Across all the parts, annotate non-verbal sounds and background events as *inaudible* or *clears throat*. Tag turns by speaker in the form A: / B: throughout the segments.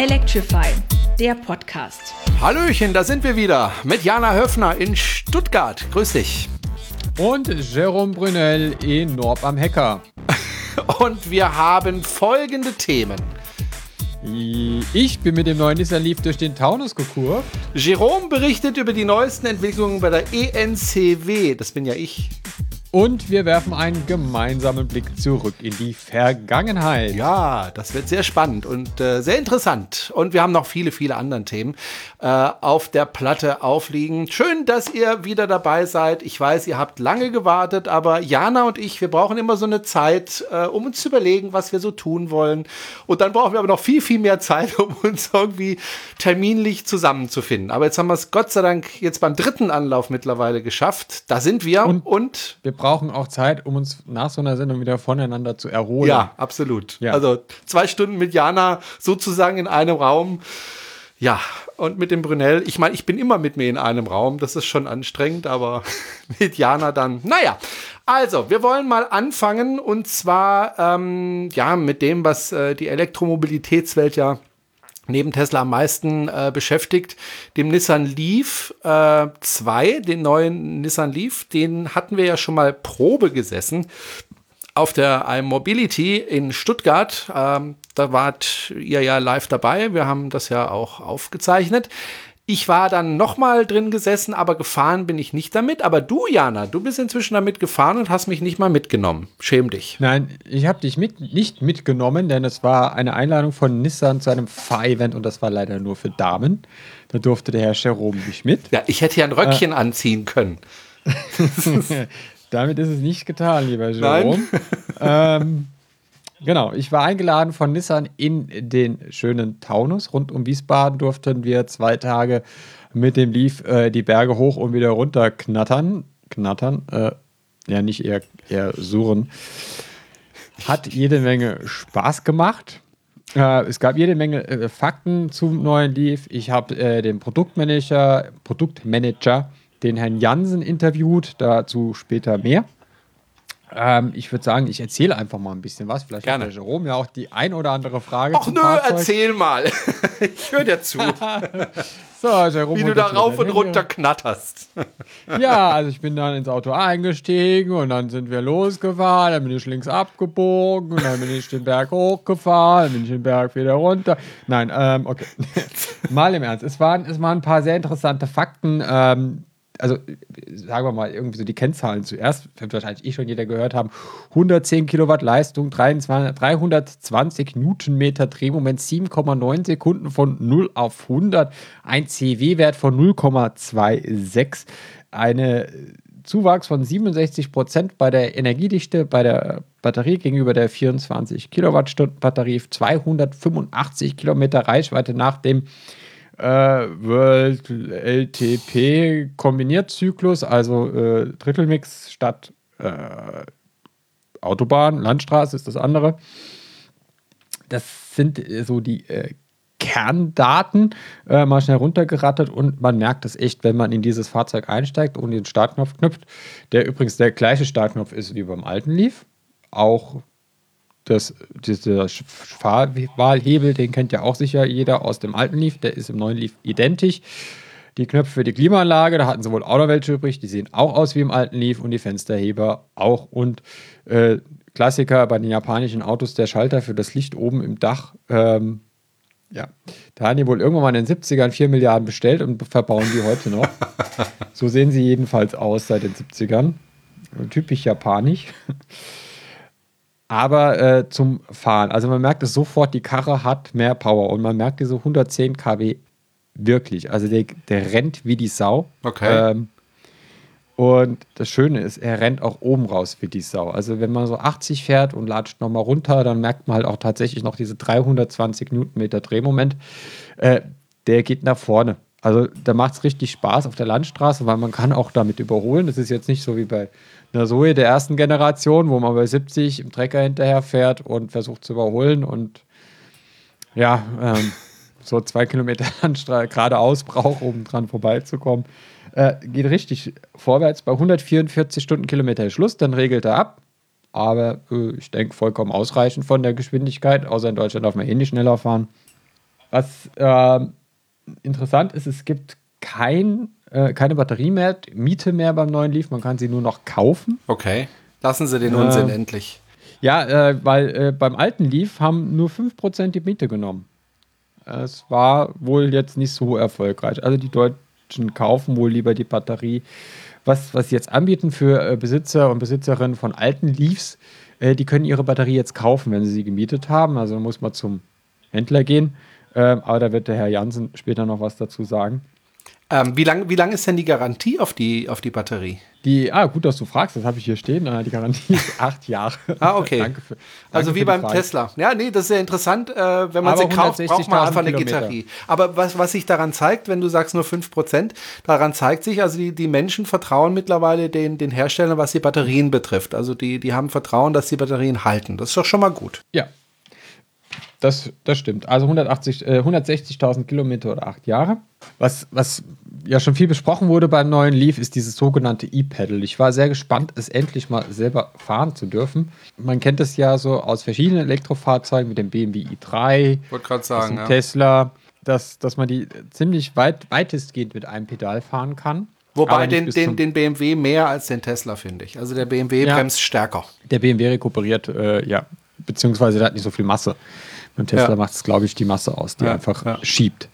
A: Electrify, der Podcast.
B: Hallöchen, da sind wir wieder mit Jana Höfner in Stuttgart. Grüß dich.
C: Und Jerome Brunel in Norb am Hacker. *laughs*
B: Und wir haben folgende Themen.
C: Ich bin mit dem neuen Nissan Leaf durch den Taunus gekurvt.
B: Jerome berichtet über die neuesten Entwicklungen bei der ENCW. Das bin ja ich.
C: Und wir werfen einen gemeinsamen Blick zurück in die Vergangenheit.
B: Ja, das wird sehr spannend und äh, sehr interessant. Und wir haben noch viele, viele andere Themen äh, auf der Platte aufliegen. Schön, dass ihr wieder dabei seid. Ich weiß, ihr habt lange gewartet, aber Jana und ich, wir brauchen immer so eine Zeit, äh, um uns zu überlegen, was wir so tun wollen. Und dann brauchen wir aber noch viel, viel mehr Zeit, *laughs* um uns irgendwie terminlich zusammenzufinden. Aber jetzt haben wir es Gott sei Dank jetzt beim dritten Anlauf mittlerweile geschafft. Da sind wir
C: und, und wir brauchen auch Zeit, um uns nach so einer Sendung wieder voneinander zu erholen.
B: Ja, absolut. Ja. Also zwei Stunden mit Jana sozusagen in einem Raum. Ja, und mit dem Brunel, ich meine, ich bin immer mit mir in einem Raum, das ist schon anstrengend, aber *laughs* mit Jana dann, naja. Also, wir wollen mal anfangen und zwar, ähm, ja, mit dem, was äh, die Elektromobilitätswelt ja neben Tesla am meisten äh, beschäftigt, dem Nissan Leaf äh, 2, den neuen Nissan Leaf, den hatten wir ja schon mal Probe gesessen auf der iMobility in Stuttgart. Ähm, da wart ihr ja live dabei. Wir haben das ja auch aufgezeichnet. Ich war dann nochmal drin gesessen, aber gefahren bin ich nicht damit. Aber du, Jana, du bist inzwischen damit gefahren und hast mich nicht mal mitgenommen. Schäm dich.
C: Nein, ich habe dich mit, nicht mitgenommen, denn es war eine Einladung von Nissan zu einem Fahr-Event und das war leider nur für Damen. Da durfte der Herr Jerome nicht mit.
B: Ja, ich hätte ja ein Röckchen äh, anziehen können. *laughs*
C: Damit ist es nicht getan, lieber Jerome. ähm, Genau, ich war eingeladen von Nissan in den schönen Taunus. Rund um Wiesbaden durften wir zwei Tage mit dem Leaf äh, die Berge hoch und wieder runter knattern. Knattern, äh, ja, nicht eher, eher suchen. Hat jede Menge Spaß gemacht. Äh, es gab jede Menge äh, Fakten zum neuen Leaf. Ich habe äh, den Produktmanager, Produktmanager, den Herrn Jansen, interviewt. Dazu später mehr. Ähm, ich würde sagen, ich erzähle einfach mal ein bisschen was. Vielleicht
B: Gerne.
C: hat der Jerome ja auch die ein oder andere Frage.
B: Ach nö, Fahrzeug. erzähl mal. *laughs* ich höre dir zu. *laughs*
C: so, Jerome
B: Wie du da rauf und runter knatterst.
C: ja, *laughs* also ich bin dann ins Auto eingestiegen und dann sind wir losgefahren. Dann bin ich links abgebogen und dann bin ich den Berg hochgefahren, dann bin ich den Berg wieder runter. Nein, ähm, okay. mal im Ernst. Es waren, es waren ein paar sehr interessante Fakten. Ähm, also sagen wir mal, irgendwie so die Kennzahlen zuerst, wird wahrscheinlich eh schon jeder gehört haben, 110 Kilowatt Leistung, 23, 320 Newtonmeter Drehmoment, 7,9 Sekunden von 0 auf 100, ein CW-Wert von 0,26, eine Zuwachs von 67 Prozent bei der Energiedichte bei der Batterie gegenüber der 24 Kilowattstunden Batterie, 285 Kilometer Reichweite nach dem äh, World LTP Kombinierzyklus, also äh, Drittelmix statt äh, Autobahn, Landstraße ist das andere. Das sind so die äh, Kerndaten äh, mal schnell runtergerattet und man merkt es echt, wenn man in dieses Fahrzeug einsteigt und den Startknopf knüpft, der übrigens der gleiche Startknopf ist wie beim alten Leaf, auch das, dieser Fahrwahlhebel, den kennt ja auch sicher jeder aus dem alten Leaf, der ist im neuen Leaf identisch. Die Knöpfe für die Klimaanlage, da hatten sie wohl auch noch welche übrig, die sehen auch aus wie im alten Leaf und die Fensterheber auch. Und äh, Klassiker bei den japanischen Autos, der Schalter für das Licht oben im Dach. Ähm, ja, da haben die wohl irgendwann mal in den 70ern 4 Milliarden bestellt und verbauen die heute noch. *laughs* so sehen sie jedenfalls aus seit den 70ern. Typisch japanisch aber äh, zum Fahren. Also man merkt es sofort, die Karre hat mehr Power und man merkt diese 110 kW wirklich. Also der, der rennt wie die Sau.
B: Okay. Ähm,
C: und das Schöne ist, er rennt auch oben raus wie die Sau. Also wenn man so 80 fährt und latscht nochmal runter, dann merkt man halt auch tatsächlich noch diese 320 Newtonmeter Drehmoment. Äh, der geht nach vorne. Also da macht es richtig Spaß auf der Landstraße, weil man kann auch damit überholen. Das ist jetzt nicht so wie bei einer Zoe der ersten Generation, wo man bei 70 im Trecker hinterher fährt und versucht zu überholen und ja, ähm, *laughs* so zwei Kilometer *laughs* geradeaus braucht, um dran vorbeizukommen. Äh, geht richtig vorwärts. Bei 144 Stundenkilometer Schluss, dann regelt er ab. Aber äh, ich denke, vollkommen ausreichend von der Geschwindigkeit. Außer in Deutschland darf man eh nicht schneller fahren. Was äh, interessant ist, es gibt kein, äh, keine Batterie mehr, Miete mehr beim neuen Leaf. Man kann sie nur noch kaufen.
B: Okay. Lassen Sie den Unsinn
C: Äh,
B: endlich.
C: Ja, äh, weil äh, beim alten Leaf haben nur 5% die Miete genommen. Es war wohl jetzt nicht so erfolgreich. Also die Deutschen kaufen wohl lieber die Batterie. Was, was sie jetzt anbieten für äh, Besitzer und Besitzerinnen von alten Leafs, äh, die können ihre Batterie jetzt kaufen, wenn sie sie gemietet haben. Also muss man zum Händler gehen. Ähm, aber da wird der Herr Jansen später noch was dazu sagen.
B: Ähm, wie lange wie lang ist denn die Garantie auf die, auf die Batterie?
C: Die, ah, gut, dass du fragst, das habe ich hier stehen. Äh, Die Garantie ist *laughs* acht Jahre.
B: Ah, okay.
C: danke für, danke
B: Also wie beim
C: Frage.
B: Tesla. Ja, nee, das ist sehr interessant. Äh, wenn man sie kauft, braucht man
C: 160.000
B: einfach eine. Gitarre. Aber was, was sich daran zeigt, wenn du sagst nur 5%, daran zeigt sich, also die, die Menschen vertrauen mittlerweile den, den Herstellern, was die Batterien betrifft. Also die, die haben Vertrauen, dass die Batterien halten. Das ist doch schon mal gut.
C: Ja, das, das stimmt. Also 180, äh, 160.000 Kilometer oder acht Jahre. Was, was ja schon viel besprochen wurde beim neuen Leaf, ist dieses sogenannte E-Pedal. Ich war sehr gespannt, es endlich mal selber fahren zu dürfen. Man kennt es ja so aus verschiedenen Elektrofahrzeugen mit dem BMW i3,
B: Wollte gerade
C: aus
B: sagen,
C: dem Tesla, dass, dass man die ziemlich weit, weitestgehend mit einem Pedal fahren kann.
B: Wobei den, den, den BMW mehr als den Tesla, finde ich. Also der BMW
C: Ja.
B: bremst stärker.
C: Der BMW rekuperiert, äh, ja, beziehungsweise der hat nicht so viel Masse. Beim Tesla
B: Ja.
C: macht es, glaube ich, die Masse aus, die
B: Ja,
C: einfach
B: ja.
C: schiebt.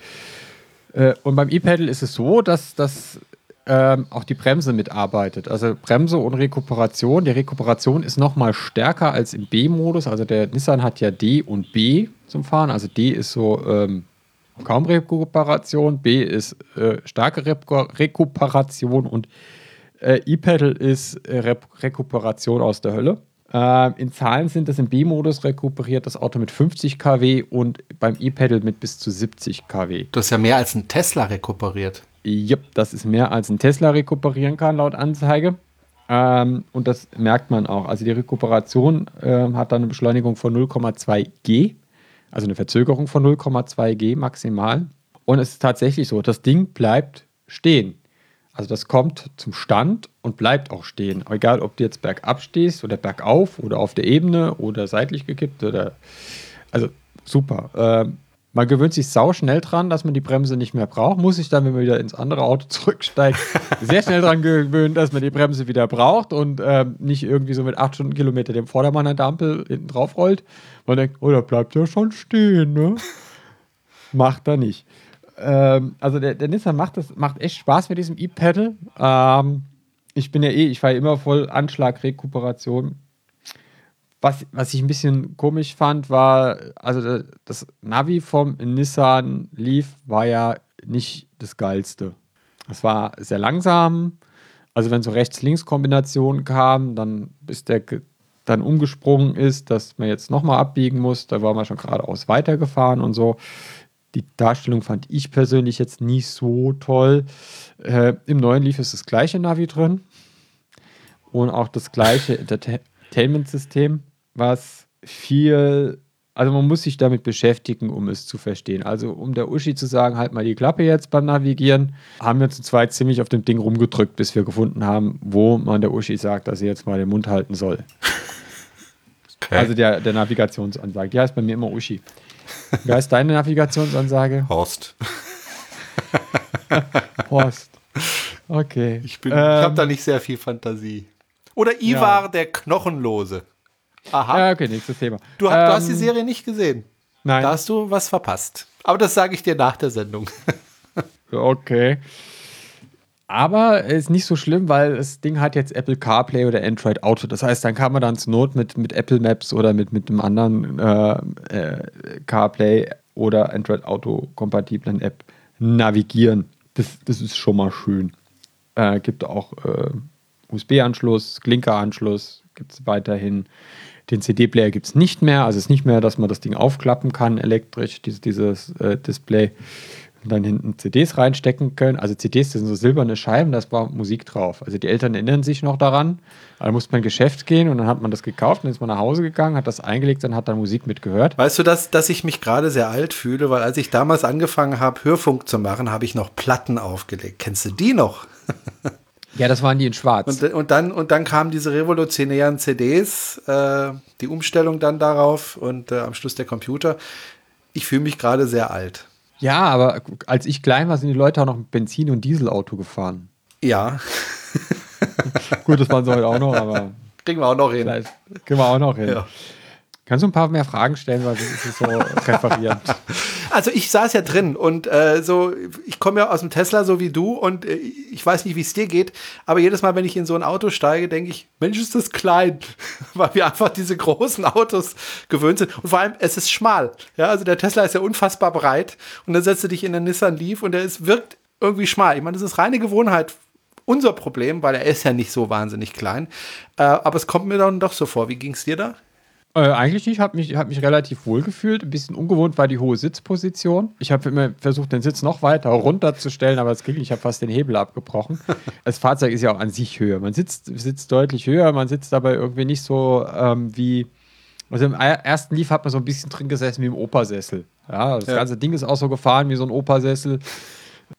C: Äh, und beim E-Pedal ist es so, dass, dass ähm, auch die Bremse mitarbeitet. Also Bremse und Rekuperation. Die Rekuperation ist noch mal stärker als im B-Modus. Also der Nissan hat ja D und B zum Fahren. Also D ist so ähm, kaum Rekuperation, B ist äh, starke Reku- Rekuperation und äh, E-Pedal ist äh, Rep Rekuperation aus der Hölle. Ähm, in Zahlen sind es im B-Modus rekuperiert das Auto mit 50 kW und beim E-Pedal mit bis zu 70 kW.
B: Das ist ja mehr als ein Tesla rekuperiert.
C: Jupp, das ist mehr als ein Tesla rekuperieren kann laut Anzeige. Ähm, und das merkt man auch. Also die Rekuperation ähm, hat dann eine Beschleunigung von 0,2 G, also eine Verzögerung von 0,2 G maximal. Und es ist tatsächlich so, das Ding bleibt stehen. Also das kommt zum Stand und bleibt auch stehen. Egal, ob du jetzt bergab stehst oder bergauf oder auf der Ebene oder seitlich gekippt oder. Also super. Ähm, man gewöhnt sich sau schnell dran, dass man die Bremse nicht mehr braucht. Muss sich dann, wenn man wieder ins andere Auto *laughs* zurücksteigt, sehr schnell dran gewöhnen, dass man die Bremse wieder braucht und ähm, nicht irgendwie so mit 8 Stundenkilometer dem Vordermann an der Ampel hinten drauf rollt. Man denkt, oh, da bleibt ja schon stehen, ne? Macht er nicht. Ähm, also der, der Nissan macht das macht echt Spaß mit diesem E-Pedal. Ähm, ich bin ja eh, ich fahre immer voll Anschlag, Rekuperation. Was, was ich ein bisschen komisch fand, war, also das Navi vom Nissan Leaf war ja nicht das geilste. Es war sehr langsam. Also wenn so Rechts-Links-Kombinationen kamen, dann bis der dann umgesprungen ist, dass man jetzt nochmal abbiegen muss, da war man schon geradeaus weitergefahren und so. Die Darstellung fand ich persönlich jetzt nicht so toll. Äh, Im neuen Leaf ist das gleiche Navi drin und auch das gleiche Entertainment-System, was viel, also man muss sich damit beschäftigen, um es zu verstehen. Also um der Uschi zu sagen, halt mal die Klappe jetzt beim Navigieren, haben wir zu zweit ziemlich auf dem Ding rumgedrückt, bis wir gefunden haben, wo man der Uschi sagt, dass sie jetzt mal den Mund halten soll. *laughs*
B: Okay.
C: Also der, der Navigationsansage. Die heißt bei mir immer Uschi. Wie heißt deine Navigationsansage?
B: Horst. *laughs*
C: Horst. Okay.
B: Ich, bin- ich
C: Ähm,
B: habe da nicht sehr viel Fantasie. Oder Ivar der Knochenlose. Aha.
C: Ja, okay, nächstes Thema.
B: Du, hast- du hast die
C: Ähm,
B: Serie nicht gesehen.
C: Nein.
B: Da hast du was verpasst. Aber das sage ich dir nach der Sendung. *laughs*
C: Okay. Aber ist nicht so schlimm, weil das Ding hat jetzt Apple CarPlay oder Android Auto. Das heißt, dann kann man dann zur Not mit, mit Apple Maps oder mit, mit einem anderen äh, äh, CarPlay oder Android Auto kompatiblen App navigieren. Das, das ist schon mal schön. Äh, gibt auch äh, USB-Anschluss, Klinker-Anschluss, gibt es weiterhin. Den CD-Player gibt es nicht mehr. Also es ist nicht mehr, dass man das Ding aufklappen kann elektrisch, dieses, dieses äh, Display. Und dann hinten CDs reinstecken können. Also CDs das sind so silberne Scheiben, da war Musik drauf. Also die Eltern erinnern sich noch daran. Da musste man in ein Geschäft gehen und dann hat man das gekauft, dann ist man nach Hause gegangen, hat das eingelegt, dann hat dann Musik mitgehört.
B: Weißt du, dass, dass ich mich gerade sehr alt fühle, weil als ich damals angefangen habe, Hörfunk zu machen, habe ich noch Platten aufgelegt. Kennst du die noch? *laughs*
C: Ja, das waren die in schwarz.
B: Und, und, dann, und dann kamen diese revolutionären CDs, äh, die Umstellung dann darauf und äh, am Schluss der Computer. Ich fühle mich gerade sehr alt.
C: Ja, aber als ich klein war, sind die Leute auch noch mit Benzin- und Dieselauto gefahren.
B: Ja. *laughs*
C: Gut, das waren sie heute auch noch, aber
B: Kriegen wir auch noch hin.
C: kriegen wir auch noch hin.
B: Ja.
C: Kannst du ein paar mehr Fragen stellen, weil das ist so referierend. *laughs*
B: Also ich saß ja drin und äh, so, ich komme ja aus dem Tesla so wie du und äh, ich weiß nicht, wie es dir geht, aber jedes Mal, wenn ich in so ein Auto steige, denke ich, Mensch, ist das klein, *laughs* weil wir einfach diese großen Autos gewöhnt sind und vor allem, es ist schmal. Ja, also der Tesla ist ja unfassbar breit und dann setzt du dich in den Nissan Leaf und der ist, wirkt irgendwie schmal. Ich meine, das ist reine Gewohnheit unser Problem, weil er ist ja nicht so wahnsinnig klein. Äh, aber es kommt mir dann doch so vor. Wie ging es dir da?
C: Äh, eigentlich nicht, habe mich, hab mich relativ wohl gefühlt. Ein bisschen ungewohnt war die hohe Sitzposition. Ich habe immer versucht, den Sitz noch weiter runterzustellen, aber es ging nicht. Ich habe fast den Hebel abgebrochen. *laughs* Das Fahrzeug ist ja auch an sich höher. Man sitzt, sitzt deutlich höher, man sitzt aber irgendwie nicht so ähm, wie. Also im er- ersten Lief hat man so ein bisschen drin gesessen wie im Opersessel. Ja, das
B: Ja.
C: ganze Ding ist auch so gefahren wie so ein Opersessel.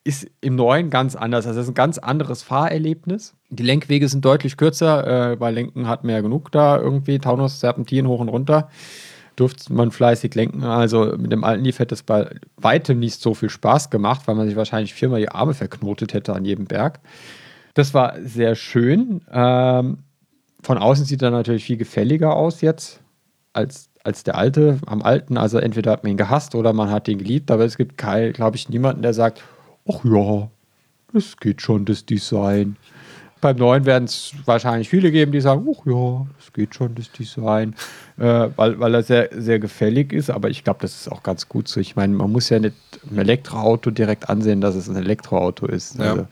C: Ist im neuen ganz anders. Also, es ist ein ganz anderes Fahrerlebnis. Die Lenkwege sind deutlich kürzer. Äh, bei Lenken hat man ja genug da irgendwie. Taunus, Serpentin hoch und runter. Durfte man fleißig lenken. Also, mit dem alten Leaf hätte es bei weitem nicht so viel Spaß gemacht, weil man sich wahrscheinlich viermal die Arme verknotet hätte an jedem Berg. Das war sehr schön. Ähm, von außen sieht er natürlich viel gefälliger aus jetzt als, als der alte am alten. Also entweder hat man ihn gehasst oder man hat ihn geliebt, aber es gibt glaube ich, niemanden, der sagt, ach ja, das geht schon, das Design. Beim neuen werden es wahrscheinlich viele geben, die sagen, ach ja, das geht schon, das Design, äh, weil, weil er sehr, sehr gefällig ist. Aber ich glaube, das ist auch ganz gut so. Ich meine, man muss ja nicht ein Elektroauto direkt ansehen, dass es ein Elektroauto ist.
B: Ja.
C: Also,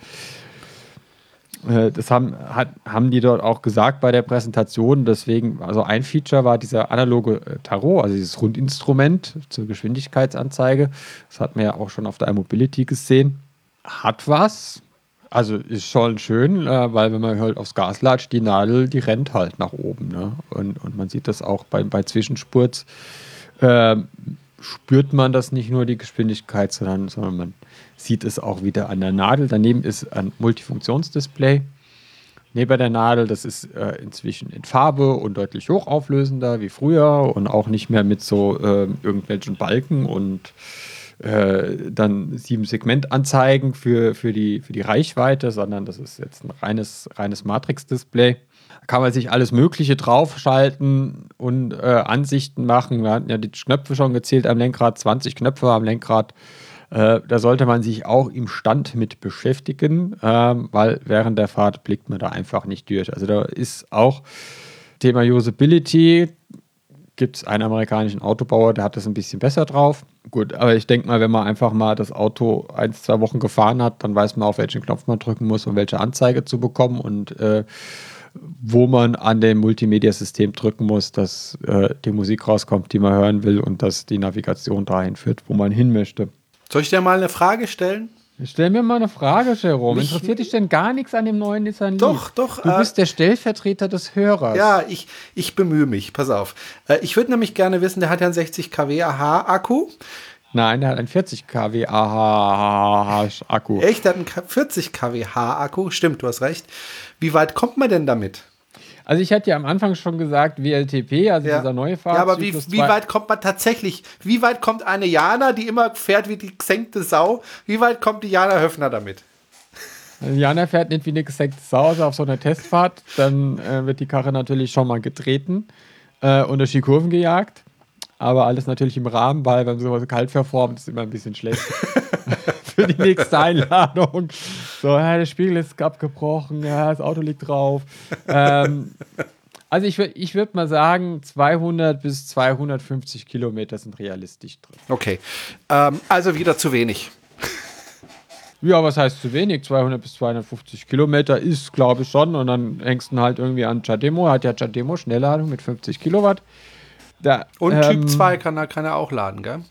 C: äh, das haben, hat, haben die dort auch gesagt bei der Präsentation. Deswegen, also ein Feature war dieser analoge äh, Tarot, also dieses Rundinstrument zur Geschwindigkeitsanzeige. Das hat man ja auch schon auf der iMobility gesehen. Hat was. Also ist schon schön, äh, weil wenn man halt aufs Gas latscht, die Nadel, die rennt halt nach oben. Ne? Und, und man sieht das auch bei, bei Zwischenspurts. ähm, spürt man das nicht nur die Geschwindigkeit, sondern, sondern man sieht es auch wieder an der Nadel. Daneben ist ein Multifunktionsdisplay. Neben der Nadel, das ist äh, inzwischen in Farbe und deutlich hochauflösender wie früher und auch nicht mehr mit so äh, irgendwelchen Balken und äh, dann sieben Segmentanzeigen für, für, die, für die Reichweite, sondern das ist jetzt ein reines, reines Matrix-Display. Da kann man sich alles Mögliche draufschalten und äh, Ansichten machen. Wir hatten ja die Knöpfe schon gezählt am Lenkrad, 20 Knöpfe am Lenkrad. Äh, da sollte man sich auch im Stand mit beschäftigen, ähm, weil während der Fahrt blickt man da einfach nicht durch. Also da ist auch Thema Usability, gibt es einen amerikanischen Autobauer, der hat das ein bisschen besser drauf. Gut, aber ich denke mal, wenn man einfach mal das Auto ein, zwei Wochen gefahren hat, dann weiß man, auf welchen Knopf man drücken muss, um welche Anzeige zu bekommen und äh, wo man an dem Multimedia-System drücken muss, dass äh, die Musik rauskommt, die man hören will und dass die Navigation dahin führt, wo man hin möchte.
B: Soll ich dir mal eine Frage stellen?
C: Stell mir mal eine Frage, Jerome.
B: Mich-
C: Interessiert dich denn gar nichts an dem neuen Nissan Leaf?
B: Doch, doch,
C: Du
B: äh,
C: bist der Stellvertreter des Hörers.
B: Ja, ich, ich bemühe mich. Pass auf. Äh, ich würde nämlich gerne wissen, der hat ja einen 60 kW AH-Akku.
C: Nein, der hat einen 40 kW AH-Akku.
B: Echt, der hat einen K- 40 kW H-Akku. Stimmt, du hast recht. Wie weit kommt man denn damit?
C: Also ich hatte ja am Anfang schon gesagt, WLTP, also dieser neue
B: ja,
C: Fahrzyklus.
B: aber wie, wie weit kommt man tatsächlich? Wie weit kommt eine Jana, die immer fährt wie die gesenkte Sau? Wie weit kommt die Jana Höfner damit?
C: Also Jana fährt nicht wie eine gesenkte Sau also auf so einer Testfahrt, dann äh, wird die Karre natürlich schon mal getreten äh, und durch die Kurven gejagt. Aber alles natürlich im Rahmen, weil wenn sowas kalt verformt, ist immer ein bisschen schlecht. *laughs* Für die nächste Einladung. So, ja, der Spiegel ist abgebrochen, ja, das Auto liegt drauf. Ähm, also ich, ich würde mal sagen, 200 bis 250 Kilometer sind realistisch drin.
B: Okay. Ähm, also wieder zu wenig.
C: Ja, was heißt zu wenig? 200 bis 250 Kilometer ist, glaube ich, schon. Und dann hängst du halt irgendwie an Chademo. Hat ja Chademo Schnellladung mit 50 Kilowatt. Da,
B: Und
C: ähm,
B: Typ 2 kann er, kann er auch laden, gell?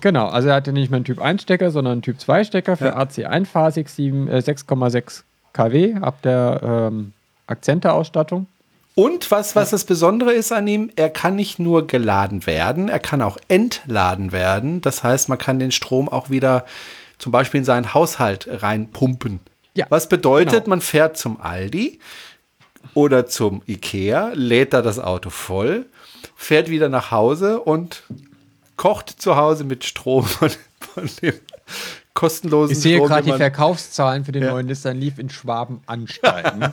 C: Genau, also er hatte nicht mehr einen Typ 1 Stecker, sondern einen Typ 2 Stecker für
B: Ja.
C: AC einphasig, sieben- äh, 6,6 kW ab der ähm, Akzente-Ausstattung.
B: Und was, was das Besondere ist an ihm, er kann nicht nur geladen werden, er kann auch entladen werden. Das heißt, man kann den Strom auch wieder zum Beispiel in seinen Haushalt reinpumpen.
C: Ja,
B: was bedeutet,
C: genau.
B: man fährt zum Aldi oder zum Ikea, lädt da das Auto voll, fährt wieder nach Hause und kocht zu Hause mit Strom von, von dem kostenlosen
C: Ich sehe gerade die Verkaufszahlen für den
B: Ja.
C: neuen Nissan Leaf in Schwaben ansteigen. *laughs*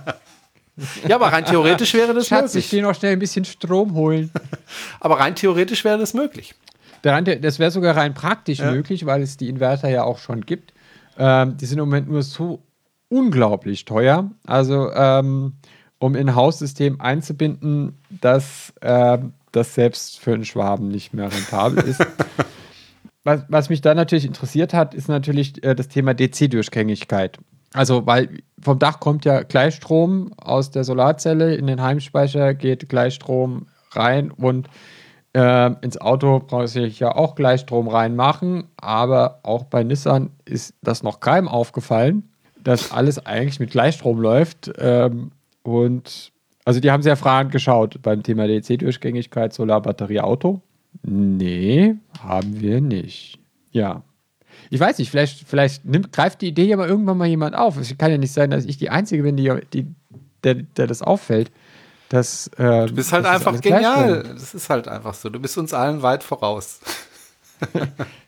B: Ja, aber rein theoretisch wäre das
C: Schatz, ich
B: möglich.
C: gehe noch schnell ein bisschen Strom holen. *laughs*
B: Aber rein theoretisch wäre das möglich.
C: Das wäre sogar rein praktisch
B: Ja.
C: möglich, weil es die Inverter ja auch schon gibt. Ähm, die sind im Moment nur so unglaublich teuer. Also, ähm, um in ein Haussystem einzubinden, dass ähm, das selbst für einen Schwaben nicht mehr rentabel ist. *laughs* was, was mich da natürlich interessiert hat, ist natürlich äh, das Thema DC-Durchgängigkeit. Also, weil vom Dach kommt ja Gleichstrom aus der Solarzelle in den Heimspeicher, geht Gleichstrom rein und äh, ins Auto brauche ich ja auch Gleichstrom reinmachen. Aber auch bei Nissan ist das noch keinem aufgefallen, dass alles eigentlich mit Gleichstrom läuft. Ähm, und also, die haben sehr fragend geschaut beim Thema DC-Durchgängigkeit, Solarbatterie, Auto. Nee, haben wir nicht. Ja. Ich weiß nicht, vielleicht, vielleicht nimmt, greift die Idee ja mal irgendwann mal jemand auf. Es kann ja nicht sein, dass ich die Einzige bin, die, die, der, der das auffällt. Dass, äh,
B: Du bist halt einfach genial. Das ist halt einfach so. Du bist uns allen weit voraus. *laughs*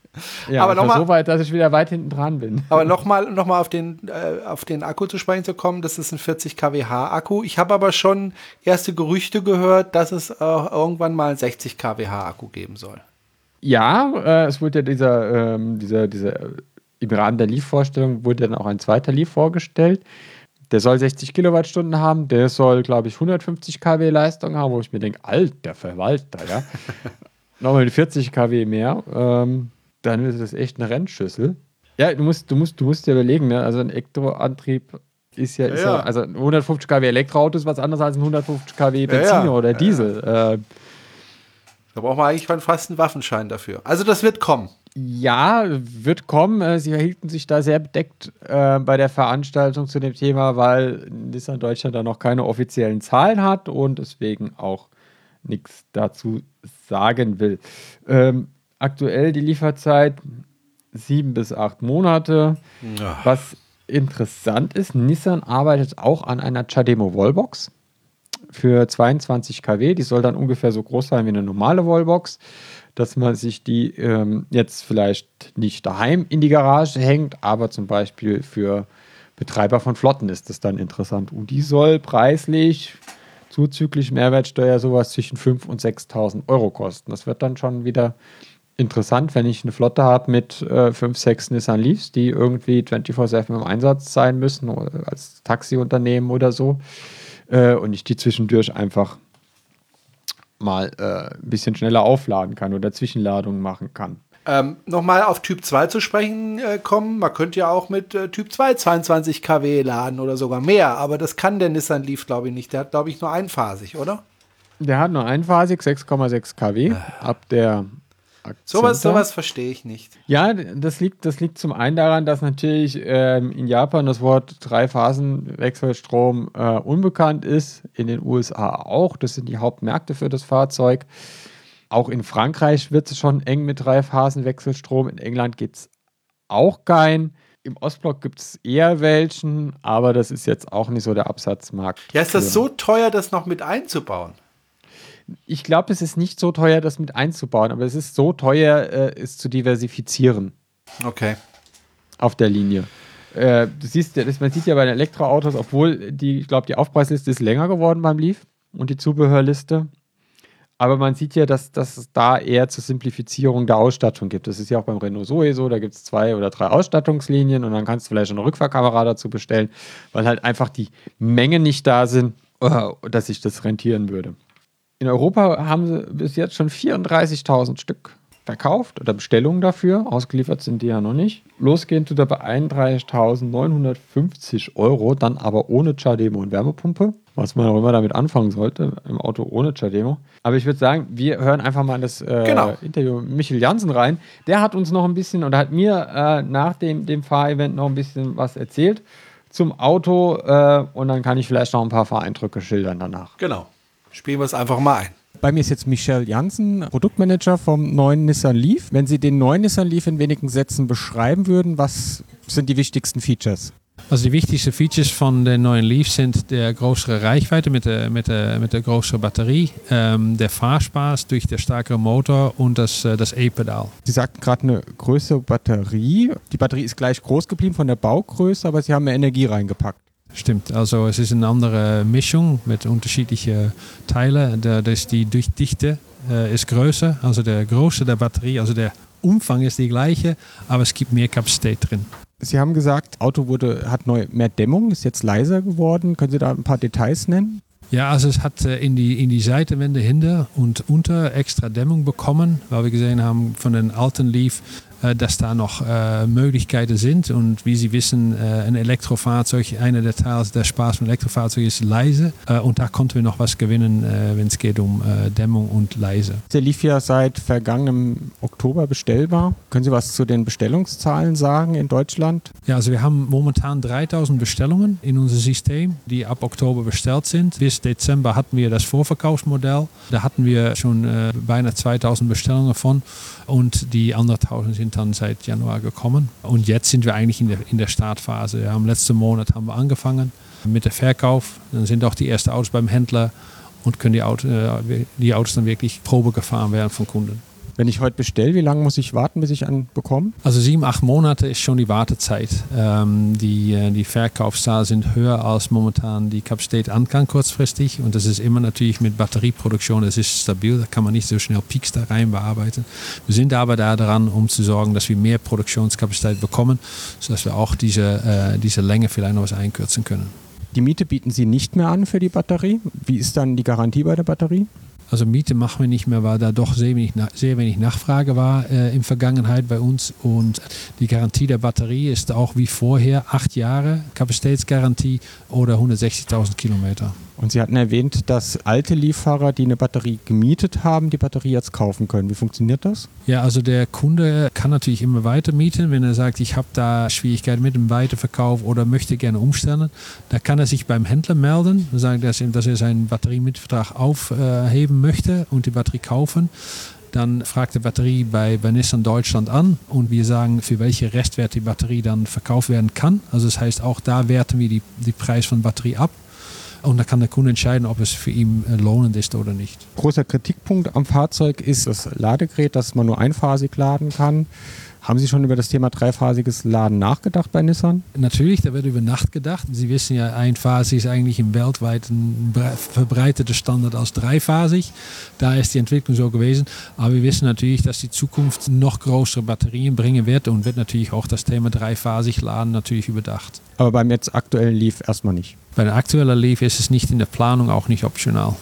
C: Ja,
B: Aber noch mal-
C: so weit, dass ich wieder weit hinten dran bin.
B: Aber nochmal noch mal auf, den, äh, auf den Akku zu sprechen zu kommen, das ist ein 40 kWh Akku. Ich habe aber schon erste Gerüchte gehört, dass es äh, irgendwann mal einen 60 kWh Akku geben soll.
C: Ja, äh, es wurde ja dieser, ähm, dieser, dieser, äh, im Rahmen der Leaf-Vorstellung wurde dann auch ein zweiter Leaf vorgestellt. Der soll 60 Kilowattstunden haben, der soll, glaube ich, 150 kW Leistung haben, wo ich mir denke, alter Verwalter, ja. Nochmal 40 kW mehr, ähm, dann ist das echt eine Rennschüssel. Ja, du musst, du musst, du musst dir überlegen, ne? also ein Elektroantrieb ist ja, ist ja.
B: Ja.
C: also ein 150 kW Elektroauto ist was anderes als ein 150 kW Benziner
B: ja.
C: oder Diesel. Äh,
B: Da braucht man eigentlich schon fast einen Waffenschein dafür. Also das wird kommen.
C: Ja, wird kommen. Äh, Sie hielten sich da sehr bedeckt äh, bei der Veranstaltung zu dem Thema, weil Nissan Deutschland da noch keine offiziellen Zahlen hat und deswegen auch nichts dazu sagen will. Ähm, aktuell die Lieferzeit sieben bis acht Monate. Was interessant ist, Nissan arbeitet auch an einer Chademo Wallbox für 22 kW. Die soll dann ungefähr so groß sein wie eine normale Wallbox, dass man sich die ähm, jetzt vielleicht nicht daheim in die Garage hängt, aber zum Beispiel für Betreiber von Flotten ist das dann interessant. Und die soll preislich zuzüglich Mehrwertsteuer sowas zwischen 5.000 und 6.000 Euro kosten. Das wird dann schon wieder interessant, wenn ich eine Flotte habe mit äh, 5, 6 Nissan Leafs, die irgendwie 24-7 im Einsatz sein müssen, oder als Taxiunternehmen oder so äh, und ich die zwischendurch einfach mal äh, ein bisschen schneller aufladen kann oder Zwischenladungen machen kann.
B: Ähm, Nochmal auf Typ 2 zu sprechen äh, kommen. Man könnte ja auch mit äh, Typ 2 22 kW laden oder sogar mehr, aber das kann der Nissan Leaf, glaube ich, nicht. Der hat, glaube ich, nur einphasig, oder?
C: Der hat nur einphasig 6,6 kW ab der Akzente.
B: sowas verstehe ich nicht.
C: Ja, das liegt, das liegt zum einen daran, dass natürlich ähm, in Japan das Wort Dreiphasenwechselstrom äh, unbekannt ist, in den USA auch. Das sind die Hauptmärkte für das Fahrzeug. Auch in Frankreich wird es schon eng mit Dreiphasenwechselstrom. In England geht es auch kein. Im Ostblock gibt es eher welchen, aber das ist jetzt auch nicht so der Absatzmarkt.
B: Ja, ist das so teuer, das noch mit einzubauen?
C: Ich glaube, es ist nicht so teuer, das mit einzubauen, aber es ist so teuer, äh, es zu diversifizieren.
B: Okay.
C: auf der Linie. Äh, du siehst, das, man sieht ja bei den Elektroautos, obwohl die, ich glaube, die Aufpreisliste ist länger geworden beim Leaf und die Zubehörliste. Aber man sieht ja, dass, dass es da eher zur Simplifizierung der Ausstattung gibt. Das ist ja auch beim Renault Zoe so, da gibt es zwei oder drei Ausstattungslinien und dann kannst du vielleicht eine Rückfahrkamera dazu bestellen, weil halt einfach die Mengen nicht da sind, äh, dass sich das rentieren würde. In Europa haben sie bis jetzt schon 34.000 Stück verkauft oder Bestellungen dafür. Ausgeliefert sind die ja noch nicht. Losgehen tut er bei 31.950 Euro, dann aber ohne Chademo und Wärmepumpe. Was man auch immer damit anfangen sollte, im Auto ohne Chademo. Aber ich würde sagen, wir hören einfach mal in das äh,
B: Genau.
C: Interview mit Michel Jansen rein. Der hat uns noch ein bisschen oder hat mir äh, nach dem, dem Fahrevent noch ein bisschen was erzählt zum Auto äh, und dann kann ich vielleicht noch ein paar Fahreindrücke schildern danach.
B: Genau. Spielen wir es einfach mal ein.
D: Bei mir ist jetzt Michel Jansen, Produktmanager vom neuen Nissan Leaf. Wenn Sie den neuen Nissan Leaf in wenigen Sätzen beschreiben würden, was sind die wichtigsten Features?
E: Also die wichtigsten Features von den neuen Leaf sind der größere Reichweite mit der, mit der, mit der größeren Batterie, ähm, der Fahrspaß durch den stärkeren Motor und das, äh, das E-Pedal.
C: Sie sagten gerade eine größere Batterie. Die Batterie ist gleich groß geblieben von der Baugröße, aber Sie haben mehr Energie reingepackt.
E: Stimmt, also es ist eine andere Mischung mit unterschiedlichen Teilen. Da ist die Durchdichte äh, ist größer, also der Größe der Batterie, also der Umfang ist die gleiche, aber es gibt mehr Kapazität drin.
C: Sie haben gesagt, Auto wurde, hat neu mehr Dämmung, ist jetzt leiser geworden. Können Sie da ein paar Details nennen?
E: Ja, also es hat äh, in die, in die Seitenwände hinter und unter extra Dämmung bekommen, weil wir gesehen haben von den alten Leaf, äh, dass da noch äh, Möglichkeiten sind. Und wie Sie wissen, äh, ein Elektrofahrzeug, einer der Teile der Spaß von Elektrofahrzeug ist leise. Äh, und da konnten wir noch was gewinnen, äh, wenn es geht um äh, Dämmung und leise.
C: Der lief ja seit vergangenem Oktober bestellbar. Können Sie was zu den Bestellungszahlen sagen in Deutschland?
E: Ja, also wir haben momentan 3000 Bestellungen in unser System, die ab Oktober bestellt sind. Bis Dezember hatten wir das Vorverkaufsmodell. Da hatten wir schon beinahe 2000 Bestellungen von und die 1000 sind dann seit Januar gekommen. Und jetzt sind wir eigentlich in der, in der Startphase. Wir haben letzten Monat haben wir angefangen mit dem Verkauf. Dann sind auch die ersten Autos beim Händler und können die, Auto, äh, die Autos dann wirklich Probe gefahren werden von Kunden.
C: Wenn ich heute bestelle, wie lange muss ich warten, bis ich einen bekomme?
E: Also sieben, acht Monate ist schon die Wartezeit. Ähm, die, äh, die Verkaufszahlen sind höher als momentan die Kapazität an kann kurzfristig. Und das ist immer natürlich mit Batterieproduktion, das ist stabil, da kann man nicht so schnell Peaks da rein bearbeiten. Wir sind aber da dran, um zu sorgen, dass wir mehr Produktionskapazität bekommen, sodass wir auch diese, äh, diese Länge vielleicht noch was einkürzen können.
C: Die Miete bieten Sie nicht mehr an für die Batterie. Wie ist dann die Garantie bei der Batterie?
E: Also Miete machen wir nicht mehr, weil da doch sehr wenig, sehr wenig Nachfrage war äh, in Vergangenheit bei uns. Und die Garantie der Batterie ist auch wie vorher acht Jahre Kapazitätsgarantie oder 160.000 Kilometer.
C: Und Sie hatten erwähnt, dass alte Lieffahrer, die eine Batterie gemietet haben, die Batterie jetzt kaufen können. Wie funktioniert das?
E: Ja, also der Kunde kann natürlich immer weiter mieten, wenn er sagt, ich habe da Schwierigkeiten mit dem Weiterverkauf oder möchte gerne umstellen. Da kann er sich beim Händler melden, sagen, dass er seinen Batteriemietvertrag aufheben möchte und die Batterie kaufen. Dann fragt die Batterie bei, bei Nissan Deutschland an und wir sagen, für welche Restwert die Batterie dann verkauft werden kann. Also das heißt, auch da werten wir die, die Preis von Batterie ab. Und dann kann der Kunde entscheiden, ob es für ihn äh, lohnend ist oder nicht.
C: Großer Kritikpunkt am Fahrzeug ist das Ladegerät, dass man nur einphasig laden kann. Haben Sie schon über das Thema dreiphasiges Laden nachgedacht bei Nissan?
E: Natürlich, da wird über Nacht gedacht. Sie wissen ja, einphasig ist eigentlich im weltweiten verbreitete Standard als dreiphasig. Da ist die Entwicklung so gewesen. Aber wir wissen natürlich, dass die Zukunft noch größere Batterien bringen wird und wird natürlich auch das Thema dreiphasig Laden natürlich überdacht.
C: Aber beim jetzt aktuellen Leaf erstmal nicht.
E: Bei der aktuellen Leaf ist es nicht in der Planung, auch nicht optional.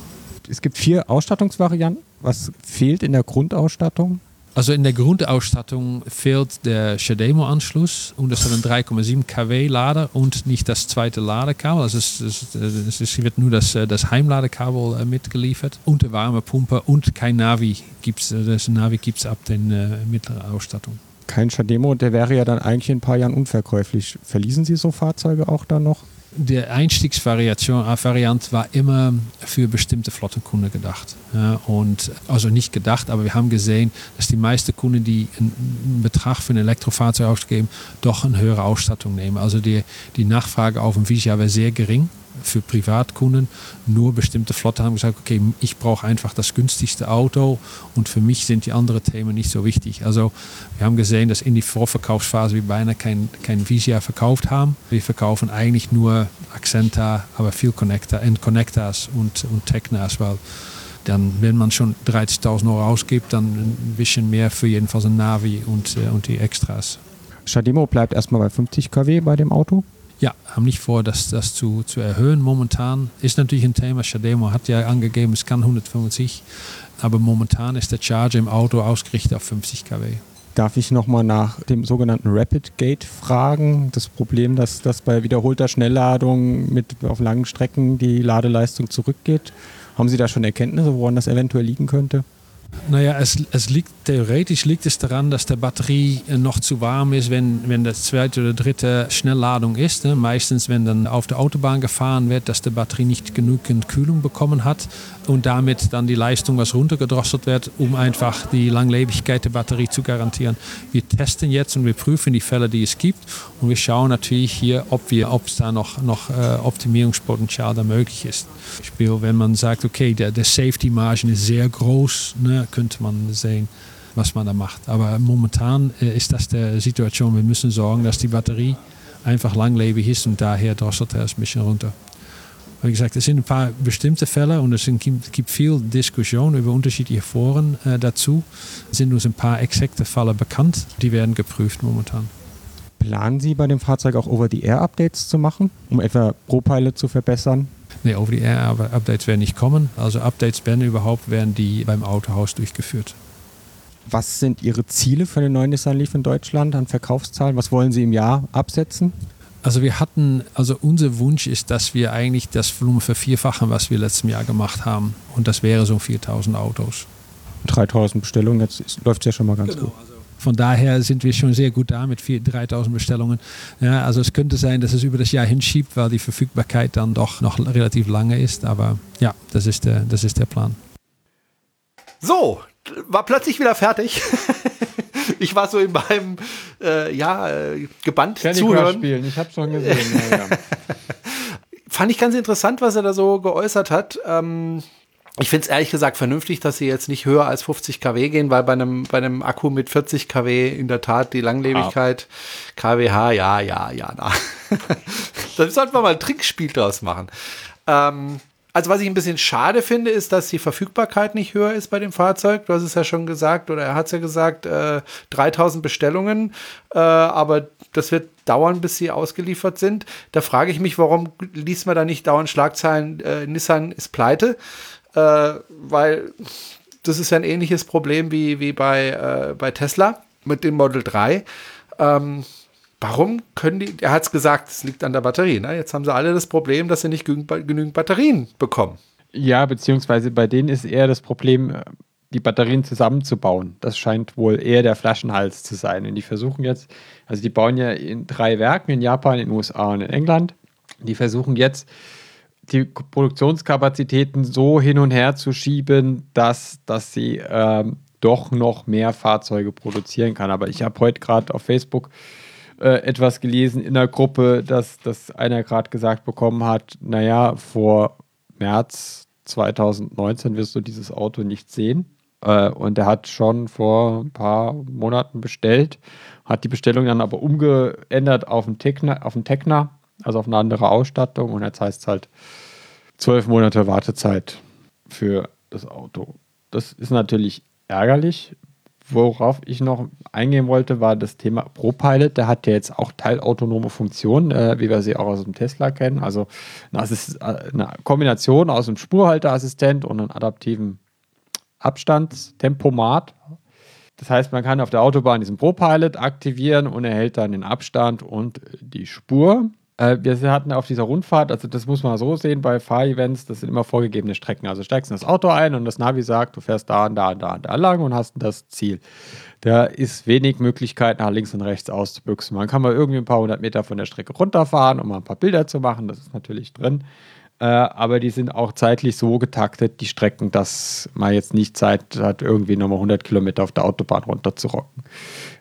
C: Es gibt vier Ausstattungsvarianten. Was fehlt in der Grundausstattung?
E: Also in der Grundausstattung fehlt der Shademo-Anschluss und es hat einen 3,7 kW Lader und nicht das zweite Ladekabel. Also es, es, es wird nur das, das Heimladekabel mitgeliefert und eine Wärmepumpe und kein Navi gibt es. Das Navi gibt es ab der äh, mittleren Ausstattung.
C: Kein Shademo, der wäre ja dann eigentlich in ein paar Jahren unverkäuflich. Verließen Sie so Fahrzeuge auch dann noch?
E: Die Einstiegsvariante war immer für bestimmte Flottenkunden gedacht. Ja, und also nicht gedacht, aber wir haben gesehen, dass die meisten Kunden, die einen Betrag für ein Elektrofahrzeug ausgeben, doch eine höhere Ausstattung nehmen. Also die, die Nachfrage auf dem Visa war sehr gering für Privatkunden. Nur bestimmte Flotte haben gesagt, okay, ich brauche einfach das günstigste Auto und für mich sind die anderen Themen nicht so wichtig. Also wir haben gesehen, dass in die Vorverkaufsphase wir beinahe kein, kein Visia verkauft haben. Wir verkaufen eigentlich nur Accenta, aber viel Connector, und Connectors und, und Technas, weil dann, wenn man schon 30.000 Euro ausgibt, dann ein bisschen mehr für jedenfalls ein Navi und, äh, und die Extras.
C: Shademo bleibt erstmal bei 50 kW bei dem Auto?
E: Ja, haben nicht vor, das, das zu, zu erhöhen. Momentan ist natürlich ein Thema. Shademo hat ja angegeben, es kann 150, aber momentan ist der Charger im Auto ausgerichtet auf 50 kW.
C: Darf ich nochmal nach dem sogenannten Rapid Gate fragen? Das Problem, dass, dass bei wiederholter Schnellladung mit auf langen Strecken die Ladeleistung zurückgeht. Haben Sie da schon Erkenntnisse, woran das eventuell liegen könnte?
E: Naja, es, es liegt, theoretisch liegt es daran, dass die Batterie noch zu warm ist, wenn, wenn das zweite oder dritte Schnellladung ist. Ne? Meistens, wenn dann auf der Autobahn gefahren wird, dass die Batterie nicht genügend Kühlung bekommen hat und damit dann die Leistung was runtergedrosselt wird, um einfach die Langlebigkeit der Batterie zu garantieren. Wir testen jetzt und wir prüfen die Fälle, die es gibt und wir schauen natürlich hier, ob es da noch, noch äh, Optimierungspotenzial da möglich ist. Beispiel, wenn man sagt, okay, der, der Safety-Margin ist sehr groß, ne, könnte man sehen, was man da macht. Aber momentan äh, ist das die Situation, wir müssen sorgen, dass die Batterie einfach langlebig ist und daher drosselt er es ein bisschen runter. Wie gesagt, es sind ein paar bestimmte Fälle und es gibt viel Diskussion über unterschiedliche Foren äh, dazu. Es sind uns ein paar exakte Fälle bekannt, die werden geprüft momentan.
D: Planen Sie bei dem Fahrzeug auch Over-the-Air-Updates zu machen, um etwa ProPilot zu verbessern?
E: Nee, Over-the-Air-Updates werden nicht kommen. Also Updates werden überhaupt, werden die beim Autohaus durchgeführt.
D: Was sind Ihre Ziele für den neuen Nissan Leaf in Deutschland an Verkaufszahlen? Was wollen Sie im Jahr absetzen?
E: Also wir hatten, also unser Wunsch ist, dass wir eigentlich das Volumen vervierfachen, was wir letztes Jahr gemacht haben. Und das wäre so 4000 Autos.
D: 3000 Bestellungen, jetzt läuft es ja schon mal ganz
E: Genau,
D: gut.
E: also von daher sind wir schon sehr gut da mit 4 3000 Bestellungen. Ja, also es könnte sein, dass es über das Jahr hinschiebt, weil die Verfügbarkeit dann doch noch relativ lange ist. Aber ja, das ist der, das ist der Plan.
B: So, war plötzlich wieder fertig. *laughs* ich war so in meinem, äh, ja, äh, gebannt
C: Candy
B: zuhören.
C: spielen, ich habe schon gesehen. ja, ja. *laughs*
B: Fand ich ganz interessant, was er da so geäußert hat. Ähm, ich finde es ehrlich gesagt vernünftig, dass sie jetzt nicht höher als 50 kW gehen, weil bei einem, bei einem Akku mit 40 kW in der Tat die Langlebigkeit kWh, ja, ja, ja, na. *laughs* da sollten wir mal ein Trickspiel draus machen. Ähm, also was ich ein bisschen schade finde, ist, dass die Verfügbarkeit nicht höher ist bei dem Fahrzeug. Du hast es ja schon gesagt, oder er hat es ja gesagt, äh, 3000 Bestellungen, äh, aber das wird dauern, bis sie ausgeliefert sind. Da frage ich mich, warum liest man da nicht dauernd Schlagzeilen, äh, Nissan ist pleite, äh, weil das ist ja ein ähnliches Problem wie, wie bei, äh, bei Tesla mit dem Model 3. Ähm, warum können die, er hat es gesagt, es liegt an der Batterie. Ne? Jetzt haben sie alle das Problem, dass sie nicht genügend, genügend Batterien bekommen.
C: Ja, beziehungsweise bei denen ist eher das Problem, äh, die Batterien zusammenzubauen. Das scheint wohl eher der Flaschenhals zu sein. Und die versuchen jetzt, also die bauen ja in drei Werken, in Japan, in den USA und in England. Die versuchen jetzt, die Produktionskapazitäten so hin und her zu schieben, dass, dass sie ähm, doch noch mehr Fahrzeuge produzieren kann. Aber ich habe heute gerade auf Facebook äh, etwas gelesen in der Gruppe, dass, dass einer gerade gesagt bekommen hat, naja, vor März 2019 wirst du dieses Auto nicht sehen. Äh, und er hat schon vor ein paar Monaten bestellt, hat die Bestellung dann aber umgeändert auf einen Tecna, auf einen Tecna also auf eine andere Ausstattung. Und jetzt heißt es halt zwölf Monate Wartezeit für das Auto. Das ist natürlich ärgerlich. Worauf ich noch eingehen wollte, war das Thema ProPilot. Der hat ja jetzt auch teilautonome Funktionen, äh, wie wir sie auch aus dem Tesla kennen. Also Assist eine Kombination aus einem Spurhalteassistent und einem adaptiven Abstandstempomat. Das heißt, man kann auf der Autobahn diesen ProPilot aktivieren und erhält dann den Abstand und die Spur. Äh, wir hatten auf dieser Rundfahrt, also das muss man so sehen bei Fahrevents, das sind immer vorgegebene Strecken. Also steigst in das Auto ein und das Navi sagt, du fährst da und da und da und da lang und hast das Ziel. Da ist wenig Möglichkeit, nach links und rechts auszubüchsen. Man kann mal irgendwie ein paar hundert Meter von der Strecke runterfahren, um mal ein paar Bilder zu machen, das ist natürlich drin. Äh, aber die sind auch zeitlich so getaktet, die Strecken, dass man jetzt nicht Zeit hat, irgendwie nochmal 100 Kilometer auf der Autobahn runterzurocken.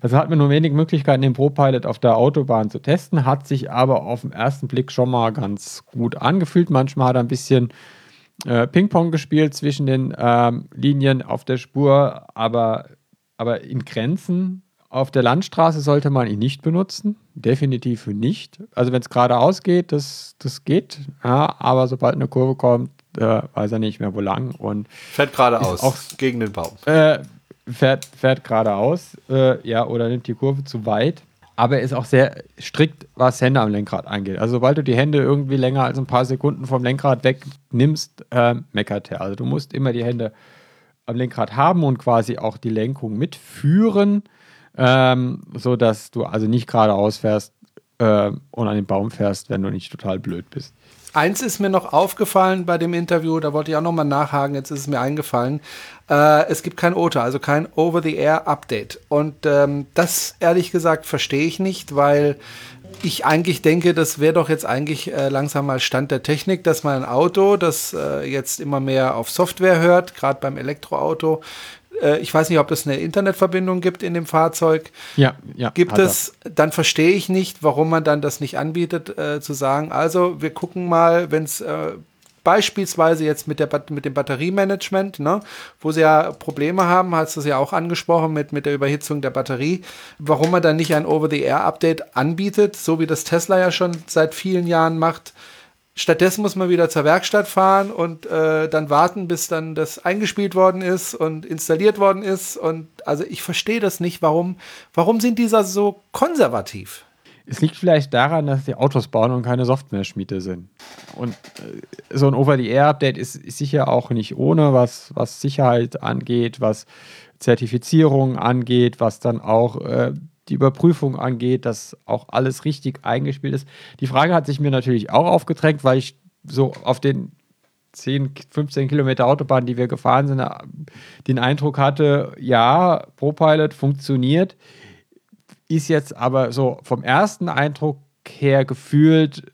C: Also hat man nur wenig Möglichkeiten, den ProPilot auf der Autobahn zu testen, hat sich aber auf den ersten Blick schon mal ganz gut angefühlt. Manchmal hat er ein bisschen äh, Ping-Pong gespielt zwischen den ähm, Linien auf der Spur, aber, aber in Grenzen. Auf der Landstraße sollte man ihn nicht benutzen. Definitiv nicht. Also wenn es geradeaus geht, das, das geht. Ja, aber sobald eine Kurve kommt, äh, weiß er nicht mehr wo lang. Und
B: Fährt geradeaus,
C: auch-
B: gegen den Baum.
C: äh, fährt, fährt geradeaus, äh, ja, oder nimmt die Kurve zu weit. Aber er ist auch sehr strikt, was Hände am Lenkrad angeht. Also sobald du die Hände irgendwie länger als ein paar Sekunden vom Lenkrad wegnimmst, äh, meckert er. Also du musst immer die Hände am Lenkrad haben und quasi auch die Lenkung mitführen, ähm, so dass du also nicht geradeaus fährst äh, und an den Baum fährst, wenn du nicht total blöd bist.
B: Eins ist mir noch aufgefallen bei dem Interview, da wollte ich auch noch mal nachhaken, jetzt ist es mir eingefallen. Äh, es gibt kein OTA, also kein Over-the-Air-Update. Und ähm, das, ehrlich gesagt, verstehe ich nicht, weil ich eigentlich denke, das wäre doch jetzt eigentlich äh, langsam mal Stand der Technik, dass man ein Auto, das äh, jetzt immer mehr auf Software hört, gerade beim Elektroauto, äh, ich weiß nicht, ob es eine Internetverbindung gibt in dem Fahrzeug.
C: Ja, ja.
B: Gibt es, dann verstehe ich nicht, warum man dann das nicht anbietet, äh, zu sagen, also wir gucken mal, wenn es äh, beispielsweise jetzt mit, der, mit dem Batteriemanagement, ne, wo sie ja Probleme haben, hast du es ja auch angesprochen mit, mit der Überhitzung der Batterie, warum man dann nicht ein Over-the-Air-Update anbietet, so wie das Tesla ja schon seit vielen Jahren macht, Stattdessen muss man wieder zur Werkstatt fahren und äh, dann warten, bis dann das eingespielt worden ist und installiert worden ist. Und also ich verstehe das nicht. Warum, warum sind dieser so konservativ?
C: Es liegt vielleicht daran, dass die Autos bauen und keine Software-Schmiede sind. Und äh, so ein Over-the-Air-Update ist, ist, sicher auch nicht ohne, was, was Sicherheit angeht, was Zertifizierung angeht, was dann auch äh, die Überprüfung angeht, dass auch alles richtig eingespielt ist. Die Frage hat sich mir natürlich auch aufgedrängt, weil ich so auf den 10, 15 Kilometer Autobahn, die wir gefahren sind, den Eindruck hatte, ja, ProPilot funktioniert, ist jetzt aber so vom ersten Eindruck her gefühlt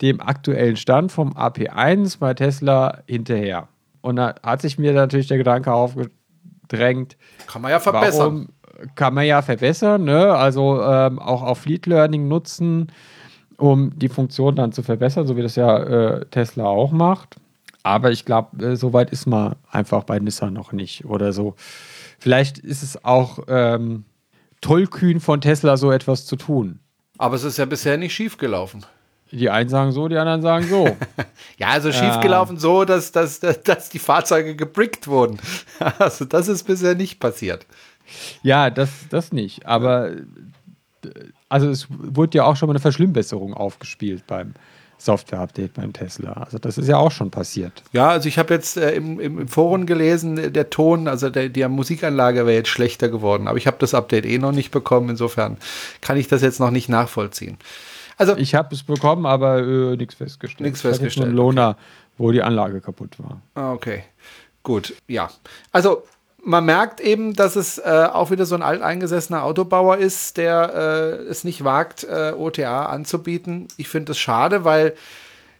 C: dem aktuellen Stand vom AP1 bei Tesla hinterher. Und da hat sich mir natürlich der Gedanke aufgedrängt.
B: Kann man ja verbessern.
C: Warum, kann man ja verbessern, ne? also ähm, auch auf Fleet Learning nutzen, um die Funktion dann zu verbessern, so wie das ja äh, Tesla auch macht. Aber ich glaube, äh, so weit ist man einfach bei Nissan noch nicht oder so. Vielleicht ist es auch ähm, tollkühn von Tesla, so etwas zu tun.
B: Aber es ist ja bisher nicht schief gelaufen.
C: Die einen sagen so, die anderen sagen so. *laughs*
B: ja, also schiefgelaufen äh, so, dass, dass, dass die Fahrzeuge gebrickt wurden. *laughs* also das ist bisher nicht passiert.
C: Ja, das, das nicht. Aber also es wurde ja auch schon mal eine Verschlimmbesserung aufgespielt beim Software-Update beim Tesla. Also das ist ja auch schon passiert.
B: Ja, also ich habe jetzt äh, im, im, Forum gelesen, der Ton, also der, die Musikanlage wäre jetzt schlechter geworden. Aber ich habe das Update eh noch nicht bekommen. Insofern kann ich das jetzt noch nicht nachvollziehen.
C: Also ich habe es bekommen, aber äh, nichts festgestellt.
B: Nichts festgestellt.
C: Nur Lona, okay. wo die Anlage kaputt war.
B: Ah, okay, gut, ja. Also man merkt eben, dass es äh, auch wieder so ein alteingesessener Autobauer ist, der äh, es nicht wagt, äh, OTA anzubieten. Ich finde es schade, weil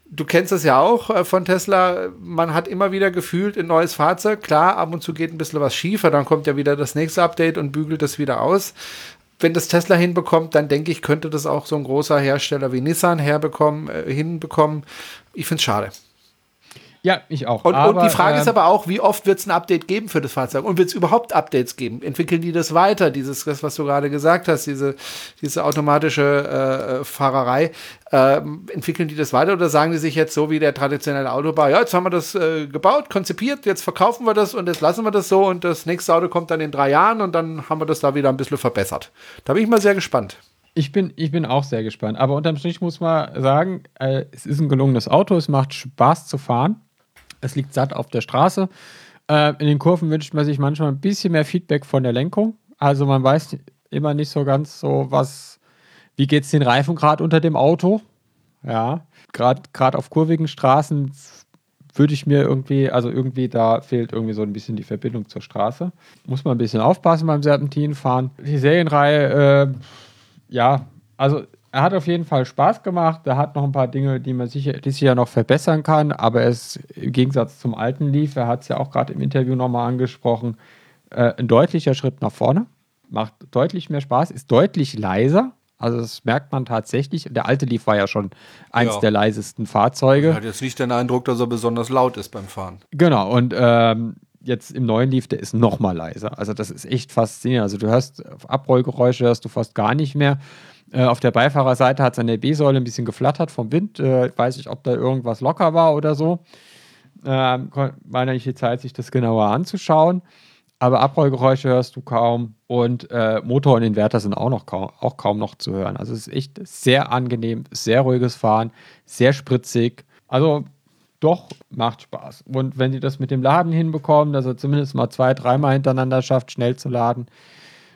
B: du kennst es ja auch äh, von Tesla. Man hat immer wieder gefühlt ein neues Fahrzeug. Klar, ab und zu geht ein bisschen was schief, dann kommt ja wieder das nächste Update und bügelt das wieder aus. Wenn das Tesla hinbekommt, dann denke ich, könnte das auch so ein großer Hersteller wie Nissan herbekommen, äh, hinbekommen. Ich finde es schade.
C: Ja, ich auch.
B: Und, aber, und die Frage ähm, ist aber auch, wie oft wird es ein Update geben für das Fahrzeug? Und wird es überhaupt Updates geben? Entwickeln die das weiter, dieses, das, was du gerade gesagt hast, diese, diese automatische äh, Fahrerei? Äh, entwickeln die das weiter oder sagen die sich jetzt so wie der traditionelle Autobau, ja, jetzt haben wir das äh, gebaut, konzipiert, jetzt verkaufen wir das und jetzt lassen wir das so und das nächste Auto kommt dann in drei Jahren und dann haben wir das da wieder ein bisschen verbessert. Da bin ich mal sehr gespannt.
C: Ich bin, ich bin auch sehr gespannt. Aber unterm Strich muss man sagen, äh, es ist ein gelungenes Auto, es macht Spaß zu fahren. Es liegt satt auf der Straße. Äh, in den Kurven wünscht man sich manchmal ein bisschen mehr Feedback von der Lenkung. Also man weiß immer nicht so ganz so, was, wie geht es den Reifen gerade unter dem Auto. Ja, gerade auf kurvigen Straßen würde ich mir irgendwie, also irgendwie da fehlt irgendwie so ein bisschen die Verbindung zur Straße. Muss man ein bisschen aufpassen beim Serpentinfahren. Die Serienreihe, äh, ja, also er hat auf jeden Fall Spaß gemacht. Er hat noch ein paar Dinge, die man sicher, die sich ja noch verbessern kann, aber er ist im Gegensatz zum alten Leaf, er hat es ja auch gerade im Interview nochmal angesprochen, äh, ein deutlicher Schritt nach vorne. Macht deutlich mehr Spaß, ist deutlich leiser. Also das merkt man tatsächlich. Der alte Leaf war ja schon eins ja. der leisesten Fahrzeuge.
B: Man hat jetzt nicht den Eindruck, dass er besonders laut ist beim Fahren.
C: Genau, und ähm, jetzt im neuen Leaf, der ist noch mal leiser. Also das ist echt faszinierend. Also du hörst Abrollgeräusche, hörst du fast gar nicht mehr. Äh, auf der Beifahrerseite hat es an der B-Säule ein bisschen geflattert vom Wind. Äh, weiß ich, ob da irgendwas locker war oder so. Ähm, war nicht die Zeit, sich das genauer anzuschauen. Aber Abrollgeräusche hörst du kaum und äh, Motor und Inverter sind auch noch kaum, auch kaum noch zu hören. Also es ist echt sehr angenehm, sehr ruhiges Fahren, sehr spritzig. Also doch, macht Spaß. Und wenn sie das mit dem Laden hinbekommen, dass er zumindest mal zwei, dreimal hintereinander schafft, schnell zu laden,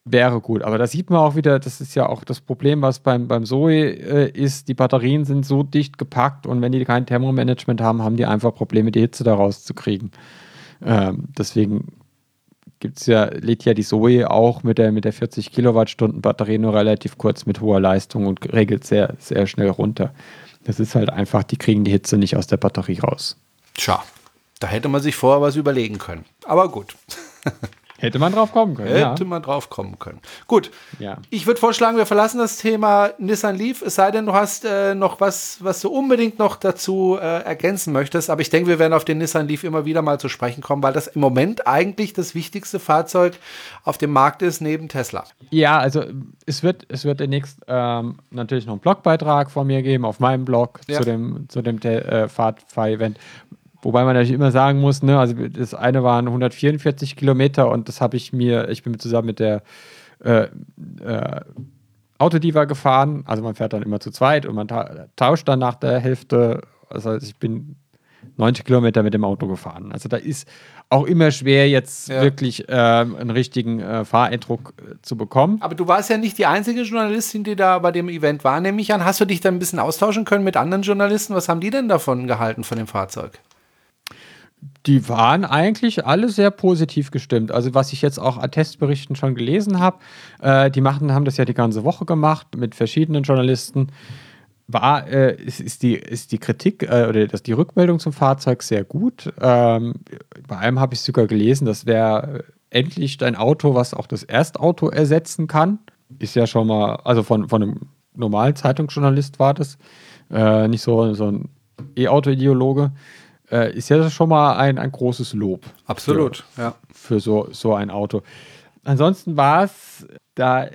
C: wäre gut. Aber da sieht man auch wieder, das ist ja auch das Problem, was beim, beim Zoe äh, ist, die Batterien sind so dicht gepackt und wenn die kein Thermomanagement haben, haben die einfach Probleme, die Hitze daraus zu kriegen. Ähm, deswegen gibt's ja, lädt ja die Zoe auch mit der, mit der 40 Kilowattstunden Batterie nur relativ kurz mit hoher Leistung und regelt sehr, sehr schnell runter. Das ist halt einfach, die kriegen die Hitze nicht aus der Batterie raus.
B: Tja, da hätte man sich vorher was überlegen können. Aber gut. *laughs*
C: Hätte man drauf kommen können.
B: Hätte
C: ja.
B: man drauf kommen können. Gut.
C: Ja.
B: Ich würde vorschlagen, wir verlassen das Thema Nissan Leaf, es sei denn, du hast äh, noch was, was du unbedingt noch dazu äh, ergänzen möchtest. Aber ich denke, wir werden auf den Nissan Leaf immer wieder mal zu sprechen kommen, weil das im Moment eigentlich das wichtigste Fahrzeug auf dem Markt ist, neben Tesla.
C: Ja, also es wird, es wird demnächst ähm, natürlich noch einen Blogbeitrag von mir geben auf meinem Blog
B: Ja.
C: zu dem, zu dem Te- äh, Fahrtfahr-Event. Wobei man natürlich immer sagen muss, ne, also das eine waren 144 Kilometer und das habe ich mir, ich bin zusammen mit der äh, äh, Autodiva gefahren. Also man fährt dann immer zu zweit und man ta tauscht dann nach der Hälfte. Also ich bin 90 Kilometer mit dem Auto gefahren. Also da ist auch immer schwer, jetzt
B: Ja.
C: wirklich ähm, einen richtigen äh, Fahreindruck äh, zu bekommen.
B: Aber du warst ja nicht die einzige Journalistin, die da bei dem Event war, nehme ich an. Hast du dich da ein bisschen austauschen können mit anderen Journalisten? Was haben die denn davon gehalten, von dem Fahrzeug?
C: Die waren eigentlich alle sehr positiv gestimmt. Also was ich jetzt auch an Testberichten schon gelesen habe, äh, die machen, haben das ja die ganze Woche gemacht mit verschiedenen Journalisten. War, äh, ist, ist, die, ist die Kritik äh, oder das, die Rückmeldung zum Fahrzeug sehr gut. Ähm, bei einem habe ich sogar gelesen, das wäre endlich ein Auto, was auch das Erstauto ersetzen kann. Ist ja schon mal, also von, von einem normalen Zeitungsjournalist war das, äh, nicht so, so ein E-Auto-Ideologe. Äh, ist ja schon mal ein, ein großes Lob
B: Absolut, ja.
C: für so, so ein Auto. Ansonsten war es, da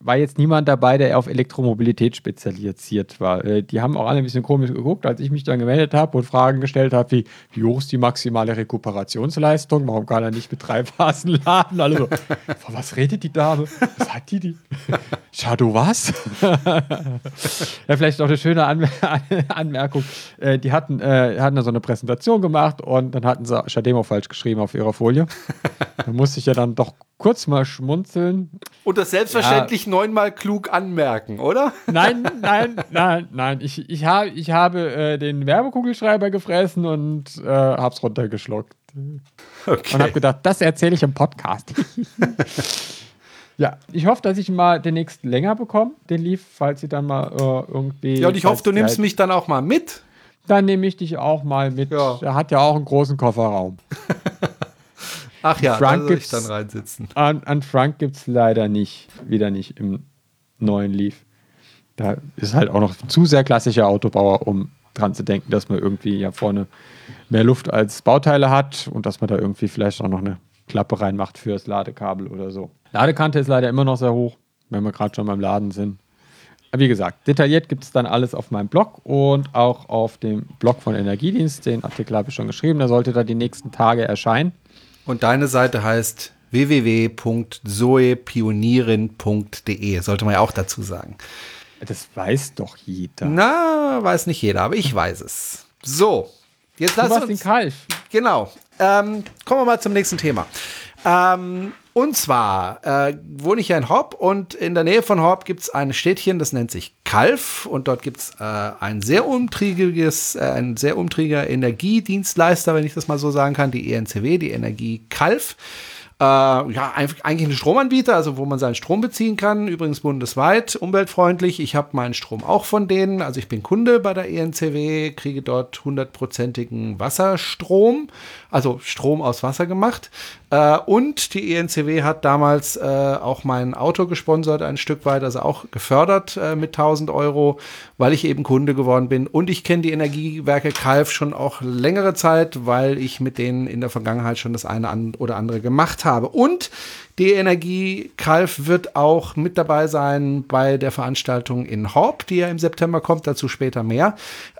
C: war jetzt niemand dabei, der auf Elektromobilität spezialisiert war. Äh, Die haben auch alle ein bisschen komisch geguckt, als ich mich dann gemeldet habe und Fragen gestellt habe, wie, wie hoch ist die maximale Rekuperationsleistung? Warum kann er nicht mit drei Phasen laden? Alle so, *laughs* von was redet die Dame? Was hat die? die? Shadow was? *laughs* ja, vielleicht noch eine schöne Anmer *laughs* Anmerkung. Äh, die hatten, äh, hatten da so eine Präsentation gemacht und dann hatten sie Shademo falsch geschrieben auf ihrer Folie. da musste ich ja dann doch kurz mal schmunzeln.
B: Und das selbstverständlich neunmal klug anmerken, oder?
C: Nein, *laughs* nein, nein, nein. Ich, ich, hab, ich habe äh, den Werbekugelschreiber gefressen und äh, hab's runtergeschluckt.
B: Okay.
C: Und habe gedacht, das erzähle ich im Podcast. *laughs* ja, ich hoffe, dass ich mal demnächst länger bekomme, den Leaf, falls sie dann mal äh, irgendwie.
B: ja, und ich hoffe, du nimmst
C: halt-
B: mich dann auch mal mit.
C: Dann nehme ich dich auch mal mit.
B: Ja.
C: Er hat ja auch einen großen Kofferraum. *laughs*
B: Ach ja,
C: Frank
B: da soll ich
C: gibt's-
B: dann reinsitzen.
C: An, an Frank gibt es leider nicht, wieder nicht im neuen Leaf. Da ist halt auch noch zu sehr klassischer Autobauer, um dran zu denken, dass man irgendwie ja vorne mehr Luft als Bauteile hat und dass man da irgendwie vielleicht auch noch eine Klappe reinmacht fürs Ladekabel oder so. Ladekante ist leider immer noch sehr hoch, wenn wir gerade schon beim Laden sind. Aber Wie gesagt, detailliert gibt es dann alles auf meinem Blog und auch auf dem Blog von Energiedienst. Den Artikel habe ich schon geschrieben, der sollte da die nächsten Tage erscheinen.
B: Und deine Seite heißt www.zoepionierin.de. Sollte man ja auch dazu sagen.
C: Das weiß doch jeder.
B: Na, weiß nicht jeder, aber ich weiß es. So, jetzt lass uns.
C: Kalf.
B: Genau. Ähm, kommen wir mal zum nächsten Thema. Ähm, und zwar äh, wohne ich ja in Horb und in der Nähe von Horb gibt es ein Städtchen, das nennt sich Kalf und dort gibt es äh, ein sehr umtriebiges, äh, ein sehr umtriebiger Energiedienstleister, wenn ich das mal so sagen kann, die ENCW, die Energie Kalf. Äh, ja, eigentlich ein Stromanbieter, also wo man seinen Strom beziehen kann, übrigens bundesweit, umweltfreundlich. Ich habe meinen Strom auch von denen, also ich bin Kunde bei der ENCW, kriege dort hundertprozentigen Wasserstrom, also Strom aus Wasser gemacht. Äh, und die ENCW hat damals äh, auch mein Auto gesponsert, ein Stück weit, also auch gefördert äh, mit 1000 Euro, weil ich eben Kunde geworden bin. Und ich kenne die Energiewerke Kalf schon auch längere Zeit, weil ich mit denen in der Vergangenheit schon das eine oder andere gemacht habe. Und die Energie Kalf wird auch mit dabei sein bei der Veranstaltung in Horb, die ja im September kommt, dazu später mehr.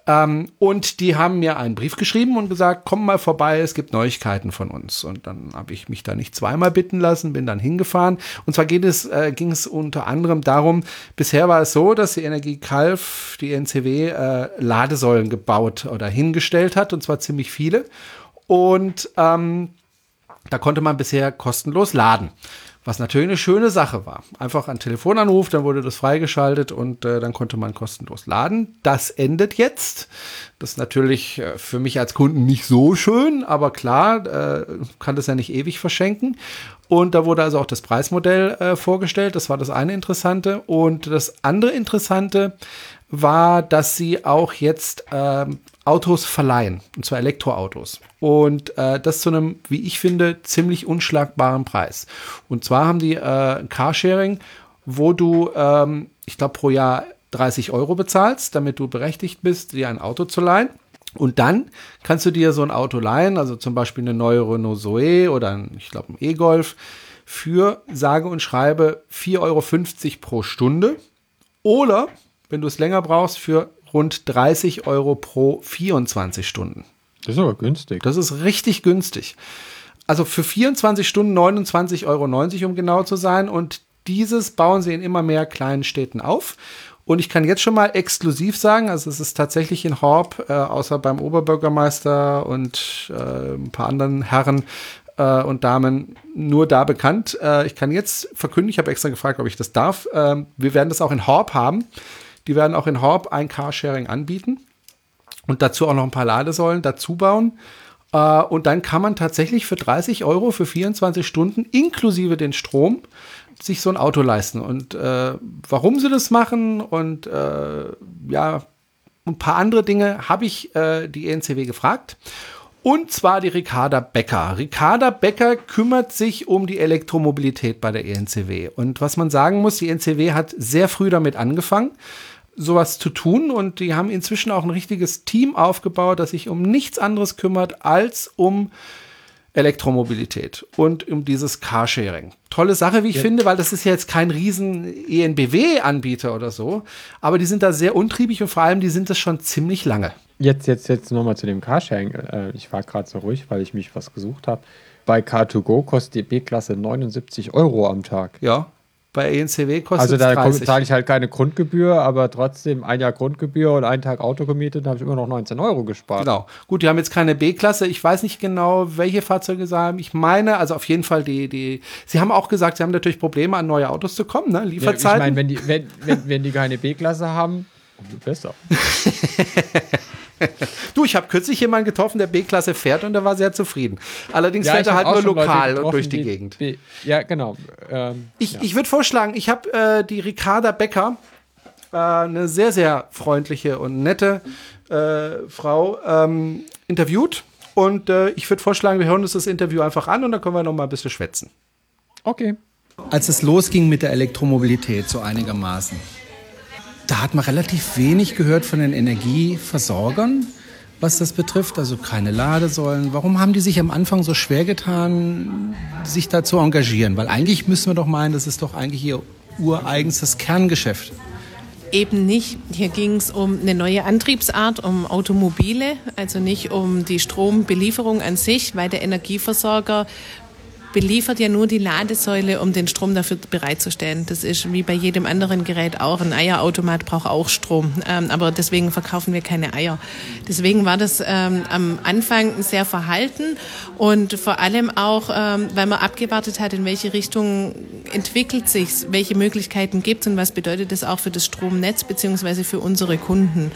B: Ähm, und die haben mir einen Brief geschrieben und gesagt, komm mal vorbei, es gibt Neuigkeiten von uns. Und dann habe ich mich da nicht zweimal bitten lassen, bin dann hingefahren. Und zwar geht es, äh, ging es unter anderem darum, bisher war es so, dass die Energie Kalf, die NCW, äh, Ladesäulen gebaut oder hingestellt hat, und zwar ziemlich viele. Und ähm, Da konnte man bisher kostenlos laden. Was natürlich eine schöne Sache war. Einfach ein Telefonanruf, dann wurde das freigeschaltet und äh, dann konnte man kostenlos laden. Das endet jetzt. Das ist natürlich äh, für mich als Kunden nicht so schön, aber klar, äh, kann das ja nicht ewig verschenken. Und da wurde also auch das Preismodell äh, vorgestellt. Das war das eine Interessante. Und das andere Interessante war, dass sie auch jetzt ähm, Autos verleihen, und zwar Elektroautos. Und äh, das zu einem, wie ich finde, ziemlich unschlagbaren Preis. Und zwar haben die äh, Carsharing, wo du, ähm, ich glaube, pro Jahr 30 Euro bezahlst, damit du berechtigt bist, dir ein Auto zu leihen. Und dann kannst du dir so ein Auto leihen, also zum Beispiel eine neue Renault Zoe oder ein, ich glaube, ein E-Golf für sage und schreibe 4,50 Euro pro Stunde. Oder, wenn du es länger brauchst, für rund 30 Euro pro 24 Stunden.
C: Das ist aber günstig.
B: Das ist richtig günstig. Also für 24 Stunden 29,90 Euro, um genau zu sein. Und dieses bauen sie in immer mehr kleinen Städten auf. Und ich kann jetzt schon mal exklusiv sagen, also es ist tatsächlich in Horb, äh, außer beim Oberbürgermeister und äh, ein paar anderen Herren äh, und Damen, nur da bekannt. Äh, ich kann jetzt verkünden, ich habe extra gefragt, ob ich das darf. Ähm, wir werden das auch in Horb haben. Die werden auch in Horb ein Carsharing anbieten und dazu auch noch ein paar Ladesäulen dazu bauen. Uh, und dann kann man tatsächlich für 30 Euro für 24 Stunden inklusive den Strom sich so ein Auto leisten. Und äh, warum sie das machen und äh, ja, ein paar andere Dinge habe ich äh, die ENCW gefragt. Und zwar die Ricarda Becker. Ricarda Becker kümmert sich um die Elektromobilität bei der ENCW. Und was man sagen muss, die ENCW hat sehr früh damit angefangen sowas zu tun und die haben inzwischen auch ein richtiges Team aufgebaut, das sich um nichts anderes kümmert als um Elektromobilität und um dieses Carsharing. Tolle Sache, wie ich ja. finde, weil das ist ja jetzt kein riesen ENBW-Anbieter oder so, aber die sind da sehr untriebig und vor allem, die sind das schon ziemlich lange.
C: Jetzt, jetzt, jetzt nochmal zu dem Carsharing. Äh, ich war gerade so ruhig, weil ich mich was gesucht habe. Bei Car2Go kostet die B-Klasse 79 Euro am Tag.
B: Ja, bei ENCW kostet
C: es Also da zahle ich halt keine Grundgebühr, aber trotzdem ein Jahr Grundgebühr und einen Tag Auto gemietet, habe ich immer noch 19 Euro gespart.
B: Genau. Gut, die haben jetzt keine B-Klasse. Ich weiß nicht genau, welche Fahrzeuge sie haben. Ich meine, also auf jeden Fall die, die, sie haben auch gesagt, sie haben natürlich Probleme, an neue Autos zu kommen, ne? Lieferzeiten.
C: Ja, ich meine, wenn die, wenn, wenn, wenn die keine B-Klasse haben, umso besser. *laughs* *laughs*
B: du, ich habe kürzlich jemanden getroffen, der B-Klasse fährt und der war sehr zufrieden. Allerdings ja, fährt er halt nur lokal und durch die, die Gegend.
C: B ja, genau. Ähm,
B: ich
C: ja.
B: ich würde vorschlagen, ich habe äh, die Ricarda Becker, äh, eine sehr, sehr freundliche und nette äh, Frau, ähm, interviewt. Und äh, ich würde vorschlagen, wir hören uns das Interview einfach an und dann können wir noch mal ein bisschen schwätzen.
C: Okay.
F: Als es losging mit der Elektromobilität, so einigermaßen, da hat man relativ wenig gehört von den Energieversorgern, was das betrifft, also keine Ladesäulen. Warum haben die sich am Anfang so schwer getan, sich da zu engagieren? Weil eigentlich müssen wir doch meinen, das ist doch eigentlich ihr ureigenstes Kerngeschäft.
G: Eben nicht. Hier ging es um eine neue Antriebsart, um Automobile, also nicht um die Strombelieferung an sich, weil der Energieversorger beliefert ja nur die Ladesäule, um den Strom dafür bereitzustellen. Das ist wie bei jedem anderen Gerät auch. Ein Eierautomat braucht auch Strom. Ähm, aber deswegen verkaufen wir keine Eier. Deswegen war das ähm, am Anfang sehr verhalten und vor allem auch, ähm, weil man abgewartet hat, in welche Richtung entwickelt sich welche Möglichkeiten gibt und was bedeutet das auch für das Stromnetz beziehungsweise für unsere Kunden.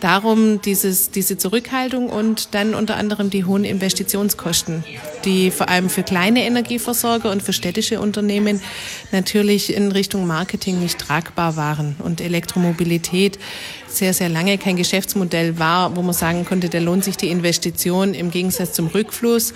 G: Darum dieses, diese Zurückhaltung und dann unter anderem die hohen Investitionskosten, die vor allem für kleine Energieversorger und für städtische Unternehmen natürlich in Richtung Marketing nicht tragbar waren und Elektromobilität sehr, sehr lange kein Geschäftsmodell war, wo man sagen konnte, da lohnt sich die Investition im Gegensatz zum Rückfluss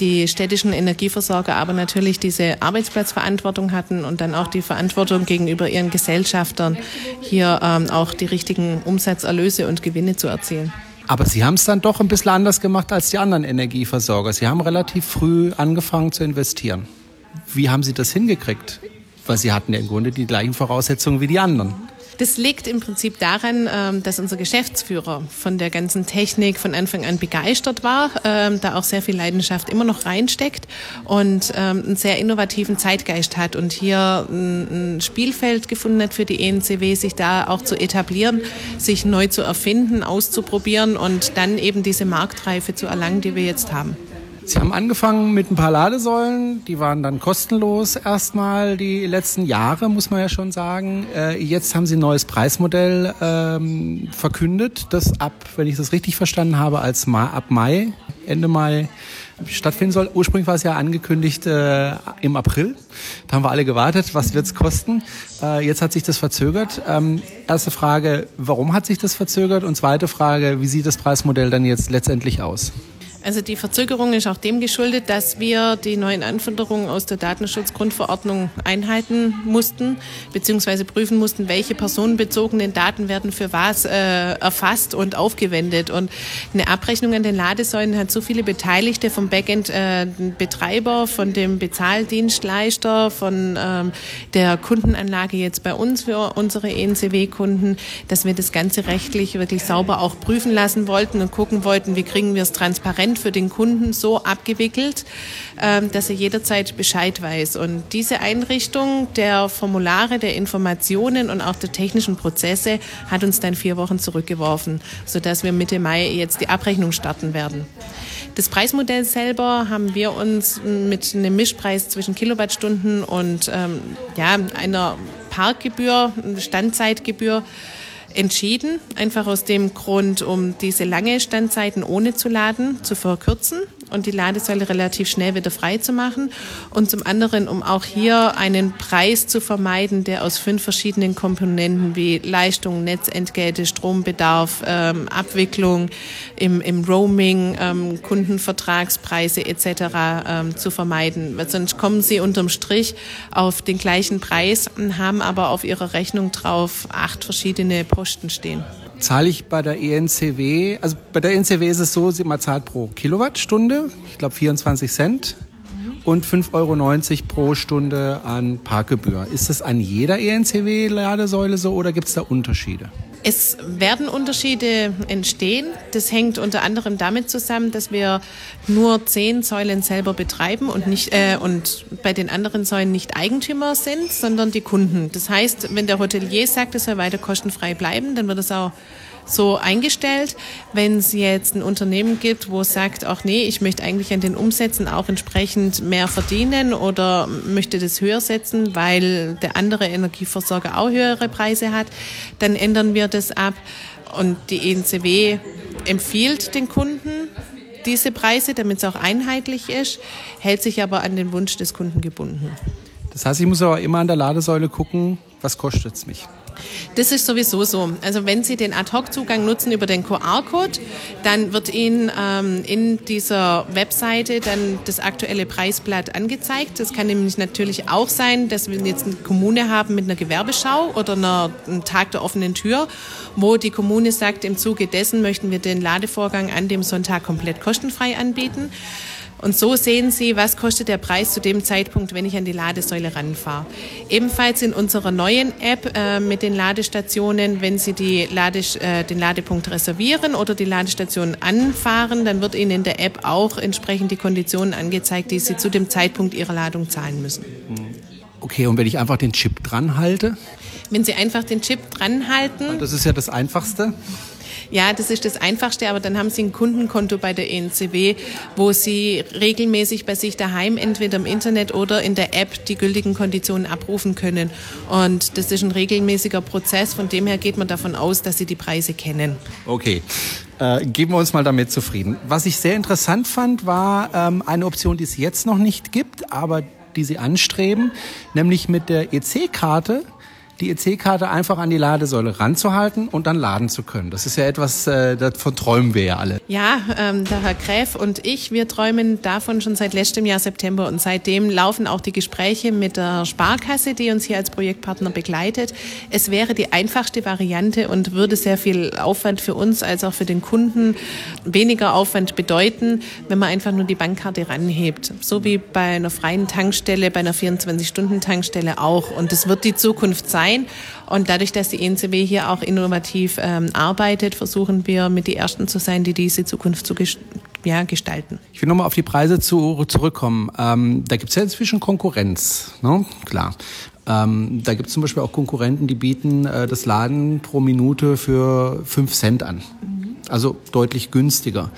G: die städtischen Energieversorger aber natürlich diese Arbeitsplatzverantwortung hatten und dann auch die Verantwortung gegenüber ihren Gesellschaftern, hier ähm, auch die richtigen Umsatzerlöse und Gewinne zu erzielen.
F: Aber Sie haben es dann doch ein bisschen anders gemacht als die anderen Energieversorger. Sie haben relativ früh angefangen zu investieren. Wie haben Sie das hingekriegt? Weil Sie hatten ja im Grunde die gleichen Voraussetzungen wie die anderen.
G: Das liegt im Prinzip daran, ähm, dass unser Geschäftsführer von der ganzen Technik von Anfang an begeistert war, ähm, da auch sehr viel Leidenschaft immer noch reinsteckt und ähm, einen sehr innovativen Zeitgeist hat und hier ein Spielfeld gefunden hat für die ENCW, sich da auch zu etablieren, sich neu zu erfinden, auszuprobieren und dann eben diese Marktreife zu erlangen, die wir jetzt haben.
B: Sie haben angefangen mit ein paar Ladesäulen, die waren dann kostenlos erstmal die letzten Jahre, muss man ja schon sagen. Äh, jetzt haben Sie ein neues Preismodell ähm, verkündet, das ab, wenn ich das richtig verstanden habe, als Ma ab Mai, Ende Mai stattfinden soll. Ursprünglich war es ja angekündigt äh, im April. Da haben wir alle gewartet, was wird es kosten. Äh, jetzt hat sich das verzögert. Ähm, erste Frage, warum hat sich das verzögert? Und zweite Frage, wie sieht das Preismodell dann jetzt letztendlich aus?
G: Also die Verzögerung ist auch dem geschuldet, dass wir die neuen Anforderungen aus der Datenschutzgrundverordnung einhalten mussten, beziehungsweise prüfen mussten, welche personenbezogenen Daten werden für was äh, erfasst und aufgewendet. Und eine Abrechnung an den Ladesäulen hat so viele Beteiligte vom Backend-Betreiber, äh, von dem Bezahldienstleister, von ähm, der Kundenanlage jetzt bei uns für unsere ENCW-Kunden, dass wir das Ganze rechtlich wirklich sauber auch prüfen lassen wollten und gucken wollten, wie kriegen wir es transparent Dokument für den Kunden so abgewickelt, ähm, dass er jederzeit Bescheid weiß. Und diese Einrichtung der Formulare, der Informationen und auch der technischen Prozesse hat uns dann vier Wochen zurückgeworfen, sodass wir Mitte Mai jetzt die Abrechnung starten werden. Das Preismodell selber haben wir uns mit einem Mischpreis zwischen Kilowattstunden und ähm, ja, einer Parkgebühr, Standzeitgebühr entschieden, einfach aus dem Grund, um diese lange Standzeiten ohne zu laden zu verkürzen und die Ladesäule relativ schnell wieder frei zu machen und zum anderen, um auch hier einen Preis zu vermeiden, der aus fünf verschiedenen Komponenten wie Leistung, Netzentgelte, Strombedarf, ähm, Abwicklung im, im Roaming, ähm, Kundenvertragspreise etc. Ähm, zu vermeiden. Weil sonst kommen Sie unterm Strich auf den gleichen Preis, haben aber auf Ihrer Rechnung drauf acht verschiedene Posten stehen
B: zahle ich bei der ENCW, also bei der ENCW ist es so, man zahlt pro Kilowattstunde, ich glaube 24 Cent und 5,90 Euro pro Stunde an Parkgebühr. Ist das an jeder ENCW-Ladesäule so oder gibt es da Unterschiede?
G: Es werden Unterschiede entstehen. Das hängt unter anderem damit zusammen, dass wir nur zehn Säulen selber betreiben und nicht äh, und bei den anderen Säulen nicht Eigentümer sind, sondern die Kunden. Das heißt, wenn der Hotelier sagt, es soll weiter kostenfrei bleiben, dann wird es auch so eingestellt. Wenn es jetzt ein Unternehmen gibt, wo es sagt, auch nee, ich möchte eigentlich an den Umsätzen auch entsprechend mehr verdienen oder möchte das höher setzen, weil der andere Energieversorger auch höhere Preise hat, dann ändern wir das ab. Und die ENCW empfiehlt den Kunden diese Preise, damit es auch einheitlich ist, hält sich aber an den Wunsch des Kunden gebunden.
B: Das heißt, ich muss aber immer an der Ladesäule gucken, was kostet es mich?
G: Das ist sowieso so. Also wenn Sie den Ad-Hoc-Zugang nutzen über den QR-Code, dann wird Ihnen ähm, in dieser Webseite dann das aktuelle Preisblatt angezeigt. Das kann nämlich natürlich auch sein, dass wir jetzt eine Kommune haben mit einer Gewerbeschau oder einer, einem Tag der offenen Tür, wo die Kommune sagt, im Zuge dessen möchten wir den Ladevorgang an dem Sonntag komplett kostenfrei anbieten. Und so sehen Sie, was kostet der Preis zu dem Zeitpunkt, wenn ich an die Ladesäule ranfahre. Ebenfalls in unserer neuen App äh, mit den Ladestationen, wenn Sie die Lades äh, den Ladepunkt reservieren oder die Ladestation anfahren, dann wird Ihnen in der App auch entsprechend die Konditionen angezeigt, die Sie zu dem Zeitpunkt Ihrer Ladung zahlen müssen.
B: Okay, und wenn ich einfach den Chip dran halte?
G: Wenn Sie einfach den Chip dran halten.
B: Das ist ja das Einfachste.
G: Ja, das ist das Einfachste, aber dann haben Sie ein Kundenkonto bei der ENCW, wo Sie regelmäßig bei sich daheim entweder im Internet oder in der App die gültigen Konditionen abrufen können. Und das ist ein regelmäßiger Prozess. Von dem her geht man davon aus, dass Sie die Preise kennen.
B: Okay. Äh, geben wir uns mal damit zufrieden. Was ich sehr interessant fand, war ähm, eine Option, die es jetzt noch nicht gibt, aber die Sie anstreben, nämlich mit der EC-Karte die EC-Karte einfach an die Ladesäule ranzuhalten und dann laden zu können. Das ist ja etwas, äh, davon träumen wir ja alle.
G: Ja, ähm, der Herr Gräf und ich, wir träumen davon schon seit letztem Jahr September und seitdem laufen auch die Gespräche mit der Sparkasse, die uns hier als Projektpartner begleitet. Es wäre die einfachste Variante und würde sehr viel Aufwand für uns als auch für den Kunden weniger Aufwand bedeuten, wenn man einfach nur die Bankkarte ranhebt. So wie bei einer freien Tankstelle, bei einer 24-Stunden-Tankstelle auch. Und das wird die Zukunft sein sein. Und dadurch, dass die ENCW hier auch innovativ ähm, arbeitet, versuchen wir mit die Ersten zu sein, die diese Zukunft zu ja, gestalten.
B: Ich will nochmal auf die Preise zu, zurückkommen. Ähm, da gibt es ja inzwischen Konkurrenz, ne? klar. Ähm, da gibt es zum Beispiel auch Konkurrenten, die bieten äh, das Laden pro Minute für 5 Cent an. Also deutlich günstiger.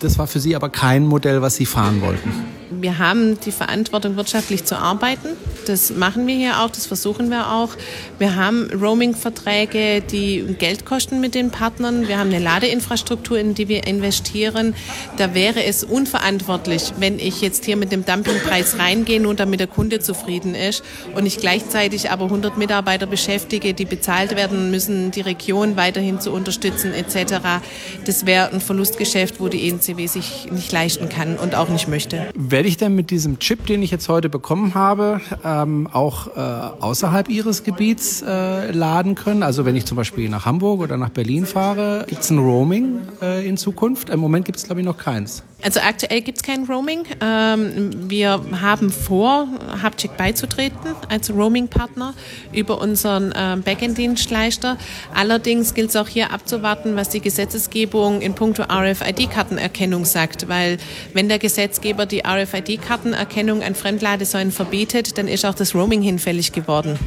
B: das war für Sie aber kein Modell, was Sie fahren wollten.
G: Wir haben die Verantwortung, wirtschaftlich zu arbeiten. Das machen wir hier auch, das versuchen wir auch. Wir haben Roaming-Verträge, die Geld kosten mit den Partnern. Wir haben eine Ladeinfrastruktur, in die wir investieren. Da wäre es unverantwortlich, wenn ich jetzt hier mit dem Dumpingpreis reingehe, nur damit der Kunde zufrieden ist und ich gleichzeitig aber 100 Mitarbeiter beschäftige, die bezahlt werden müssen, die Region weiterhin zu unterstützen etc. Das wäre ein Verlustgeschäft, wo die ENCW sich nicht leisten kann und auch nicht möchte.
B: Werde ich denn mit diesem Chip, den ich jetzt heute bekommen habe, ähm, auch äh, außerhalb Ihres Gebiets äh, laden können? Also wenn ich zum Beispiel nach Hamburg oder nach Berlin fahre, gibt es ein Roaming äh, in Zukunft? Im Moment gibt es, glaube ich, noch keins.
G: Also aktuell gibt es kein Roaming. Ähm, wir haben vor, Hubcheck beizutreten als Roaming-Partner über unseren äh, Backend-Dienstleister. Allerdings gilt es auch hier abzuwarten, was die Gesetzesgebung in puncto RFID-Kartenerkennung sagt, weil wenn der Gesetzgeber die RFID-Kartenerkennung an Fremdladesäulen verbietet, dann ist auch das Roaming hinfällig geworden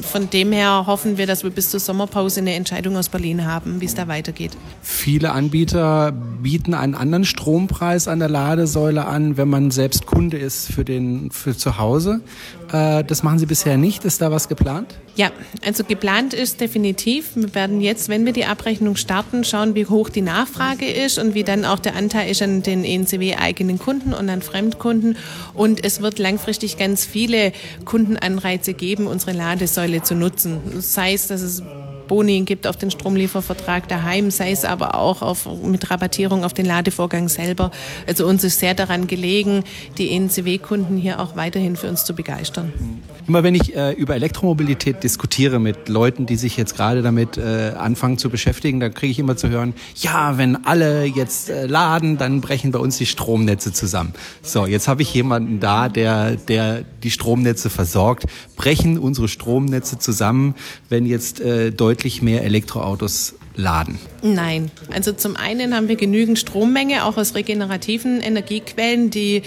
G: von dem her hoffen wir, dass wir bis zur Sommerpause eine Entscheidung aus Berlin haben, wie es da weitergeht.
B: Viele Anbieter bieten einen anderen Strompreis an der Ladesäule an, wenn man selbst Kunde ist für, den, für zu Hause. Äh, das machen Sie bisher nicht. Ist da was geplant?
G: Ja, also geplant ist definitiv. Wir werden jetzt, wenn wir die Abrechnung starten, schauen, wie hoch die Nachfrage ist und wie dann auch der Anteil ist an den ENCW-eigenen Kunden und an Fremdkunden. Und es wird langfristig ganz viele Kundenanreize geben, unsere Ladesäule zu nutzen. Sei es, dass es Boni gibt auf den Stromliefervertrag daheim, sei es aber auch auf, mit Rabattierung auf den Ladevorgang selber. Also uns ist sehr daran gelegen, die ENCW-Kunden hier auch weiterhin für uns zu begeistern.
B: Immer wenn ich äh, über Elektromobilität diskutiere mit Leuten, die sich jetzt gerade damit äh, anfangen zu beschäftigen, dann kriege ich immer zu hören, ja, wenn alle jetzt äh, laden, dann brechen bei uns die Stromnetze zusammen. So, jetzt habe ich jemanden da, der, der die Stromnetze versorgt. Brechen unsere Stromnetze zusammen, wenn jetzt äh, deutlich mehr Elektroautos laden?
G: Nein. Also zum einen haben wir genügend Strommenge, auch aus regenerativen Energiequellen, die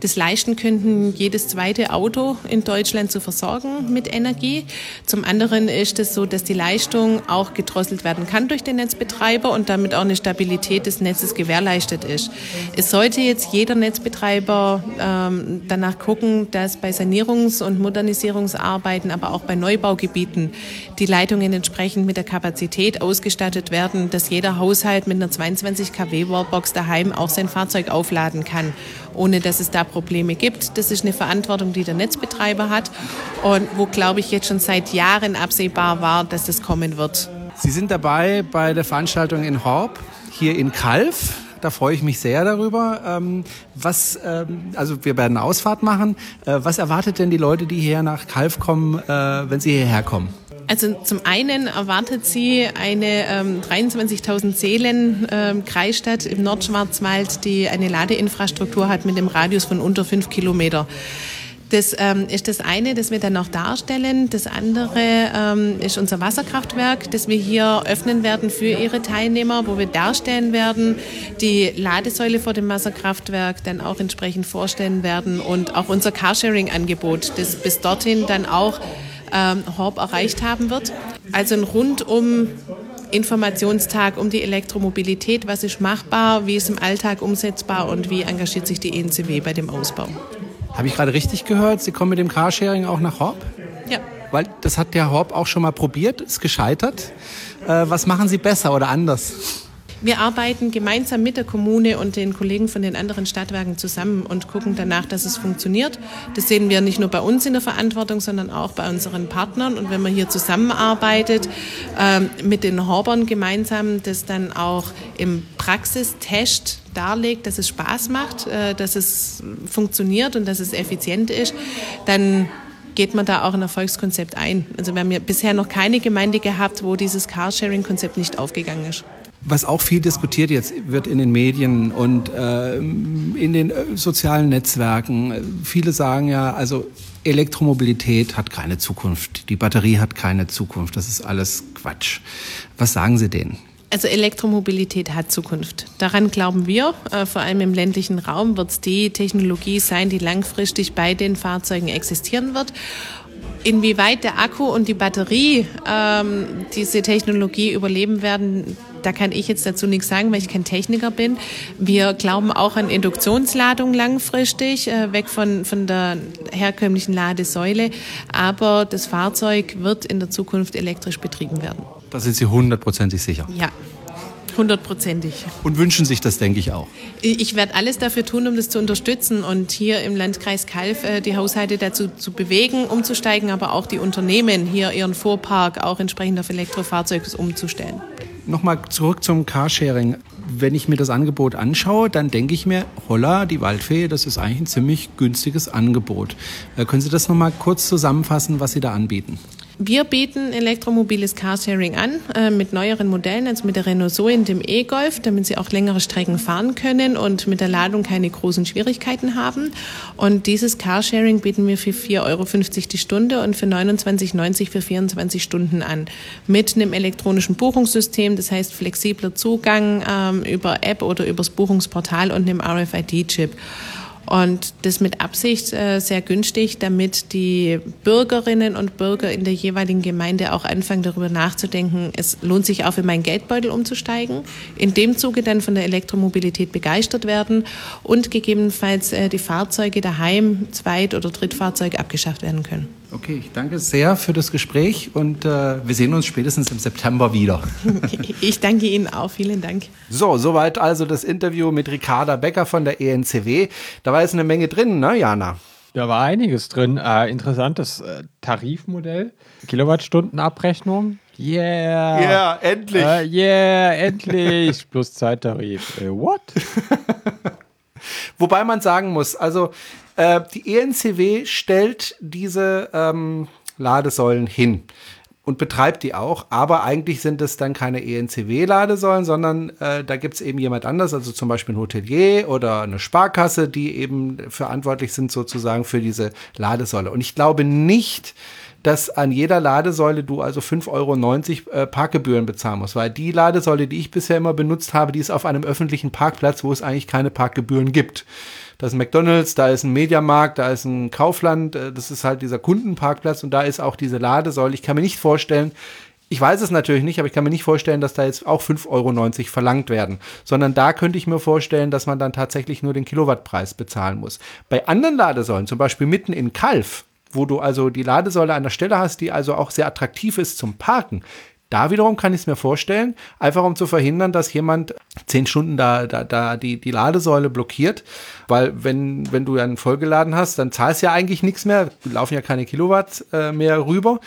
G: das leisten könnten, jedes zweite Auto in Deutschland zu versorgen mit Energie. Zum anderen ist es so, dass die Leistung auch gedrosselt werden kann durch den Netzbetreiber und damit auch eine Stabilität des Netzes gewährleistet ist. Es sollte jetzt jeder Netzbetreiber ähm, danach gucken, dass bei Sanierungs- und Modernisierungsarbeiten, aber auch bei Neubaugebieten die Leitungen entsprechend mit der Kapazität ausgestattet werden, dass jeder Haushalt mit einer 22 kW Wallbox daheim auch sein Fahrzeug aufladen kann, ohne dass es da Probleme gibt. Das ist eine Verantwortung, die der Netzbetreiber hat und wo, glaube ich, jetzt schon seit Jahren absehbar war, dass das kommen wird.
B: Sie sind dabei bei der Veranstaltung in Horb, hier in Kalf. Da freue ich mich sehr darüber. Ähm, was, ähm, also wir werden Ausfahrt machen. Äh, was erwartet denn die Leute, die hierher nach Kalf kommen, äh, wenn sie hierher kommen?
G: Also zum einen erwartet sie eine ähm, 23.000 Seelen ähm, Kreisstadt im Nordschwarzwald, die eine Ladeinfrastruktur hat mit dem Radius von unter fünf Kilometer. Das ähm, ist das eine, das wir dann noch darstellen. Das andere ähm, ist unser Wasserkraftwerk, das wir hier öffnen werden für Ihre Teilnehmer, wo wir darstellen werden, die Ladesäule vor dem Wasserkraftwerk dann auch entsprechend vorstellen werden und auch unser Carsharing-Angebot, das bis dorthin dann auch ähm, Horb erreicht haben wird. Also ein rundum Informationstag um die Elektromobilität, was ist machbar, wie ist im Alltag umsetzbar und wie engagiert sich die ENCW bei dem Ausbau.
B: Habe ich gerade richtig gehört, Sie kommen mit dem Carsharing auch nach Horb?
G: Ja.
B: Weil das hat der Horb auch schon mal probiert, ist gescheitert. Äh, was machen Sie besser oder anders?
G: Wir arbeiten gemeinsam mit der Kommune und den Kollegen von den anderen Stadtwerken zusammen und gucken danach, dass es funktioniert. Das sehen wir nicht nur bei uns in der Verantwortung, sondern auch bei unseren Partnern. Und wenn man hier zusammenarbeitet ähm, mit den Horbern gemeinsam, das dann auch im Praxistest darlegt, dass es Spaß macht, äh, dass es funktioniert und dass es effizient ist, dann geht man da auch ein Erfolgskonzept ein. Also wir haben ja bisher noch keine Gemeinde gehabt, wo dieses Carsharing-Konzept nicht aufgegangen ist.
B: Was auch viel diskutiert jetzt wird in den Medien und äh, in den äh, sozialen Netzwerken. Viele sagen ja, also Elektromobilität hat keine Zukunft, die Batterie hat keine Zukunft, das ist alles Quatsch. Was sagen Sie denen?
G: Also Elektromobilität hat Zukunft. Daran glauben wir. Äh, vor allem im ländlichen Raum wird es die Technologie sein, die langfristig bei den Fahrzeugen existieren wird. Inwieweit der Akku und die Batterie ähm, diese Technologie überleben werden, da kann ich jetzt dazu nichts sagen, weil ich kein Techniker bin. Wir glauben auch an Induktionsladung langfristig, äh, weg von, von der herkömmlichen Ladesäule. Aber das Fahrzeug wird in der Zukunft elektrisch betrieben werden.
F: Da sind Sie hundertprozentig sicher.
G: Ja. Hundertprozentig.
F: Und wünschen sich das, denke ich, auch.
G: Ich werde alles dafür tun, um das zu unterstützen und hier im Landkreis Kalf äh, die Haushalte dazu zu bewegen, umzusteigen, aber auch die Unternehmen hier ihren Fuhrpark auch entsprechend auf Elektrofahrzeuge umzustellen.
F: Nochmal zurück zum Carsharing. Wenn ich mir das Angebot anschaue, dann denke ich mir, holla, die Waldfee, das ist eigentlich ein ziemlich günstiges Angebot. Äh, können Sie das nochmal kurz zusammenfassen, was Sie da anbieten?
G: Wir bieten elektromobiles Carsharing an äh, mit neueren Modellen, also mit der Renault Zoe und dem E-Golf, damit Sie auch längere Strecken fahren können und mit der Ladung keine großen Schwierigkeiten haben. Und dieses Carsharing bieten wir für 4,50 Euro die Stunde und für 29,90 für 24 Stunden an. Mit einem elektronischen Buchungssystem, das heißt flexibler Zugang ähm, über App oder übers Buchungsportal und einem RFID-Chip. Und das mit Absicht äh, sehr günstig, damit die Bürgerinnen und Bürger in der jeweiligen Gemeinde auch anfangen darüber nachzudenken, es lohnt sich auch für meinen Geldbeutel umzusteigen, in dem Zuge dann von der Elektromobilität begeistert werden und gegebenenfalls äh, die Fahrzeuge daheim, Zweit- oder Drittfahrzeuge abgeschafft werden können.
F: Okay, ich danke sehr für das Gespräch und äh, wir sehen uns spätestens im September wieder. *laughs*
G: ich danke Ihnen auch, vielen Dank.
B: So, soweit also das Interview mit Ricarda Becker von der ENCW. Da war jetzt eine Menge drin, ne, Jana?
C: Da war einiges drin. Äh, interessantes äh, Tarifmodell, Kilowattstundenabrechnung. Yeah.
B: Ja, yeah, endlich.
C: Äh, yeah, endlich. *laughs* Plus Zeittarif. Äh, what? *laughs*
B: Wobei man sagen muss, also äh, die ENCW stellt diese ähm, Ladesäulen hin und betreibt die auch, aber eigentlich sind es dann keine ENCW-Ladesäulen, sondern äh, da gibt es eben jemand anders, also zum Beispiel ein Hotelier oder eine Sparkasse, die eben verantwortlich sind sozusagen für diese Ladesäule. Und ich glaube nicht, dass an jeder Ladesäule du also 5,90 Euro äh, Parkgebühren bezahlen musst, weil die Ladesäule, die ich bisher immer benutzt habe, die ist auf einem öffentlichen Parkplatz, wo es eigentlich keine Parkgebühren gibt. Da ist ein McDonalds, da ist ein Mediamarkt, da ist ein Kaufland, äh, das ist halt dieser Kundenparkplatz und da ist auch diese Ladesäule. Ich kann mir nicht vorstellen, ich weiß es natürlich nicht, aber ich kann mir nicht vorstellen, dass da jetzt auch 5,90 Euro verlangt werden, sondern da könnte ich mir vorstellen, dass man dann tatsächlich nur den Kilowattpreis bezahlen muss. Bei anderen Ladesäulen, zum Beispiel mitten in Kalf, wo du also die Ladesäule an der Stelle hast, die also auch sehr attraktiv ist zum Parken, da wiederum kann ich es mir vorstellen, einfach um zu verhindern, dass jemand zehn Stunden da, da, da die, die Ladesäule blockiert. Weil wenn, wenn du dann vollgeladen hast, dann zahlst du ja eigentlich nichts mehr, laufen ja keine Kilowatt äh, mehr rüber.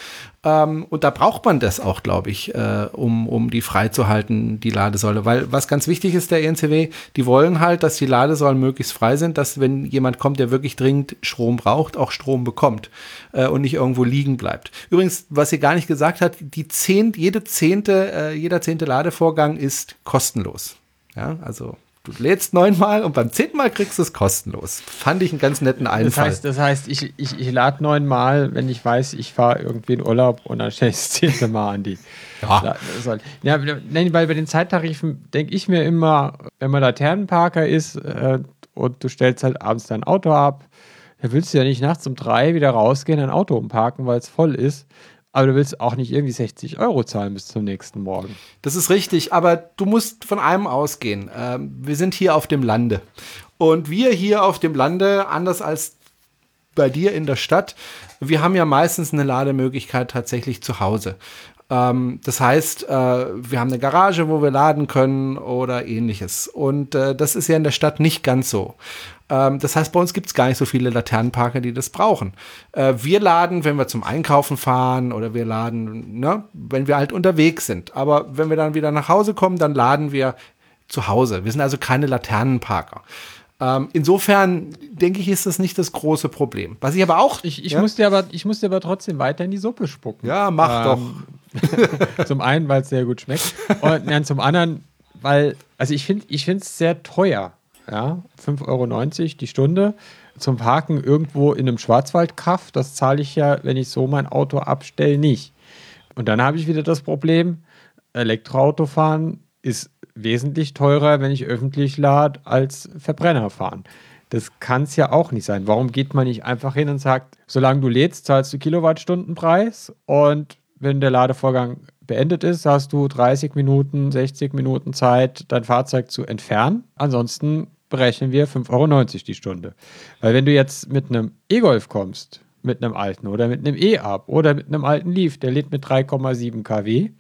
B: Ähm, und da braucht man das auch, glaube ich, äh, um, um die freizuhalten, die Ladesäule. Weil was ganz wichtig ist, der ENCW, die wollen halt, dass die Ladesäulen möglichst frei sind, dass wenn jemand kommt, der wirklich dringend Strom braucht, auch Strom bekommt äh, und nicht irgendwo liegen bleibt. Übrigens, was sie gar nicht gesagt hat, die zehnt, jede zehnte, äh, jeder zehnte Ladevorgang ist kostenlos. Ja, also Du lädst neunmal und beim zehnten Mal kriegst du es kostenlos. Fand ich einen ganz netten Einfall.
C: Das heißt, das heißt ich, ich, ich lade neunmal, wenn ich weiß, ich fahre irgendwie in Urlaub und dann stelle ich das zehnte Mal an die. *laughs* Ja. ja nein, weil bei den Zeittarifen denke ich mir immer, wenn man Laternenparker ist äh, und du stellst halt abends dein Auto ab, da willst du ja nicht nachts um drei wieder rausgehen, ein Auto umparken, weil es voll ist aber du willst auch nicht irgendwie 60 Euro zahlen bis zum nächsten Morgen.
B: Das ist richtig, aber du musst von einem ausgehen. Ähm, wir sind hier auf dem Lande. Und wir hier auf dem Lande, anders als bei dir in der Stadt, wir haben ja meistens eine Lademöglichkeit tatsächlich zu Hause. Ähm, das heißt, äh, wir haben eine Garage, wo wir laden können oder ähnliches. Und äh, das ist ja in der Stadt nicht ganz so. Ähm, das heißt, bei uns gibt es gar nicht so viele Laternenparker, die das brauchen. Äh, wir laden, wenn wir zum Einkaufen fahren oder wir laden, ne, wenn wir halt unterwegs sind. Aber wenn wir dann wieder nach Hause kommen, dann laden wir zu Hause. Wir sind also keine Laternenparker. Ähm, insofern denke ich, ist das nicht das große Problem. Was ich aber auch.
C: Ich, ich, ja? muss, dir aber, ich muss dir aber trotzdem weiter in die Suppe spucken.
B: Ja, mach ähm,
C: doch. *laughs* zum einen, weil es sehr gut schmeckt. Und dann zum anderen, weil, also ich finde es sehr teuer ja, 5,90 Euro die Stunde. Zum Parken irgendwo in einem Schwarzwaldkaff, das zahle ich ja, wenn ich so mein Auto abstelle, nicht. Und dann habe ich wieder das Problem, Elektroautofahren ist wesentlich teurer, wenn ich öffentlich lade, als Verbrenner fahren. Das kann es ja auch nicht sein. Warum geht man nicht einfach hin und sagt, solange du lädst, zahlst du Kilowattstundenpreis und wenn der Ladevorgang beendet ist, hast du 30 Minuten, 60 Minuten Zeit, dein Fahrzeug zu entfernen. Ansonsten berechnen wir 5,90 Euro die Stunde. Weil wenn du jetzt mit einem E-Golf kommst, mit einem alten oder mit einem E-Up oder mit einem alten Leaf, der lädt mit 3,7 kW,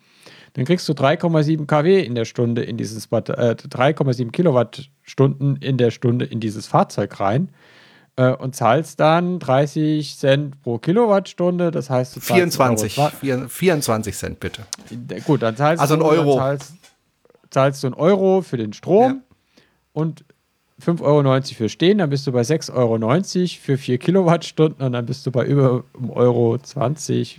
C: dann kriegst du 3,7 kW in der Stunde in dieses äh, 3,7 Kilowattstunden in der Stunde in dieses Fahrzeug rein äh, und zahlst dann 30 Cent pro Kilowattstunde. Das heißt, du
B: 24, 24 Cent bitte.
C: Gut, dann zahlst
B: also
C: du,
B: ein Euro.
C: Zahlst, zahlst, du einen Euro für den Strom ja. und 5,90 Euro für Stehen, dann bist du bei 6,90 Euro für 4 Kilowattstunden und dann bist du bei über 1,20 Euro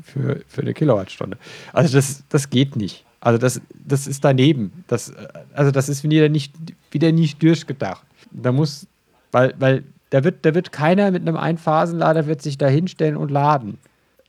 C: für, für eine Kilowattstunde. Also das, das geht nicht. Also das, das ist daneben. Das, also das ist wieder nicht, wieder nicht durchgedacht. Da muss, weil, weil da wird, da wird keiner mit einem Einphasenlader wird sich da hinstellen und laden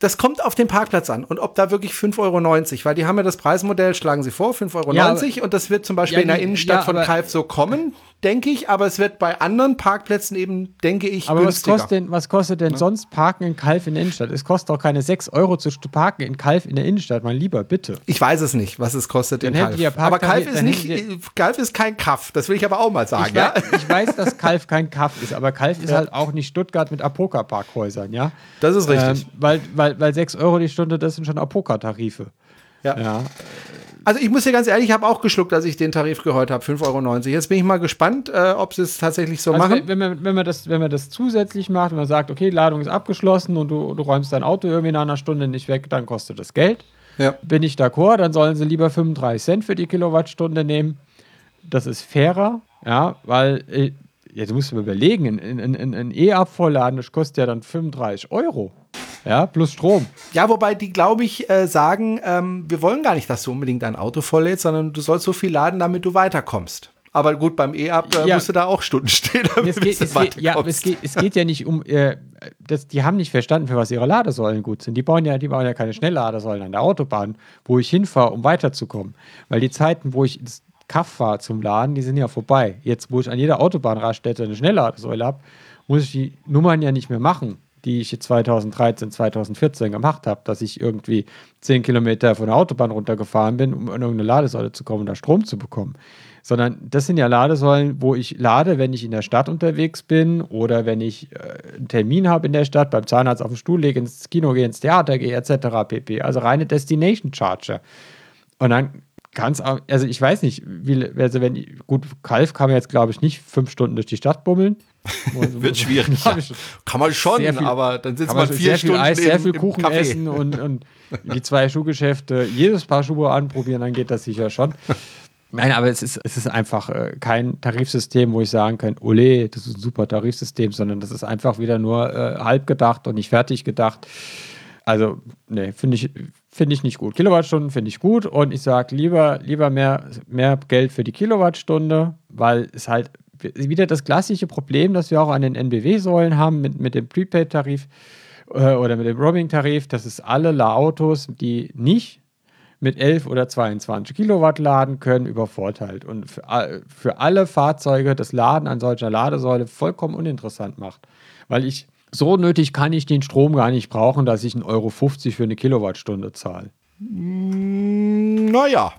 B: das kommt auf den Parkplatz an und ob da wirklich 5,90 Euro, weil die haben ja das Preismodell, schlagen sie vor, 5,90 Euro ja, und das wird zum Beispiel ja, in der Innenstadt ja, von Kalf so kommen, denke ich, aber es wird bei anderen Parkplätzen eben, denke ich,
C: aber günstiger. Was kostet denn, was kostet denn sonst Parken in Kalf in der Innenstadt? Es kostet doch keine 6 Euro zu parken in Kalf in der Innenstadt, mein Lieber, bitte.
B: Ich weiß es nicht, was es kostet dann in Kalf. aber Kalf ist nicht, Kalf ist kein Kaff, das will ich aber auch mal sagen,
C: ich
B: ja?
C: Weiß, ich weiß, dass Kalf kein Kaff ist, aber Kalf ist halt auch nicht Stuttgart mit Apoka-Parkhäusern, ja?
B: Das ist richtig.
C: Ähm, weil, weil, weil 6 Euro die Stunde, das sind schon Apoka-Tarife.
B: Ja. ja. Also ich muss dir ganz ehrlich, ich habe auch geschluckt, als ich den Tarif gehört habe, 5,90 Euro. Jetzt bin ich mal gespannt, äh, ob sie es tatsächlich so also machen.
C: Wenn, man, wenn, man das, wenn man das zusätzlich macht, wenn man sagt, okay, Ladung ist abgeschlossen und du, du räumst dein Auto irgendwie nach einer Stunde nicht weg, dann kostet das Geld. Ja. Bin ich d'accord, dann sollen sie lieber 35 Cent für die Kilowattstunde nehmen. Das ist fairer, ja, weil äh, ja, du musst mir überlegen, ein E-Abvollladen, das kostet ja dann 35 Euro. Ja, plus Strom.
B: Ja, wobei die, glaube ich, äh, sagen, ähm, wir wollen gar nicht, dass du unbedingt dein Auto volllädst, sondern du sollst so viel laden, damit du weiterkommst. Aber gut, beim E-Up äh, ja. musst du da auch Stunden stehen.
C: Damit es geht, es geht, ja, es geht, es geht ja nicht um, äh, das, die haben nicht verstanden, für was ihre Ladesäulen gut sind. Die bauen ja, die bauen ja keine Schnellladesäulen an der Autobahn, wo ich hinfahre, um weiterzukommen. Weil die Zeiten, wo ich Kaff fahre zum Laden, die sind ja vorbei. Jetzt, wo ich an jeder Autobahnraststätte eine Schnellladesäule habe, muss ich die Nummern ja nicht mehr machen die ich 2013, 2014 gemacht habe, dass ich irgendwie 10 Kilometer von der Autobahn runtergefahren bin, um an irgendeine Ladesäule zu kommen, um da Strom zu bekommen. Sondern das sind ja Ladesäulen, wo ich lade, wenn ich in der Stadt unterwegs bin oder wenn ich äh, einen Termin habe in der Stadt, beim Zahnarzt auf den Stuhl lege, ins Kino gehe, ins Theater gehe, etc. pp. Also reine Destination Charger. Und dann ganz, also ich weiß nicht, wie, also wenn, gut, Kalf kann man jetzt, glaube ich, nicht fünf Stunden durch die Stadt bummeln. *laughs*
B: Wird schwierig. Ja. Kann man schon, viel, aber dann sitzt man, man vier
C: sehr
B: Stunden
C: viel Eis, sehr viel Kuchen Café. essen und, und die zwei Schuhgeschäfte jedes Paar Schuhe anprobieren, dann geht das sicher schon. Nein, aber es ist, es ist einfach äh, kein Tarifsystem, wo ich sagen kann, ole, das ist ein super Tarifsystem, sondern das ist einfach wieder nur äh, halb gedacht und nicht fertig gedacht. Also, nee, finde ich, find ich nicht gut. Kilowattstunden finde ich gut und ich sage lieber, lieber mehr, mehr Geld für die Kilowattstunde, weil es halt wieder das klassische Problem, das wir auch an den NBW-Säulen haben mit, mit dem Prepaid-Tarif äh, oder mit dem Roaming-Tarif, dass es alle Autos, die nicht mit 11 oder 22 Kilowatt laden können, übervorteilt und für, für alle Fahrzeuge das Laden an solcher Ladesäule vollkommen uninteressant macht. Weil ich so nötig kann ich den Strom gar nicht brauchen, dass ich 1,50 Euro für eine Kilowattstunde zahle.
B: Naja,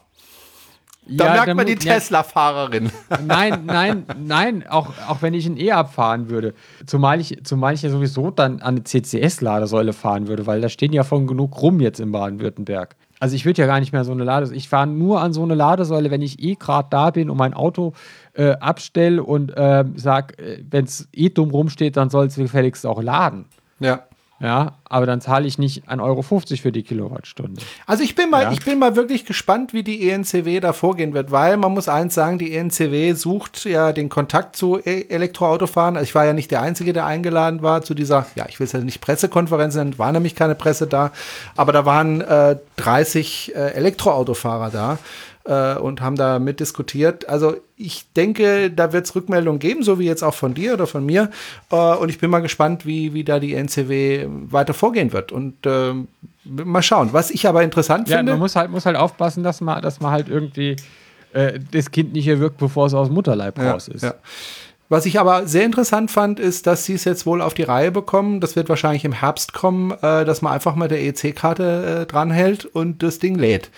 B: da ja, merkt man die Tesla-Fahrerin. *laughs*
C: Nein, nein, nein, auch, auch wenn ich ein E-Up fahren würde. Zumal ich, zumal ich ja sowieso dann an eine CCS-Ladesäule fahren würde, weil da stehen ja von genug rum jetzt in Baden-Württemberg. Also ich würde ja gar nicht mehr so eine Ladesäule. Ich fahre nur an so eine Ladesäule, wenn ich eh gerade da bin und mein Auto äh, abstelle und äh, sage, äh, wenn es eh dumm rumsteht, dann soll es gefälligst auch laden.
B: Ja.
C: Ja, aber dann zahle ich nicht 1,50 Euro für die Kilowattstunde.
B: Also ich bin mal, ja. ich bin mal wirklich gespannt, wie die ENCW da vorgehen wird, weil man muss eins sagen, die ENCW sucht ja den Kontakt zu e Elektroautofahren. Ich war ja nicht der Einzige, der eingeladen war zu dieser, ja, ich will es ja nicht Pressekonferenz nennen, war nämlich keine Presse da, aber da waren äh, 30 äh, Elektroautofahrer da äh, und haben da mitdiskutiert. Also ich denke, da wird es Rückmeldungen geben, so wie jetzt auch von dir oder von mir. Äh, und ich bin mal gespannt, wie, wie da die NCW weiter vorgehen wird. Und äh, mal schauen. Was ich aber interessant
C: ja,
B: finde.
C: Man muss halt, muss halt aufpassen, dass man, dass man halt irgendwie äh, das Kind nicht erwirkt, bevor es aus dem Mutterleib ja, raus ist. Ja.
B: Was ich aber sehr interessant fand, ist, dass sie es jetzt wohl auf die Reihe bekommen. Das wird wahrscheinlich im Herbst kommen, äh, dass man einfach mal der EC-Karte äh, dranhält und das Ding lädt.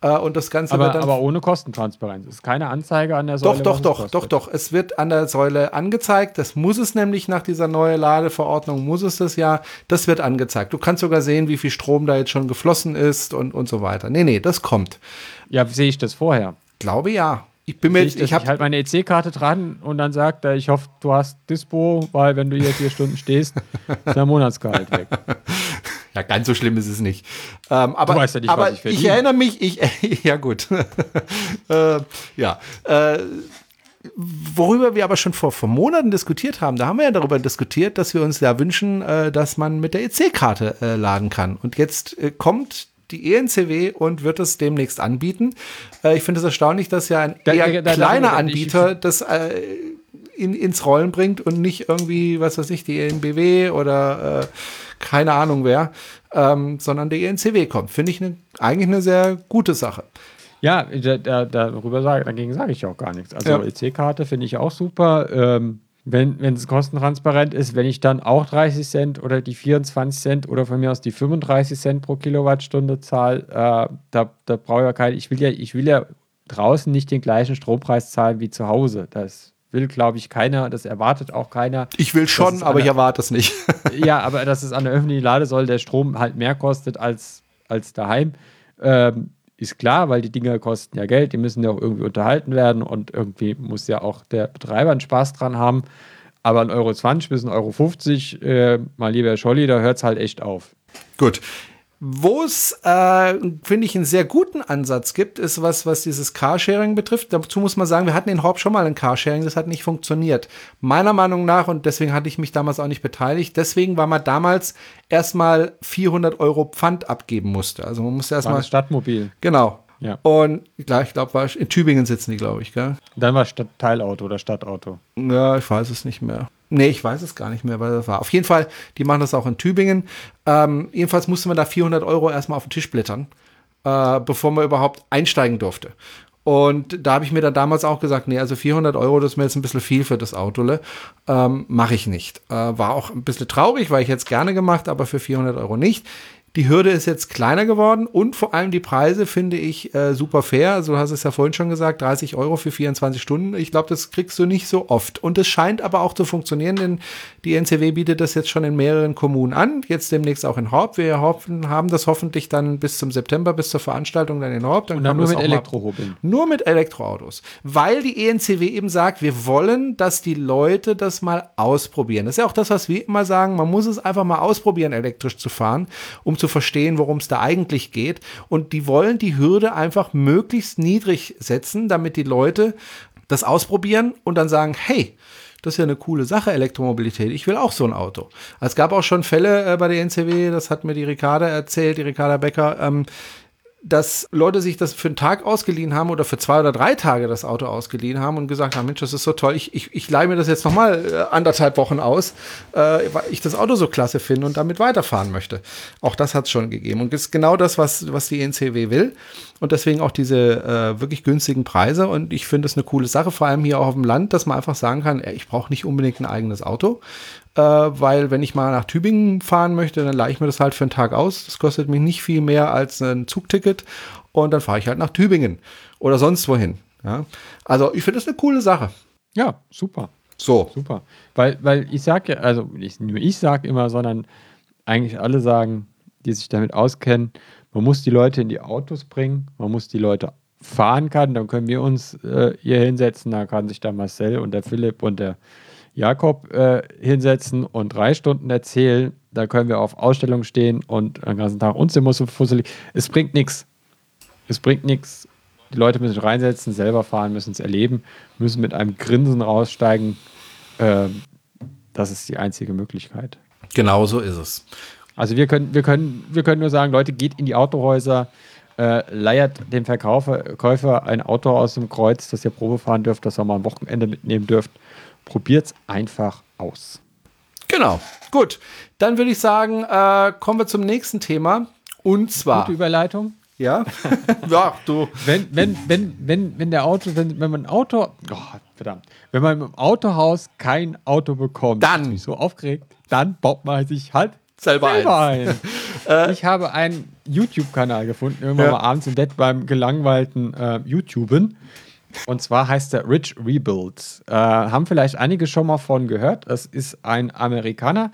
B: Äh, und das Ganze
C: Aber,
B: wird dann
C: aber ohne Kostentransparenz. Es ist keine Anzeige an der
B: doch,
C: Säule.
B: doch, doch,
C: kostet.
B: doch, doch. Es wird an der Säule angezeigt. Das muss es nämlich nach dieser neuen Ladeverordnung, muss es das ja. Das wird angezeigt. Du kannst sogar sehen, wie viel Strom da jetzt schon geflossen ist und, und so weiter. Nee, nee, das kommt.
C: Ja, sehe ich das vorher?
B: Glaube ja. Ich bin mir
C: ich
B: ich habe
C: halt meine EC-Karte dran und dann sagt er, ich hoffe, du hast Dispo, weil wenn du hier vier Stunden stehst, ist dein Monatsgehalt weg. *laughs* *laughs*
B: Ja, ganz so schlimm ist es nicht. Ähm, aber
C: weißt ja nicht,
B: aber
C: was ich verdiene.
B: erinnere mich, ich, *laughs* ja gut. *laughs* äh, ja. Äh, worüber wir aber schon vor, vor Monaten diskutiert haben, da haben wir ja darüber diskutiert, dass wir uns ja wünschen, äh, dass man mit der EC-Karte äh, laden kann. Und jetzt äh, kommt die ENCW und wird es demnächst anbieten. Äh, ich finde es erstaunlich, dass ja ein
C: Da-
B: eher
C: da-
B: kleiner
C: da- ich-
B: Anbieter das äh, in, ins Rollen bringt und nicht irgendwie, was weiß ich, die ENBW oder äh, keine Ahnung wer, ähm, sondern die ENCW kommt. Finde ich ne, eigentlich eine sehr gute Sache.
C: Ja, da, da, darüber sage, dagegen sage ich auch gar nichts. Also
B: Ja.
C: EC-Karte finde ich auch super. Ähm, wenn wenn es kostentransparent ist, wenn ich dann auch 30 Cent oder die 24 Cent oder von mir aus die 35 Cent pro Kilowattstunde zahle, äh, da, da brauche ich ja keine, ich will ja, ich will ja draußen nicht den gleichen Strompreis zahlen wie zu Hause. Das will, glaube ich, keiner, das erwartet auch keiner.
B: Ich will schon, aber ich
C: eine-
B: erwarte es nicht. *laughs*
C: ja, aber dass es an der öffentlichen Ladesäule der Strom halt mehr kostet als, als daheim, ähm, ist klar, weil die Dinger kosten ja Geld, die müssen ja auch irgendwie unterhalten werden und irgendwie muss ja auch der Betreiber einen Spaß dran haben. Aber 1,20 Euro bis 1,50 Euro, 50, äh, mal lieber Scholli, da hört es halt echt auf.
B: Gut. Wo es, äh, finde ich, einen sehr guten Ansatz gibt, ist was, was dieses Carsharing betrifft. Dazu muss man sagen, wir hatten in Horb schon mal ein Carsharing, das hat nicht funktioniert. Meiner Meinung nach, und deswegen hatte ich mich damals auch nicht beteiligt, deswegen war man damals erstmal 400 Euro Pfand abgeben musste. Also man musste erstmal,
C: Stadtmobil.
B: genau.
C: Ja.
B: Und klar, ich glaube, in Tübingen sitzen die, glaube ich, gell?
C: Dann war Teilauto oder Stadtauto.
B: Ja, ich weiß es nicht mehr. Nee, ich weiß es gar nicht mehr, weil das war. Auf jeden Fall, die machen das auch in Tübingen. Ähm, jedenfalls musste man da 400 Euro erstmal auf den Tisch blättern, äh, bevor man überhaupt einsteigen durfte. Und da habe ich mir dann damals auch gesagt, nee, also 400 Euro, das ist mir jetzt ein bisschen viel für das Autole. Ähm, Mache ich nicht. Äh, war auch ein bisschen traurig, weil ich jetzt gerne gemacht, aber für 400 Euro nicht. Die Hürde ist jetzt kleiner geworden und vor allem die Preise finde ich äh, super fair. Also du hast es ja vorhin schon gesagt, 30 Euro für 24 Stunden. Ich glaube, das kriegst du nicht so oft. Und es scheint aber auch zu funktionieren, denn die NCW bietet das jetzt schon in mehreren Kommunen an. Jetzt demnächst auch in Horb. Wir hoffen, haben das hoffentlich dann bis zum September, bis zur Veranstaltung dann in Horb. Dann
C: Und dann nur mit Elektrohobeln.
B: nur mit Elektroautos. Weil die ENCW eben sagt, wir wollen, dass die Leute das mal ausprobieren. Das ist ja auch das, was wir immer sagen. Man muss es einfach mal ausprobieren, elektrisch zu fahren, um zu verstehen, worum es da eigentlich geht. Und die wollen die Hürde einfach möglichst niedrig setzen, damit die Leute das ausprobieren und dann sagen, hey, das ist ja eine coole Sache, Elektromobilität. Ich will auch so ein Auto. Es gab auch schon Fälle äh, bei der NCW, das hat mir die Ricarda erzählt, die Ricarda Becker, ähm, dass Leute sich das für einen Tag ausgeliehen haben oder für zwei oder drei Tage das Auto ausgeliehen haben und gesagt haben, Mensch, das ist so toll, ich, ich, ich leihe mir das jetzt nochmal äh, anderthalb Wochen aus, äh, weil ich das Auto so klasse finde und damit weiterfahren möchte. Auch das hat es schon gegeben. Und das ist genau das, was, was die NCW will. Und deswegen auch diese äh, wirklich günstigen Preise. Und ich finde es eine coole Sache, vor allem hier auch auf dem Land, dass man einfach sagen kann, ich brauche nicht unbedingt ein eigenes Auto. Äh, weil wenn ich mal nach Tübingen fahren möchte, dann leihe ich mir das halt für einen Tag aus. Das kostet mich nicht viel mehr als ein Zugticket und dann fahre ich halt nach Tübingen oder sonst wohin. Ja? Also ich finde das eine coole Sache.
C: Ja, super.
B: So.
C: Super. Weil, weil ich sage ja, also nicht nur ich sage immer, sondern eigentlich alle sagen, die sich damit auskennen, man muss die Leute in die Autos bringen, man muss die Leute fahren kann, dann können wir uns äh, hier hinsetzen, da kann sich der Marcel und der Philipp und der Jakob äh, hinsetzen und drei Stunden erzählen, da können wir auf Ausstellung stehen und den ganzen Tag uns immer so fusselig. Es bringt nichts. Es bringt nichts. Die Leute müssen sich reinsetzen, selber fahren, müssen es erleben, müssen mit einem Grinsen raussteigen. Ähm, das ist die einzige Möglichkeit.
B: Genau so ist es.
C: Also wir können, wir können, wir können nur sagen, Leute, geht in die Autohäuser, äh, leiert dem Verkäufer Käufer ein Auto aus dem Kreuz, das ihr Probe fahren dürft, das ihr mal am Wochenende mitnehmen dürft. Probiert's einfach aus.
B: Genau. Gut. Dann würde ich sagen, äh, kommen wir zum nächsten Thema. Und zwar.
C: Gute Überleitung.
B: Ja. *laughs* ja, du.
C: Wenn, wenn, wenn, wenn, wenn der Auto, wenn, wenn man ein Auto, oh, verdammt, wenn man im Autohaus kein Auto bekommt,
B: Dann.
C: ist mich so aufgeregt, dann baut man sich halt
B: Selber
C: selber ein. *laughs* ich habe ein, YouTube-Kanal gefunden, irgendwann
B: Ja.
C: mal abends im Bett beim gelangweilten äh, YouTuben. Und zwar heißt er Rich Rebuilds. Äh, haben vielleicht einige schon mal von gehört. Es ist ein Amerikaner,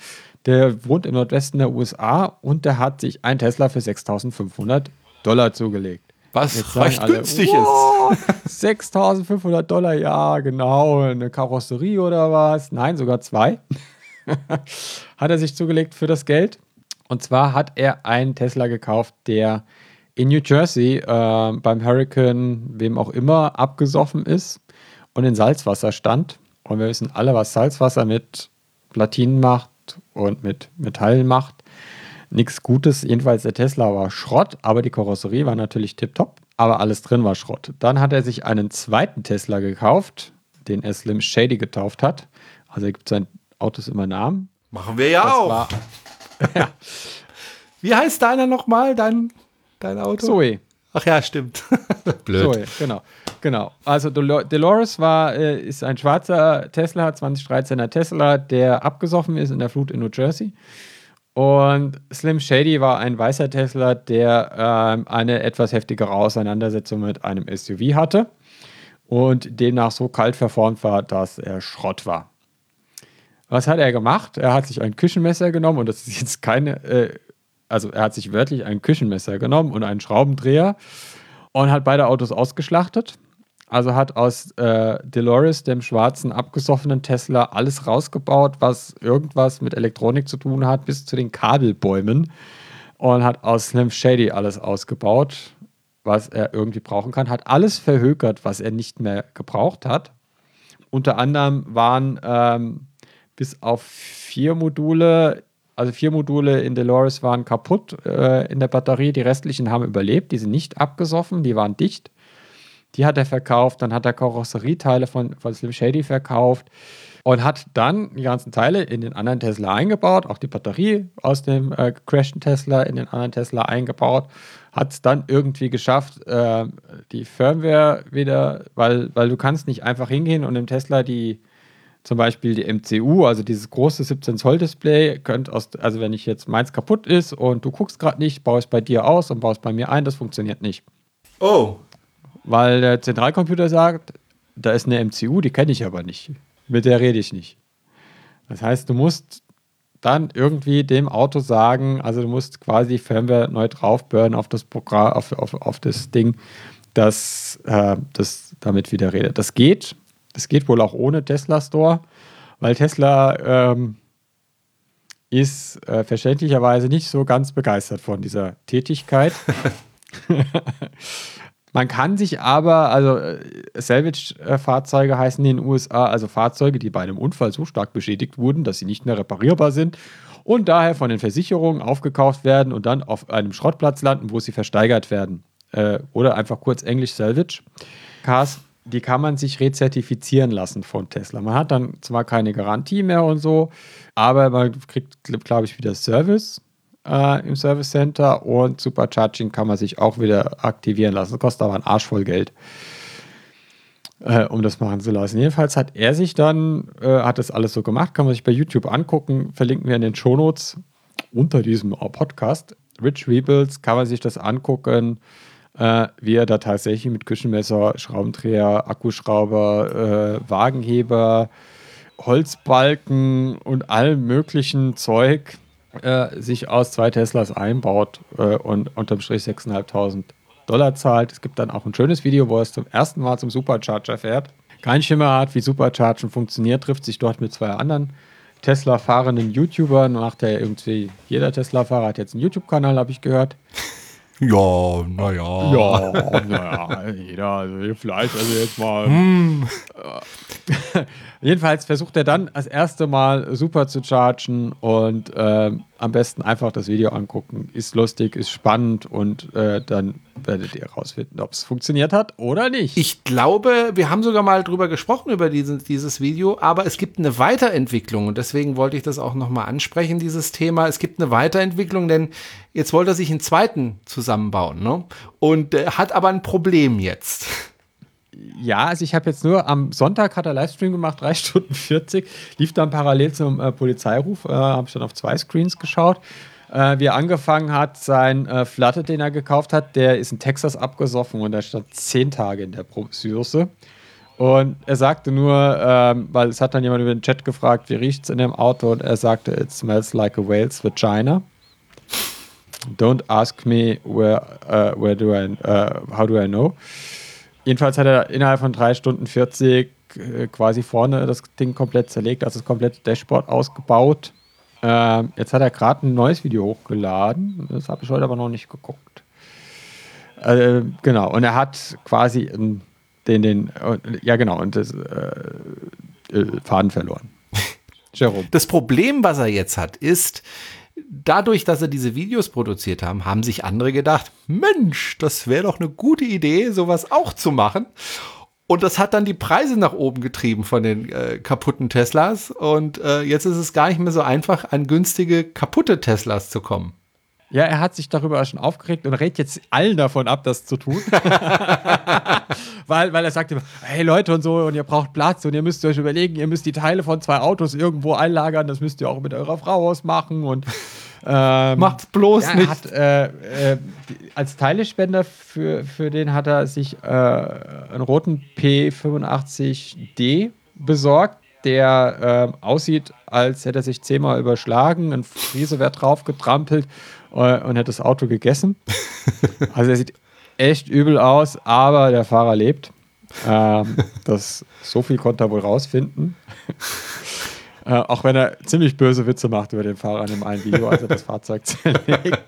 C: der wohnt im Nordwesten der USA und der hat sich ein Tesla für 6.500 Dollar zugelegt.
B: Was recht
C: alle,
B: günstig
C: "Wow, 6.500 *laughs* Dollar, ja, genau. Eine Karosserie oder was? Nein, sogar zwei. *laughs* hat er sich zugelegt für das Geld. Und zwar hat er einen Tesla gekauft, der in New Jersey äh, beim Hurricane, wem auch immer, abgesoffen ist und in Salzwasser stand. Und wir wissen alle, was Salzwasser mit Platinen macht und mit Metallen macht. Nichts Gutes. Jedenfalls der Tesla war Schrott, aber die Karosserie war natürlich tipptopp. Aber alles drin war Schrott. Dann hat er sich einen zweiten Tesla gekauft, den er Slim Shady getauft hat. Also er gibt seinen Autos immer Namen.
B: Machen wir ja
C: Das
B: auch.
C: war *laughs*
B: Wie heißt deiner nochmal, dein, dein Auto?
C: Zoe.
B: Ach ja, stimmt. *laughs* Blöd.
C: Zoe, genau. Genau. Also Dolo- Dolores war, äh, ist ein schwarzer Tesla, 2013er Tesla, der abgesoffen ist in der Flut in New Jersey. Und Slim Shady war ein weißer Tesla, der ähm, eine etwas heftigere Auseinandersetzung mit einem SUV hatte und demnach so kalt verformt war, dass er Schrott war. Was hat er gemacht? Er hat sich ein Küchenmesser genommen und das ist jetzt keine, äh, also er hat sich wörtlich ein Küchenmesser genommen und einen Schraubendreher und hat beide Autos ausgeschlachtet. Also hat aus äh, Dolores, dem schwarzen, abgesoffenen Tesla, alles rausgebaut, was irgendwas mit Elektronik zu tun hat, bis zu den Kabelbäumen. Und hat aus Slim Shady alles ausgebaut, was er irgendwie brauchen kann. Hat alles verhökert, was er nicht mehr gebraucht hat. Unter anderem waren ähm, bis auf vier Module, also vier Module in Dolores waren kaputt äh, in der Batterie. Die restlichen haben überlebt, die sind nicht abgesoffen, die waren dicht. Die hat er verkauft, dann hat er Karosserieteile von, von Slim Shady verkauft und hat dann die ganzen Teile in den anderen Tesla eingebaut, auch die Batterie aus dem äh, gecrashten Tesla in den anderen Tesla eingebaut, hat es dann irgendwie geschafft, äh, die Firmware wieder, weil, weil du kannst nicht einfach hingehen und im Tesla die zum Beispiel die MCU, also dieses große 17 Zoll Display, könnt aus, also wenn ich jetzt meins kaputt ist und du guckst gerade nicht, baue es bei dir aus und baue es bei mir ein, das funktioniert nicht.
B: Oh,
C: Weil der Zentralcomputer sagt, da ist eine MCU, die kenne ich aber nicht. Mit der rede ich nicht. Das heißt, du musst dann irgendwie dem Auto sagen, also du musst quasi Firmware neu draufburnen auf das Programm, auf, auf, auf das Ding, dass äh, das damit wieder redet. Das geht. Das geht wohl auch ohne Tesla Store, weil Tesla ähm, ist äh, verständlicherweise nicht so ganz begeistert von dieser Tätigkeit. *laughs* Man kann sich aber, also äh, Salvage-Fahrzeuge heißen in den USA, also Fahrzeuge, die bei einem Unfall so stark beschädigt wurden, dass sie nicht mehr reparierbar sind und daher von den Versicherungen aufgekauft werden und dann auf einem Schrottplatz landen, wo sie versteigert werden. Äh, oder einfach kurz Englisch Salvage. Cars, die kann man sich rezertifizieren lassen von Tesla. Man hat dann zwar keine Garantie mehr und so, aber man kriegt, glaube ich, wieder Service äh, im Service Center und Supercharging kann man sich auch wieder aktivieren lassen. Das kostet aber einen Arsch voll Geld, äh, um das machen zu lassen. Jedenfalls hat er sich dann, äh, hat das alles so gemacht, kann man sich bei YouTube angucken, verlinken wir in den Shownotes unter diesem Podcast. Rich Rebuilds kann man sich das angucken, äh, wie er da tatsächlich mit Küchenmesser, Schraubendreher, Akkuschrauber, äh, Wagenheber, Holzbalken und allem möglichen Zeug äh, sich aus zwei Teslas einbaut äh, und unterm Strich 6.500 Dollar zahlt. Es gibt dann auch ein schönes Video, wo er es zum ersten Mal zum Supercharger fährt. Kein Schimmer hat, wie Superchargen funktioniert, trifft sich dort mit zwei anderen Tesla-fahrenden YouTubern. Macht er irgendwie, jeder Tesla-Fahrer hat jetzt einen YouTube-Kanal, habe ich gehört.
B: Ja, naja.
C: Ja, naja, jeder, also vielleicht, also jetzt mal. Äh, *laughs* Jedenfalls versucht er dann das erste Mal super zu chargen und ähm, am besten einfach das Video angucken. Ist lustig, ist spannend und äh, dann werdet ihr herausfinden, ob es funktioniert hat oder nicht.
B: Ich glaube, wir haben sogar mal drüber gesprochen, über dieses, dieses Video, aber es gibt eine Weiterentwicklung und deswegen wollte ich das auch nochmal ansprechen, dieses Thema. Es gibt eine Weiterentwicklung, denn jetzt wollte er sich einen zweiten zusammenbauen ne? und äh, hat aber ein Problem jetzt.
C: Ja, also ich habe jetzt nur am Sonntag hat er Livestream gemacht, 3 *laughs* Stunden 40, lief dann parallel zum äh, Polizeiruf, äh, habe ich dann auf zwei Screens geschaut. äh, wie er angefangen hat, sein äh, Flatte, den er gekauft hat, der ist in Texas abgesoffen und er stand zehn Tage in der Soße. Und er sagte nur, ähm, weil es hat dann jemand über den Chat gefragt, wie riecht es in dem Auto? Und er sagte, it smells like a whale's vagina. Don't ask me where, uh, where do I, uh, how do I know? Jedenfalls hat er innerhalb von drei Stunden 40 äh, quasi vorne das Ding komplett zerlegt, also das komplette Dashboard ausgebaut. Ähm, jetzt hat er gerade ein neues Video hochgeladen. Das habe ich heute aber noch nicht geguckt. Äh, genau, und er hat quasi ähm, den, den, äh, ja genau, und das äh, Faden verloren. *laughs*
B: Jerome. Das Problem, was er jetzt hat, ist, dadurch, dass er diese Videos produziert haben, haben sich andere gedacht, Mensch, das wäre doch eine gute Idee, sowas auch zu machen. Und das hat dann die Preise nach oben getrieben von den äh, kaputten Teslas. Und äh, jetzt ist es gar nicht mehr so einfach, an günstige, kaputte Teslas zu kommen.
C: Ja, er hat sich darüber schon aufgeregt und rät jetzt allen davon ab, das zu tun. *laughs* weil, weil er sagt immer, hey Leute und so, und ihr braucht Platz und ihr müsst euch überlegen, ihr müsst die Teile von zwei Autos irgendwo einlagern, das müsst ihr auch mit eurer Frau ausmachen und *laughs*
B: ähm, Macht's bloß
C: ja,
B: nicht.
C: Hat, äh, äh, als Teilespender für, für den hat er sich äh, einen roten P85D besorgt, der äh, aussieht, als hätte er sich zehnmal überschlagen, ein Friese wäre drauf getrampelt und hätte das Auto gegessen. *laughs* also er sieht echt übel aus, aber der Fahrer lebt. Ähm, das, so viel konnte er wohl rausfinden. *laughs* Äh, auch wenn er ziemlich böse Witze macht über den Fahrer in dem einen Video, als er das Fahrzeug *laughs* zerlegt.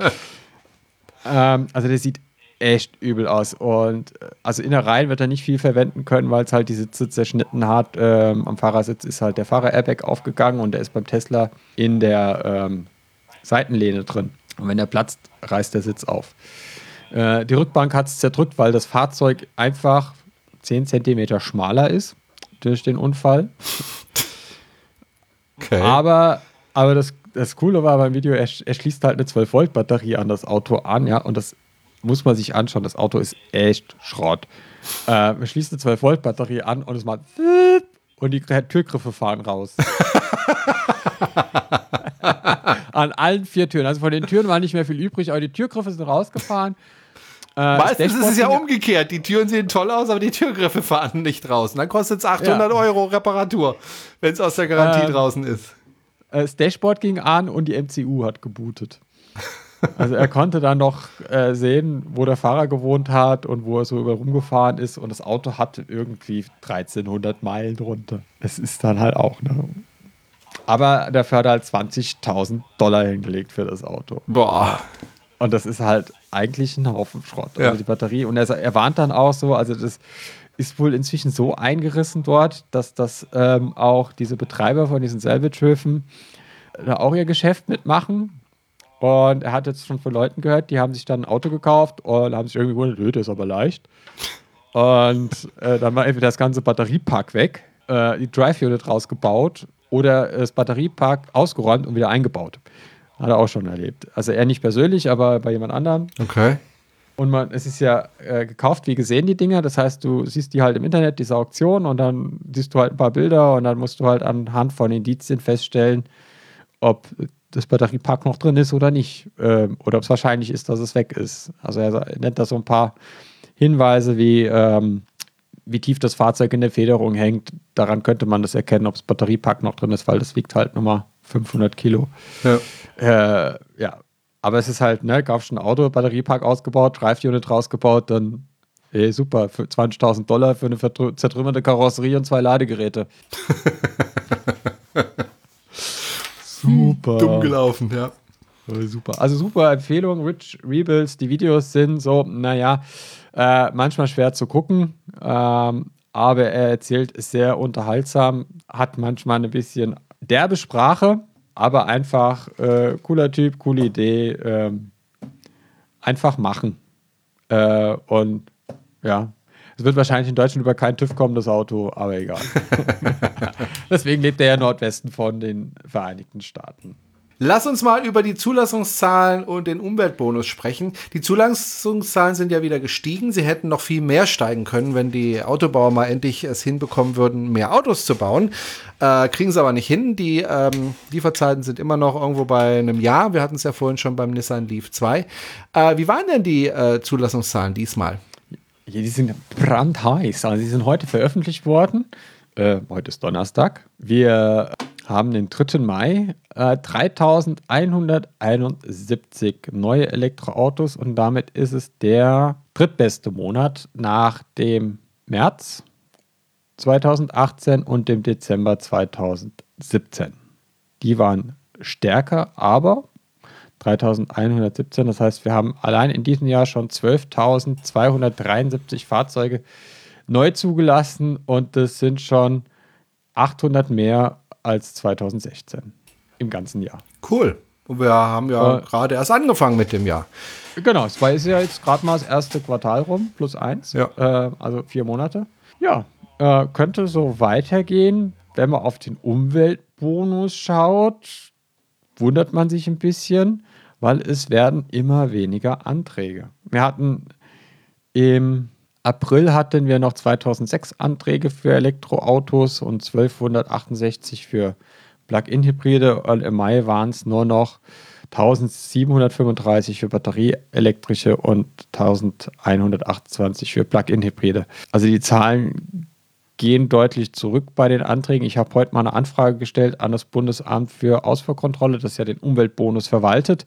C: ähm, also der sieht echt übel aus. Und äh, also Innereien wird er nicht viel verwenden können, weil es halt die Sitze zerschnitten hat. Ähm, am Fahrersitz ist halt der Fahrer-Airbag aufgegangen und der ist beim Tesla in der ähm, Seitenlehne drin. Und wenn der platzt, reißt der Sitz auf. Äh, die Rückbank hat es zerdrückt, weil das Fahrzeug einfach 10 cm schmaler ist durch den Unfall. *laughs* Okay. Aber, aber das, das Coole war beim Video, er, er schließt halt eine 12-Volt-Batterie an das Auto an, ja, und das muss man sich anschauen. Das Auto ist echt Schrott. Äh, man schließt eine 12-Volt-Batterie an und es macht *laughs* und die Türgriffe fahren raus. *laughs* *laughs* an allen vier Türen. Also von den Türen war nicht mehr viel übrig, aber die Türgriffe sind rausgefahren.
B: Äh, Meistens ist es ja umgekehrt. Die Türen sehen toll aus, aber die Türgriffe fahren nicht raus. Und dann kostet es 800 ja. Euro Reparatur, wenn es aus der Garantie äh, draußen ist.
C: Äh, das Dashboard ging an und die MCU hat gebootet. *laughs* Also er konnte dann noch äh, sehen, wo der Fahrer gewohnt hat und wo er so über rumgefahren ist und das Auto hatte irgendwie 1300 Meilen drunter. Es ist dann halt auch, ne? Aber dafür hat er halt 20.000 Dollar hingelegt für das Auto.
B: Boah.
C: Und das ist halt eigentlich ein Haufen Schrott. Also ja. die Batterie. Und er, er warnt dann auch so, also das ist wohl inzwischen so eingerissen dort, dass das ähm, auch diese Betreiber von diesen Salvage-Höfen da auch ihr Geschäft mitmachen. Und er hat jetzt schon von Leuten gehört, die haben sich dann ein Auto gekauft und haben sich irgendwie gewundert, das ist aber leicht. Und äh, dann war entweder das ganze Batteriepack weg, äh, die Drive-Unit rausgebaut oder das Batteriepack ausgeräumt und wieder eingebaut. Hat er auch schon erlebt. Also er nicht persönlich, aber bei jemand anderem.
B: Okay.
C: Und man, es ist ja äh, gekauft wie gesehen, die Dinger. Das heißt, du siehst die halt im Internet, diese Auktion, und dann siehst du halt ein paar Bilder und dann musst du halt anhand von Indizien feststellen, ob das Batteriepack noch drin ist oder nicht. Ähm, oder ob es wahrscheinlich ist, dass es weg ist. Also er nennt da so ein paar Hinweise wie, ähm, wie tief das Fahrzeug in der Federung hängt. Daran könnte man das erkennen, ob das Batteriepack noch drin ist, weil das wiegt halt nochmal 500 Kilo. Ja. Äh, ja. Aber es ist halt, ne, kaufst ein Auto, Batteriepark ausgebaut, Drive-Unit rausgebaut, dann ey, super, für 20.000 Dollar für eine zertrümmerte Karosserie und zwei Ladegeräte. *laughs*
B: super. Dumm gelaufen, ja.
C: Super. Also super Empfehlung, Rich Rebuilds. Die Videos sind so, naja, äh, manchmal schwer zu gucken, ähm, aber er erzählt sehr unterhaltsam, hat manchmal ein bisschen derbe Sprache, aber einfach äh, cooler Typ, coole Idee. Ähm, einfach machen. Äh, und ja, es wird wahrscheinlich in Deutschland über keinen TÜV kommen, das Auto, aber egal. *laughs* Deswegen lebt er ja Nordwesten von den Vereinigten Staaten.
B: Lass uns mal über die Zulassungszahlen und den Umweltbonus sprechen. Die Zulassungszahlen sind ja wieder gestiegen. Sie hätten noch viel mehr steigen können, wenn die Autobauer mal endlich es hinbekommen würden, mehr Autos zu bauen. Äh, kriegen sie aber nicht hin. Die ähm, Lieferzeiten sind immer noch irgendwo bei einem Jahr. Wir hatten es ja vorhin schon beim Nissan Leaf 2. Äh, wie waren denn die äh, Zulassungszahlen diesmal?
C: Ja, die sind brandheiß. Also sind heute veröffentlicht worden. Äh, heute ist Donnerstag. Wir haben den 3. Mai äh, 3171 neue Elektroautos und damit ist es der drittbeste Monat nach dem März 2018 und dem Dezember 2017. Die waren stärker, aber 3117, das heißt, wir haben allein in diesem Jahr schon 12.273 Fahrzeuge neu zugelassen und das sind schon 800 mehr als 2016 im ganzen Jahr.
B: Cool. Und wir haben ja äh, gerade erst angefangen mit dem Jahr.
C: Genau, es war ist ja jetzt gerade mal das erste Quartal rum, plus eins, ja. äh, also vier Monate. Ja, äh, könnte so weitergehen. Wenn man auf den Umweltbonus schaut, wundert man sich ein bisschen, weil es werden immer weniger Anträge. Wir hatten im April hatten wir noch 2006 Anträge für Elektroautos und 1268 für Plug-in-Hybride und im Mai waren es nur noch 1735 für batterieelektrische und 1128 für Plug-in-Hybride. Also die Zahlen gehen deutlich zurück bei den Anträgen. Ich habe heute mal eine Anfrage gestellt an das Bundesamt für Ausfuhrkontrolle, das ja den Umweltbonus verwaltet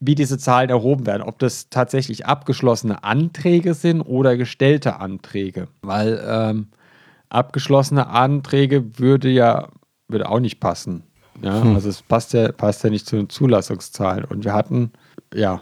C: wie diese Zahlen erhoben werden, ob das tatsächlich abgeschlossene Anträge sind oder gestellte Anträge. Weil ähm, abgeschlossene Anträge würde ja würde auch nicht passen. Ja? Hm. Also es passt ja, passt ja nicht zu den Zulassungszahlen. Und wir hatten, ja,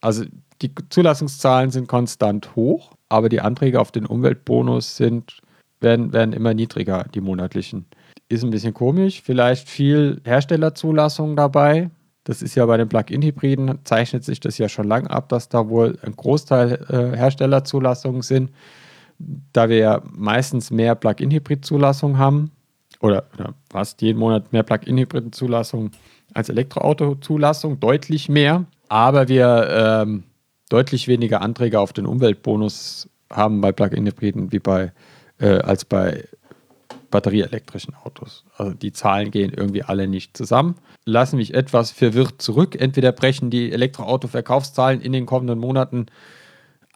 C: also die Zulassungszahlen sind konstant hoch, aber die Anträge auf den Umweltbonus sind, werden, werden immer niedriger, die monatlichen. Ist ein bisschen komisch, vielleicht viel Herstellerzulassung dabei, das ist ja bei den Plug-in-Hybriden, zeichnet sich das ja schon lange ab, dass da wohl ein Großteil äh, Herstellerzulassungen sind, da wir ja meistens mehr Plug-in-Hybrid-Zulassungen haben oder, oder, fast jeden Monat mehr Plug-in-Hybrid-Zulassungen als Elektroauto-Zulassung, deutlich mehr, aber wir ähm, deutlich weniger Anträge auf den Umweltbonus haben bei Plug-in-Hybriden wie bei äh, als bei batterieelektrischen Autos. Also die Zahlen gehen irgendwie alle nicht zusammen. Lassen mich etwas verwirrt zurück. Entweder brechen die Elektroauto-Verkaufszahlen in den kommenden Monaten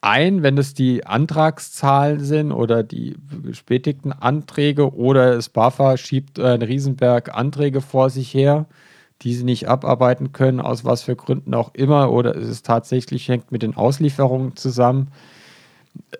C: ein, wenn es die Antragszahlen sind oder die bestätigten Anträge oder das BAFA schiebt einen Riesenberg Anträge vor sich her, die sie nicht abarbeiten können, aus was für Gründen auch immer, oder es ist tatsächlich hängt mit den Auslieferungen zusammen.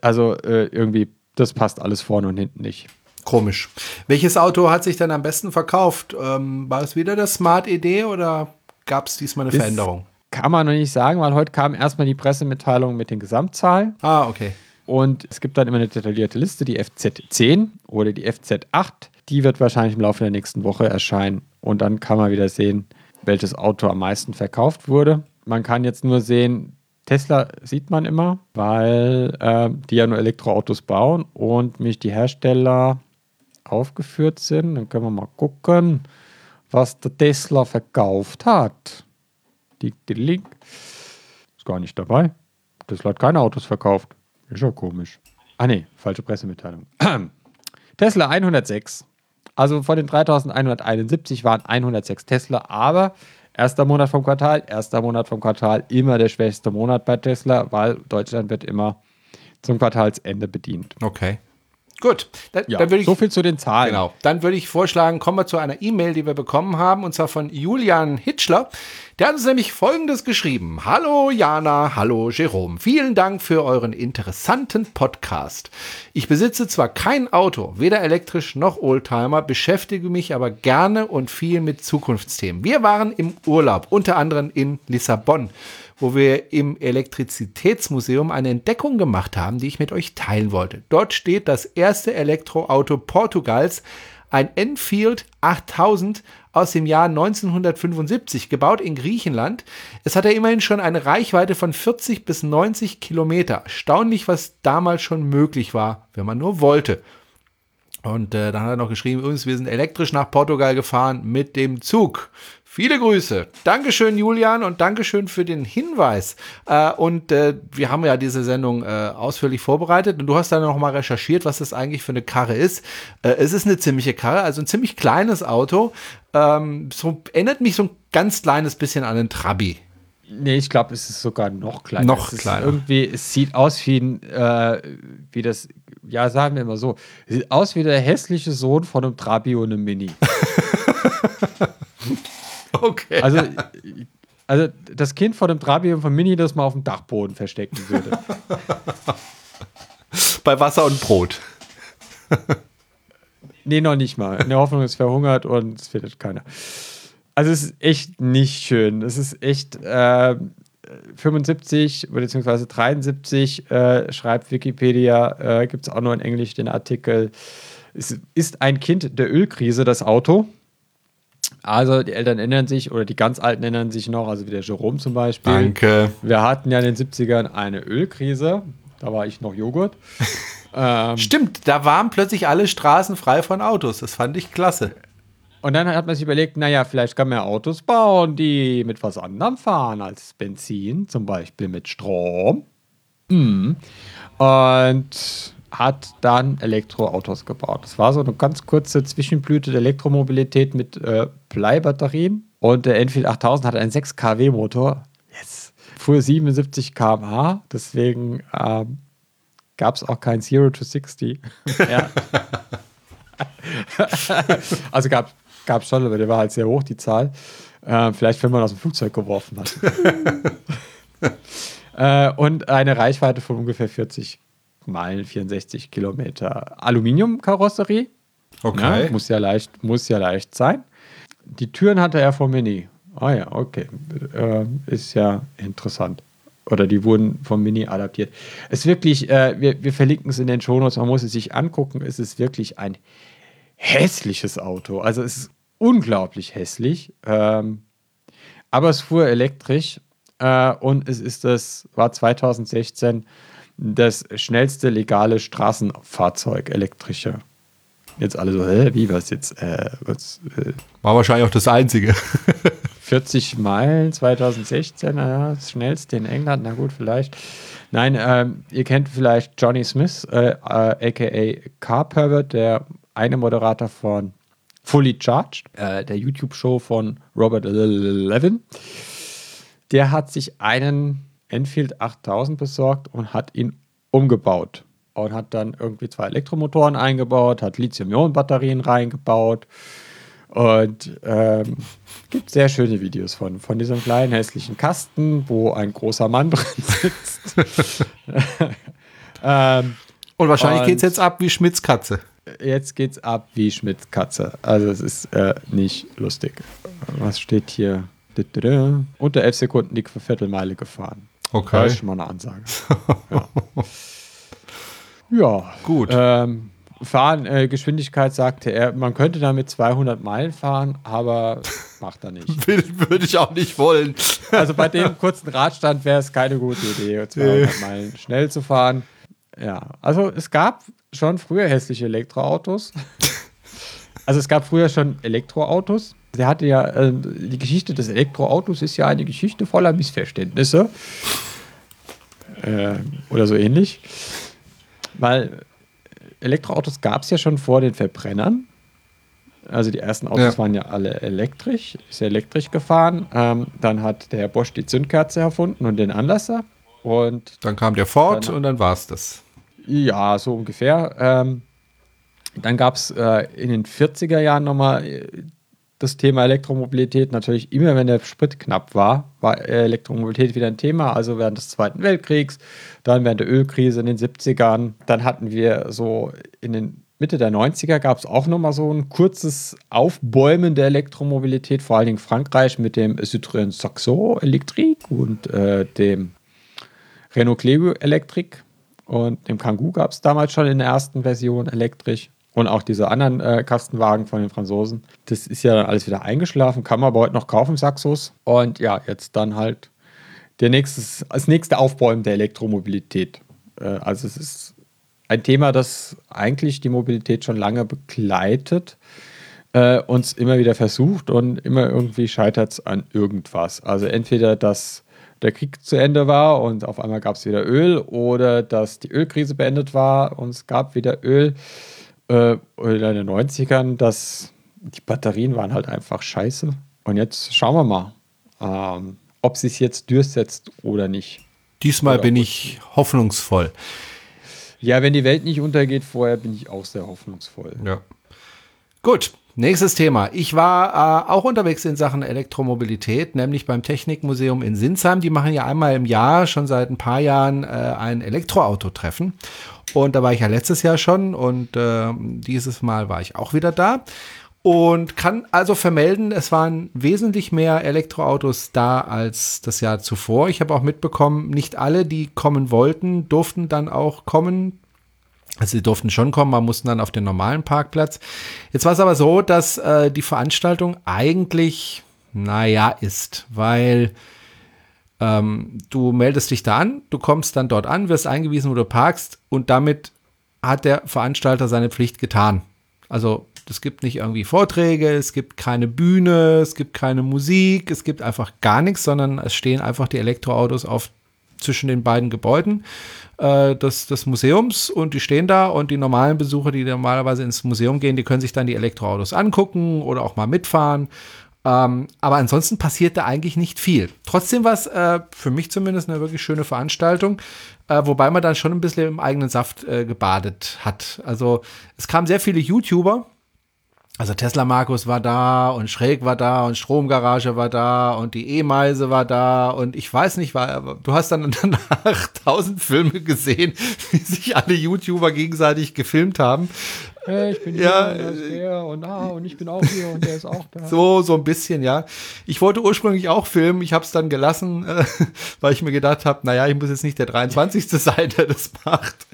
C: Also äh, irgendwie, das passt alles vorne und hinten nicht.
B: Komisch. Welches Auto hat sich dann am besten verkauft? Ähm, war es wieder das Smart ED oder gab es diesmal eine das Veränderung?
C: Kann man noch nicht sagen, weil heute kam erstmal die Pressemitteilung mit den Gesamtzahlen.
B: Ah, okay.
C: Und es gibt dann immer eine detaillierte Liste, die FZ10 oder die FZ8. Die wird wahrscheinlich im Laufe der nächsten Woche erscheinen. Und dann kann man wieder sehen, welches Auto am meisten verkauft wurde. Man kann jetzt nur sehen, Tesla sieht man immer, weil äh, die ja nur Elektroautos bauen und mich die Hersteller aufgeführt sind. Dann können wir mal gucken, was der Tesla verkauft hat. Die, die Link ist gar nicht dabei. Tesla hat keine Autos verkauft. Ist ja komisch. Ah ne, falsche Pressemitteilung. *clears throat* Tesla 106. Also von den 3171 waren 106 Tesla, aber erster Monat vom Quartal, erster Monat vom Quartal, immer der schwächste Monat bei Tesla, weil Deutschland wird immer zum Quartalsende bedient.
B: Okay. Gut,
C: dann, ja, dann würde ich. So viel zu den Zahlen.
B: Genau. Dann würde ich vorschlagen, kommen wir zu einer E-Mail, die wir bekommen haben, und zwar von Julian Hitschler. Der hat uns nämlich Folgendes geschrieben. Hallo Jana, hallo Jerome. Vielen Dank für euren interessanten Podcast. Ich besitze zwar kein Auto, weder elektrisch noch Oldtimer, beschäftige mich aber gerne und viel mit Zukunftsthemen. Wir waren im Urlaub, unter anderem in Lissabon wo wir im Elektrizitätsmuseum eine Entdeckung gemacht haben, die ich mit euch teilen wollte. Dort steht das erste Elektroauto Portugals, ein Enfield 8000 aus dem Jahr 1975, gebaut in Griechenland. Es hatte immerhin schon eine Reichweite von 40 bis 90 Kilometer. Erstaunlich, was damals schon möglich war, wenn man nur wollte. Und äh, dann hat er noch geschrieben, übrigens, wir sind elektrisch nach Portugal gefahren mit dem Zug. Viele Grüße. Dankeschön, Julian, und Dankeschön für den Hinweis. Äh, und äh, wir haben ja diese Sendung äh, ausführlich vorbereitet und du hast dann noch mal recherchiert, was das eigentlich für eine Karre ist. Äh, es ist eine ziemliche Karre, also ein ziemlich kleines Auto. Ähm, so erinnert mich so ein ganz kleines bisschen an einen Trabi.
C: Nee, ich glaube, es ist sogar noch kleiner.
B: Noch
C: es
B: kleiner.
C: Irgendwie, es sieht aus wie ein, äh, wie das, ja, sagen wir mal so, es sieht aus wie der hässliche Sohn von einem Trabi und einem Mini. *laughs* *laughs*
B: Okay.
C: Also, also das Kind von einem Trabi und vom Mini, das man auf dem Dachboden verstecken würde. *laughs*
B: Bei Wasser und Brot. *laughs*
C: Nee, noch nicht mal. In der Hoffnung, es verhungert und es findet keiner. Also es ist echt nicht schön. Es ist echt äh, 75 bzw. 73 äh, schreibt Wikipedia, äh, gibt es auch nur in Englisch den Artikel. Es ist ein Kind der Ölkrise, das Auto. Also die Eltern erinnern sich oder die ganz Alten erinnern sich noch, also wie der Jerome zum Beispiel.
B: Danke.
C: Wir hatten ja in den 70ern eine Ölkrise. Da war ich noch Joghurt. ähm, *laughs*
B: Stimmt, da waren plötzlich alle Straßen frei von Autos. Das fand ich klasse.
C: Und dann hat man sich überlegt, naja, vielleicht kann man Autos bauen, die mit was anderem fahren als Benzin, zum Beispiel mit Strom. Mhm. Und hat dann Elektroautos gebaut. Das war so eine ganz kurze Zwischenblüte der Elektromobilität mit äh, Bleibatterien. Und der Enfield 8000 hat einen 6 kW Motor. Yes. Fuhr 77 km/h, deswegen ähm, gab es auch kein Zero to 60. *laughs* ja. *laughs* also gab gab schon, aber der war halt sehr hoch, die Zahl. Äh, vielleicht, wenn man aus dem Flugzeug geworfen hat. *laughs* äh, und eine Reichweite von ungefähr 40 Meilen, 64 Kilometer. Aluminiumkarosserie.
B: Okay.
C: Ja, muss, ja leicht, muss ja leicht sein. Die Türen hatte er vom Mini. Ah ja, okay. Äh, ist ja interessant. Oder die wurden vom Mini adaptiert. Es ist wirklich, äh, wir, wir verlinken es in den Shownotes, man muss es sich angucken. Es ist wirklich ein hässliches Auto. Also es ist unglaublich hässlich. Ähm, aber es fuhr elektrisch äh, und es ist das, war 2016 das schnellste legale Straßenfahrzeug, elektrische. Jetzt alle so, hä, wie was jetzt? Äh, was, äh,
B: War wahrscheinlich auch das Einzige. *laughs*
C: 40 Meilen 2016, naja, das schnellste in England, na gut, vielleicht. Nein, ähm, ihr kennt vielleicht Johnny Smith, äh, äh, aka Car Pervert, der eine Moderator von Fully Charged, äh, der YouTube-Show von Robert Levin. Der hat sich einen Enfield 8000 besorgt und hat ihn umgebaut. Und hat dann irgendwie zwei Elektromotoren eingebaut, hat Lithium-Ionen-Batterien reingebaut. Und ähm, gibt sehr schöne Videos von, von diesem kleinen hässlichen Kasten, wo ein großer Mann *laughs* drin sitzt. *laughs* ähm,
B: Und wahrscheinlich geht es jetzt ab wie Schmidts Katze.
C: jetzt geht's ab wie Schmidts Katze. Also es ist äh, nicht lustig. Was steht hier? Unter 11 Sekunden die Viertelmeile gefahren.
B: Okay.
C: Das ist schon mal eine Ansage. *laughs* ja. ja.
B: Gut.
C: Ähm, fahren, äh, Geschwindigkeit sagte er, man könnte damit 200 Meilen fahren, aber macht er nicht. *laughs*
B: Würde ich auch nicht wollen. *laughs*
C: Also bei dem kurzen Radstand wäre es keine gute Idee, 200 Meilen schnell zu fahren. Ja, also es gab schon früher hässliche Elektroautos. Also es gab früher schon Elektroautos. Der hatte ja, äh, die Geschichte des Elektroautos ist ja eine Geschichte voller Missverständnisse. Äh, oder so ähnlich. Weil Elektroautos gab es ja schon vor den Verbrennern. Also die ersten Autos
B: Ja.
C: waren ja alle elektrisch, ist ja elektrisch gefahren. Ähm, dann hat der Herr Bosch die Zündkerze erfunden und den Anlasser. Und
B: Dann kam der Ford
C: Dann-
B: und dann war es das.
C: ja, so ungefähr. Ähm, dann gab es äh, in den 40er Jahren nochmal äh, das Thema Elektromobilität. Natürlich immer, wenn der Sprit knapp war, war äh, Elektromobilität wieder ein Thema. Also während des Zweiten Weltkriegs, dann während der Ölkrise in den 70ern. Dann hatten wir so in den Mitte der 90er gab es auch nochmal so ein kurzes Aufbäumen der Elektromobilität, vor allen Dingen Frankreich mit dem Citroën Saxo Elektrik und äh, dem Renault Clio Elektrik und dem Kangoo gab es damals schon in der ersten Version elektrisch. Und auch diese anderen äh, Kastenwagen von den Franzosen. Das ist ja dann alles wieder eingeschlafen, kann man aber heute noch kaufen, Saxos. Und ja, jetzt dann halt der nächste, das nächste Aufbäumen der Elektromobilität. Äh, also es ist ein Thema, das eigentlich die Mobilität schon lange begleitet. äh, uns immer wieder versucht und immer irgendwie scheitert es an irgendwas. Also entweder, dass der Krieg zu Ende war und auf einmal gab es wieder Öl oder dass die Ölkrise beendet war und es gab wieder Öl. Äh, oder in den 90ern, dass die Batterien waren halt einfach scheiße. Und jetzt schauen wir mal, ähm, ob sie es jetzt durchsetzt oder nicht.
B: Diesmal
C: Oder
B: bin ich hoffnungsvoll.
C: Ja, wenn die Welt nicht untergeht vorher, bin ich auch sehr hoffnungsvoll.
B: Ja. Gut, nächstes Thema. Ich war äh, auch unterwegs in Sachen Elektromobilität, nämlich beim Technikmuseum in Sinsheim. Die machen ja einmal im Jahr, schon seit ein paar Jahren, äh, ein Elektroauto-Treffen. Und da war ich ja letztes Jahr schon und äh, dieses Mal war ich auch wieder da. Und kann also vermelden, es waren wesentlich mehr Elektroautos da als das Jahr zuvor. Ich habe auch mitbekommen, nicht alle, die kommen wollten, durften dann auch kommen. Also sie durften schon kommen, man mussten dann auf den normalen Parkplatz. Jetzt war es aber so, dass äh, die Veranstaltung eigentlich, naja, ist, weil ähm, du meldest dich da an, du kommst dann dort an, wirst eingewiesen, wo du parkst und damit hat der Veranstalter seine Pflicht getan. Also es gibt nicht irgendwie Vorträge, es gibt keine Bühne, es gibt keine Musik, es gibt einfach gar nichts, sondern es stehen einfach die Elektroautos auf zwischen den beiden Gebäuden äh, des, des Museums und die stehen da und die normalen Besucher, die normalerweise ins Museum gehen, die können sich dann die Elektroautos angucken oder auch mal mitfahren. Ähm, aber ansonsten passiert da eigentlich nicht viel. Trotzdem war es äh, für mich zumindest eine wirklich schöne Veranstaltung, äh, wobei man dann schon ein bisschen im eigenen Saft äh, gebadet hat. Also es kamen sehr viele YouTuber, also Tesla Markus war da und Schräg war da und Stromgarage war da und die E-Meise war da und ich weiß nicht, war, du hast dann *laughs* danach tausend Filme gesehen, wie sich alle YouTuber gegenseitig gefilmt haben.
C: Hey, ich bin
B: Ja,
C: hier und ist der und ah, und ich bin auch hier und der ist auch da.
B: So, so ein bisschen, ja. Ich wollte ursprünglich auch filmen, ich habe es dann gelassen, *laughs* äh, weil ich mir gedacht habe, naja, ich muss jetzt nicht der 23. *laughs* sein, der das macht.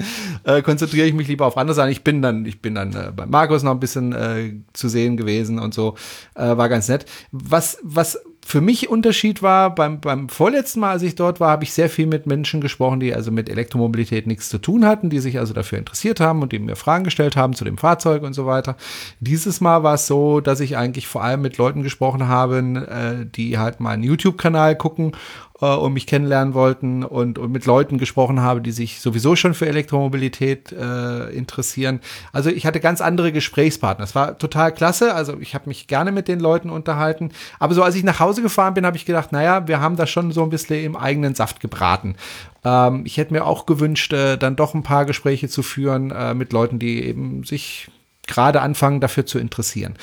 B: Äh, konzentriere ich mich lieber auf andere Sachen. Ich bin dann, ich bin dann äh, bei Markus noch ein bisschen äh, zu sehen gewesen und so. Äh, war ganz nett. Was, was für mich Unterschied war, beim, beim vorletzten Mal, als ich dort war, habe ich sehr viel mit Menschen gesprochen, die also mit Elektromobilität nichts zu tun hatten, die sich also dafür interessiert haben und die mir Fragen gestellt haben zu dem Fahrzeug und so weiter. Dieses Mal war es so, dass ich eigentlich vor allem mit Leuten gesprochen habe, äh, die halt meinen YouTube-Kanal gucken äh, und mich kennenlernen wollten und, und mit Leuten gesprochen habe, die sich sowieso schon für Elektromobilität äh, interessieren. Also ich hatte ganz andere Gesprächspartner. Es war total klasse. Also ich habe mich gerne mit den Leuten unterhalten. Aber so als ich nach Hause gefahren bin, habe ich gedacht, naja, wir haben das schon so ein bisschen im eigenen Saft gebraten. Ähm, ich hätte mir auch gewünscht, äh, dann doch ein paar Gespräche zu führen äh, mit Leuten, die eben sich gerade anfangen, dafür zu interessieren.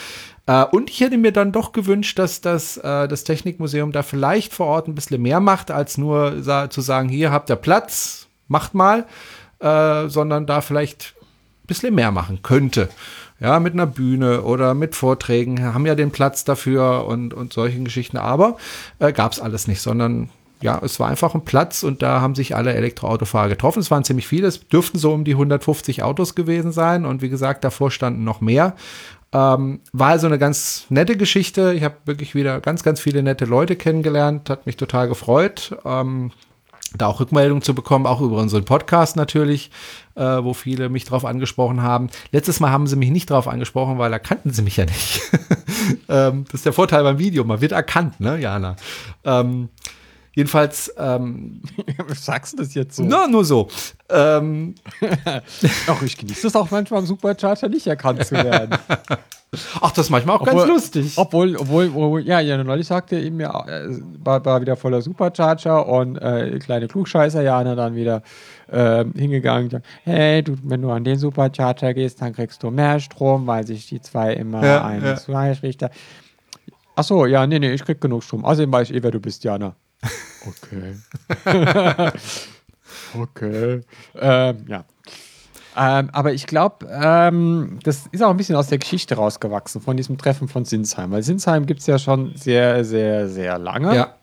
B: Äh, und ich hätte mir dann doch gewünscht, dass das, äh, das Technikmuseum da vielleicht vor Ort ein bisschen mehr macht, als nur sa zu sagen, hier habt ihr Platz, macht mal, äh, sondern da vielleicht ein bisschen mehr machen könnte. Ja, mit einer Bühne oder mit Vorträgen, haben ja den Platz dafür und, und solchen Geschichten. Aber äh, gab es alles nicht, sondern ja, es war einfach ein Platz und da haben sich alle Elektroautofahrer getroffen. Es waren ziemlich viele, es dürften so um die 150 Autos gewesen sein und wie gesagt, davor standen noch mehr. Ähm, war also eine ganz nette Geschichte. Ich habe wirklich wieder ganz, ganz viele nette Leute kennengelernt, hat mich total gefreut. Ähm, da auch Rückmeldungen zu bekommen, auch über unseren Podcast natürlich, äh, wo viele mich drauf angesprochen haben. Letztes Mal haben sie mich nicht drauf angesprochen, weil da kannten sie mich ja nicht. *laughs* ähm, das ist der Vorteil beim Video, man wird erkannt, ne, Jana? Ähm, jedenfalls, ähm, *laughs*
C: Sagst du das jetzt so?
B: na, nur so. Ähm, *laughs*
C: Ach, ich genieße es auch manchmal am Supercharger nicht erkannt zu werden. *laughs*
B: ach, das ist manchmal auch ganz lustig.
C: Obwohl, obwohl, obwohl ja, ja, neulich sagte eben ja, äh, war, war wieder voller Supercharger und äh, kleine Klugscheißer Jana dann wieder äh, hingegangen und sagt, hey, du, wenn du an den Supercharger gehst, dann kriegst du mehr Strom, weil sich die zwei immer
B: Ja,
C: einen
B: ja.
C: Ach so, ja, nee, nee, ich krieg genug Strom. Außerdem weiß ich eh, wer du bist, Jana. Okay. *laughs* okay. Ähm, ja. Ähm, aber ich glaube, ähm, das ist auch ein bisschen aus der Geschichte rausgewachsen, von diesem Treffen von Sinsheim. Weil Sinsheim gibt es ja schon sehr, sehr, sehr lange.
B: Ja,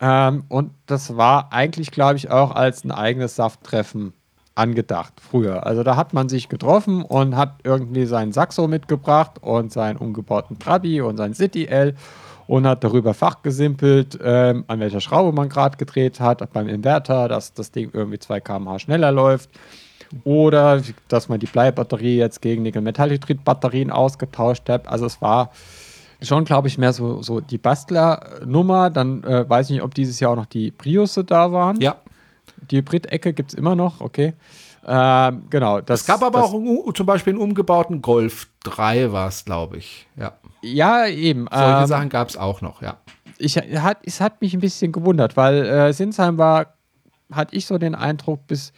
C: Ähm, und das war eigentlich, glaube ich, auch als ein eigenes Safttreffen angedacht früher. Also da hat man sich getroffen und hat irgendwie seinen Saxo mitgebracht und seinen umgebauten Trabi und sein City L und hat darüber fachgesimpelt, ähm, an welcher Schraube man gerade gedreht hat, beim Inverter, dass das Ding irgendwie 2 km/h schneller läuft Oder dass man die Bleibatterie jetzt gegen Nickel-Metallhydrid-Batterien ausgetauscht hat. Also es war schon, glaube ich, mehr so, so die Bastler-Nummer. Dann äh, weiß ich nicht, ob dieses Jahr auch noch die Priusse da waren.
B: Ja.
C: Die Hybrid-Ecke gibt es immer noch, okay. Ähm, genau. Das,
B: Es gab aber
C: das,
B: auch zum Beispiel einen umgebauten Golf 3 war es, glaube ich. Ja.
C: Ja, eben.
B: Solche
C: ähm,
B: Sachen gab es auch noch, ja.
C: ich, hat, es hat mich ein bisschen gewundert, weil äh, Sinsheim war, hatte ich so den Eindruck, bis,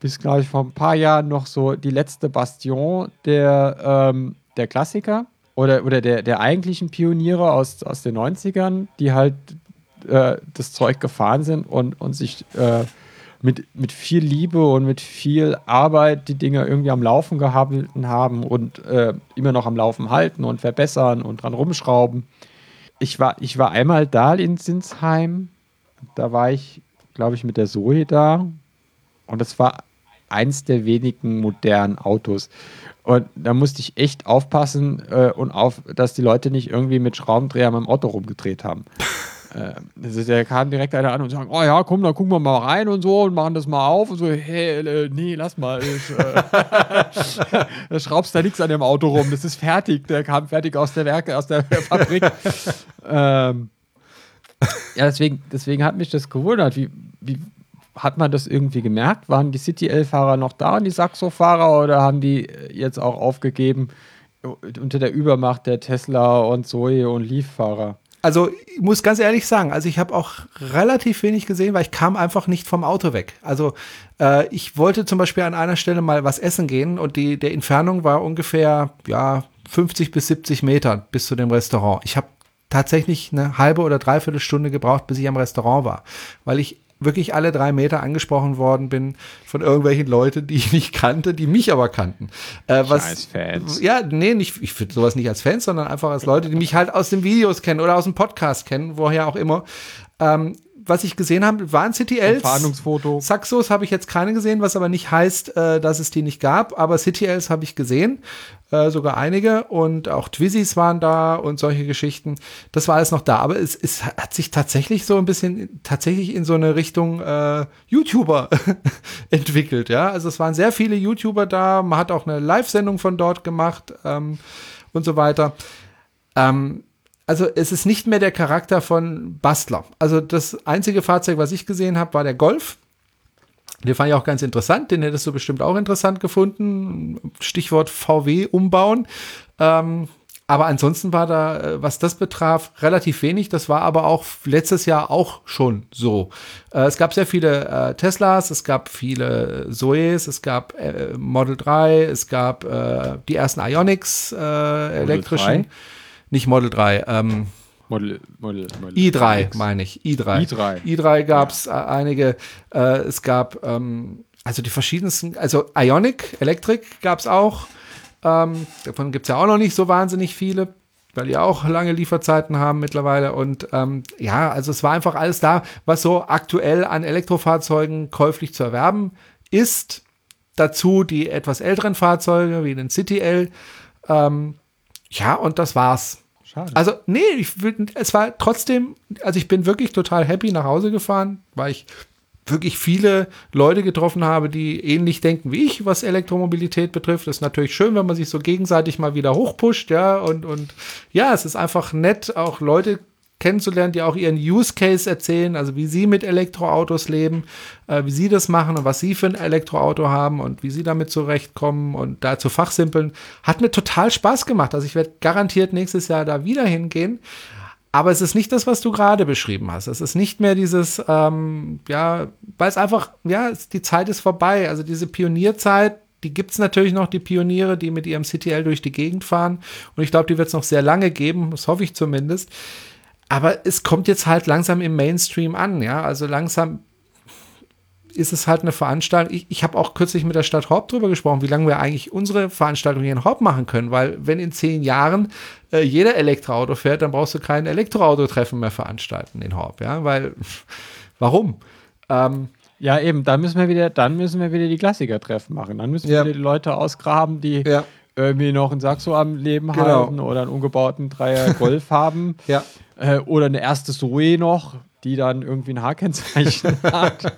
C: bis glaube ich, vor ein paar Jahren noch so die letzte Bastion der, ähm, der Klassiker oder, oder der, der eigentlichen Pioniere aus, aus den 90ern, die halt äh, das Zeug gefahren sind und, und sich äh, mit, mit viel Liebe und mit viel Arbeit die Dinge irgendwie am Laufen gehalten haben und äh, immer noch am Laufen halten und verbessern und dran rumschrauben. Ich war, ich war einmal da in Sinsheim. Da war ich, glaube ich, mit der Zoe da. Und das war eins der wenigen modernen Autos. Und da musste ich echt aufpassen äh, und auf, dass die Leute nicht irgendwie mit Schraubendreher am Auto rumgedreht haben. *laughs* äh, da kam direkt einer an und sagen, oh ja, komm, dann gucken wir mal rein und so und machen das mal auf und so, hey, äh, nee, lass mal, ich, äh, *laughs* da schraubst da nichts an dem Auto rum, das ist fertig, der kam fertig aus der Werke, aus der *laughs* Fabrik. ähm, ja, deswegen, deswegen hat mich das gewundert, wie, wie hat man das irgendwie gemerkt? Waren die City-L-Fahrer noch da und die Saxo-Fahrer oder haben die jetzt auch aufgegeben unter der Übermacht der Tesla und Zoe und Leaf-Fahrer?
B: Also ich muss ganz ehrlich sagen, also ich habe auch relativ wenig gesehen, weil ich kam einfach nicht vom Auto weg. Also äh, ich wollte zum Beispiel an einer Stelle mal was essen gehen und die der Entfernung war ungefähr ja 50 bis 70 Meter bis zu dem Restaurant. Ich habe tatsächlich eine halbe oder dreiviertel Stunde gebraucht, bis ich am Restaurant war, weil ich wirklich alle drei Meter angesprochen worden bin von irgendwelchen Leuten, die ich nicht kannte, die mich aber kannten. Äh, was,
C: Scheiß Fans.
B: Ja, nee, nicht, ich finde sowas nicht als Fans, sondern einfach als Leute, die mich halt aus den Videos kennen oder aus dem Podcast kennen, woher auch immer. Ähm, was ich gesehen habe, waren CTLs.
C: Fahndungsfoto.
B: Saxos habe ich jetzt keine gesehen, was aber nicht heißt, äh, dass es die nicht gab. Aber CTLs habe ich gesehen, äh, sogar einige. Und auch Twizzys waren da und solche Geschichten. Das war alles noch da. Aber es, es hat sich tatsächlich so ein bisschen tatsächlich in so eine Richtung äh, YouTuber *laughs* entwickelt. Ja, also es waren sehr viele YouTuber da. Man hat auch eine Live-Sendung von dort gemacht ähm, und so weiter. Ähm, also es ist nicht mehr der Charakter von Bastler. Also das einzige Fahrzeug, was ich gesehen habe, war der Golf. Den fand ich auch ganz interessant, den hättest du bestimmt auch interessant gefunden. Stichwort VW umbauen. Ähm, aber ansonsten war da, äh, was das betraf, relativ wenig. Das war aber auch letztes Jahr auch schon so. Äh, es gab sehr viele äh, Teslas, es gab viele Zoes, es gab Model 3, es gab die ersten Ionics äh, elektrischen.
C: 3?
B: Nicht Model 3, ähm,
C: Model, Model, Model
B: i3
C: X.
B: meine ich. i3.
C: i3.
B: i3 gab es äh, einige. Äh, es gab ähm, also die verschiedensten, also Ionic, Electric gab es auch. Ähm, davon gibt es ja auch noch nicht so wahnsinnig viele, weil die auch lange Lieferzeiten haben mittlerweile. Und ähm, ja, also es war einfach alles da, was so aktuell an Elektrofahrzeugen käuflich zu erwerben ist. Dazu die etwas älteren Fahrzeuge wie den City L. Ähm, ja, und das war's.
C: Schade.
B: Also, nee, ich, will- es war trotzdem, also ich bin wirklich total happy nach Hause gefahren, weil ich wirklich viele Leute getroffen habe, die ähnlich denken wie ich, was Elektromobilität betrifft. Das ist natürlich schön, wenn man sich so gegenseitig mal wieder hochpusht, ja, und, und ja, es ist einfach nett, auch Leute kennenzulernen, die auch ihren Use Case erzählen, also wie sie mit Elektroautos leben, äh, wie sie das machen und was sie für ein Elektroauto haben und wie sie damit zurechtkommen und da zu fachsimpeln. Hat mir total Spaß gemacht. Also ich werde garantiert nächstes Jahr da wieder hingehen. Aber es ist nicht das, was du gerade beschrieben hast. Es ist nicht mehr dieses, ähm, ja, weil es einfach, ja, die Zeit ist vorbei. Also diese Pionierzeit, die gibt es natürlich noch, die Pioniere, die mit ihrem CTL durch die Gegend fahren. Und ich glaube, die wird es noch sehr lange geben, das hoffe ich zumindest. Aber es kommt jetzt halt langsam im Mainstream an, ja. Also langsam ist es halt eine Veranstaltung. Ich, ich habe auch kürzlich mit der Stadt Horb drüber gesprochen, wie lange wir eigentlich unsere Veranstaltung hier in Horb machen können, weil wenn in zehn Jahren äh, jeder Elektroauto fährt, dann brauchst du kein Elektroautotreffen mehr veranstalten in Horb, ja, weil *laughs* warum? Ähm,
C: Ja, eben, dann müssen wir wieder, dann müssen wir wieder die Klassiker-Treffen machen. Dann müssen wir
B: Ja.
C: wieder die Leute ausgraben, die
B: Ja.
C: irgendwie noch ein Saxo am Leben
B: Genau.
C: halten oder einen umgebauten Dreier Golf *laughs* haben.
B: Ja.
C: Äh, oder eine erste Zoe noch, die dann irgendwie ein H-Kennzeichen *laughs* hat.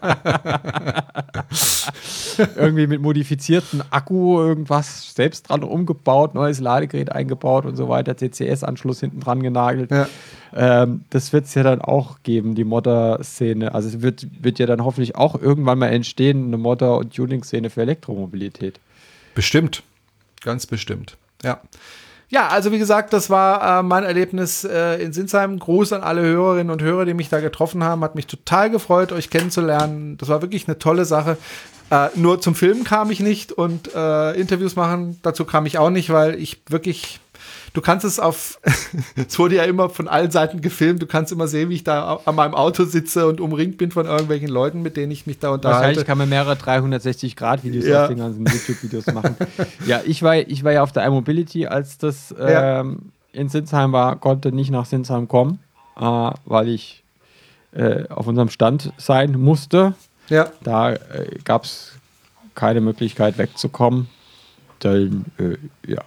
C: irgendwie mit modifizierten Akku irgendwas selbst dran umgebaut, neues Ladegerät eingebaut und so weiter, CCS-Anschluss hinten dran genagelt.
B: Ja.
C: Ähm, das wird es ja dann auch geben, die Modder-Szene. Also es wird, wird ja dann hoffentlich auch irgendwann mal entstehen, eine Modder- und Tuning-Szene für Elektromobilität.
B: Bestimmt. Ganz bestimmt. Ja. Ja, also wie gesagt, das war äh, mein Erlebnis äh, in Sinsheim. Gruß an alle Hörerinnen und Hörer, die mich da getroffen haben. Hat mich total gefreut, euch kennenzulernen. Das war wirklich eine tolle Sache. Äh, nur zum Filmen kam ich nicht und äh, Interviews machen, dazu kam ich auch nicht, weil ich wirklich du kannst es auf, *laughs* es wurde ja immer von allen Seiten gefilmt, du kannst immer sehen, wie ich da an meinem Auto sitze und umringt bin von irgendwelchen Leuten, mit denen ich mich da unterhalte.
C: Wahrscheinlich kann man mehrere 360-Grad-Videos
B: Ja.
C: aus den ganzen YouTube-Videos machen. ja, ich war, ich war ja auf der iMobility, als das
B: Ja.
C: ähm, in Sinsheim war, konnte nicht nach Sinsheim kommen, äh, weil ich äh, auf unserem Stand sein musste.
B: Ja,
C: Da äh, gab es keine Möglichkeit wegzukommen. Dann, äh, ja.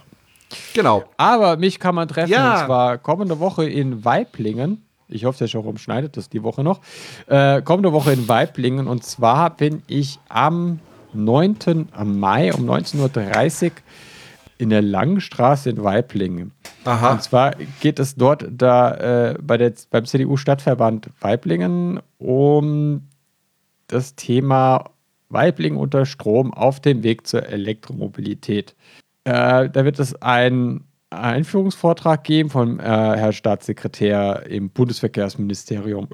B: Genau.
C: Aber mich kann man treffen
B: Ja.
C: und zwar kommende Woche in Weiblingen. Ich hoffe, der Show rumschneidet das die Woche noch. Äh, kommende Woche in Weiblingen und zwar bin ich am 9. am Mai um 19.30 Uhr in der Langenstraße in Weiblingen.
B: Aha.
C: Und zwar geht es dort da äh, bei der, beim CDU-Stadtverband Weiblingen um das Thema Weiblingen unter Strom auf dem Weg zur Elektromobilität. Äh, da wird es einen Einführungsvortrag geben vom äh, Herrn Staatssekretär im Bundesverkehrsministerium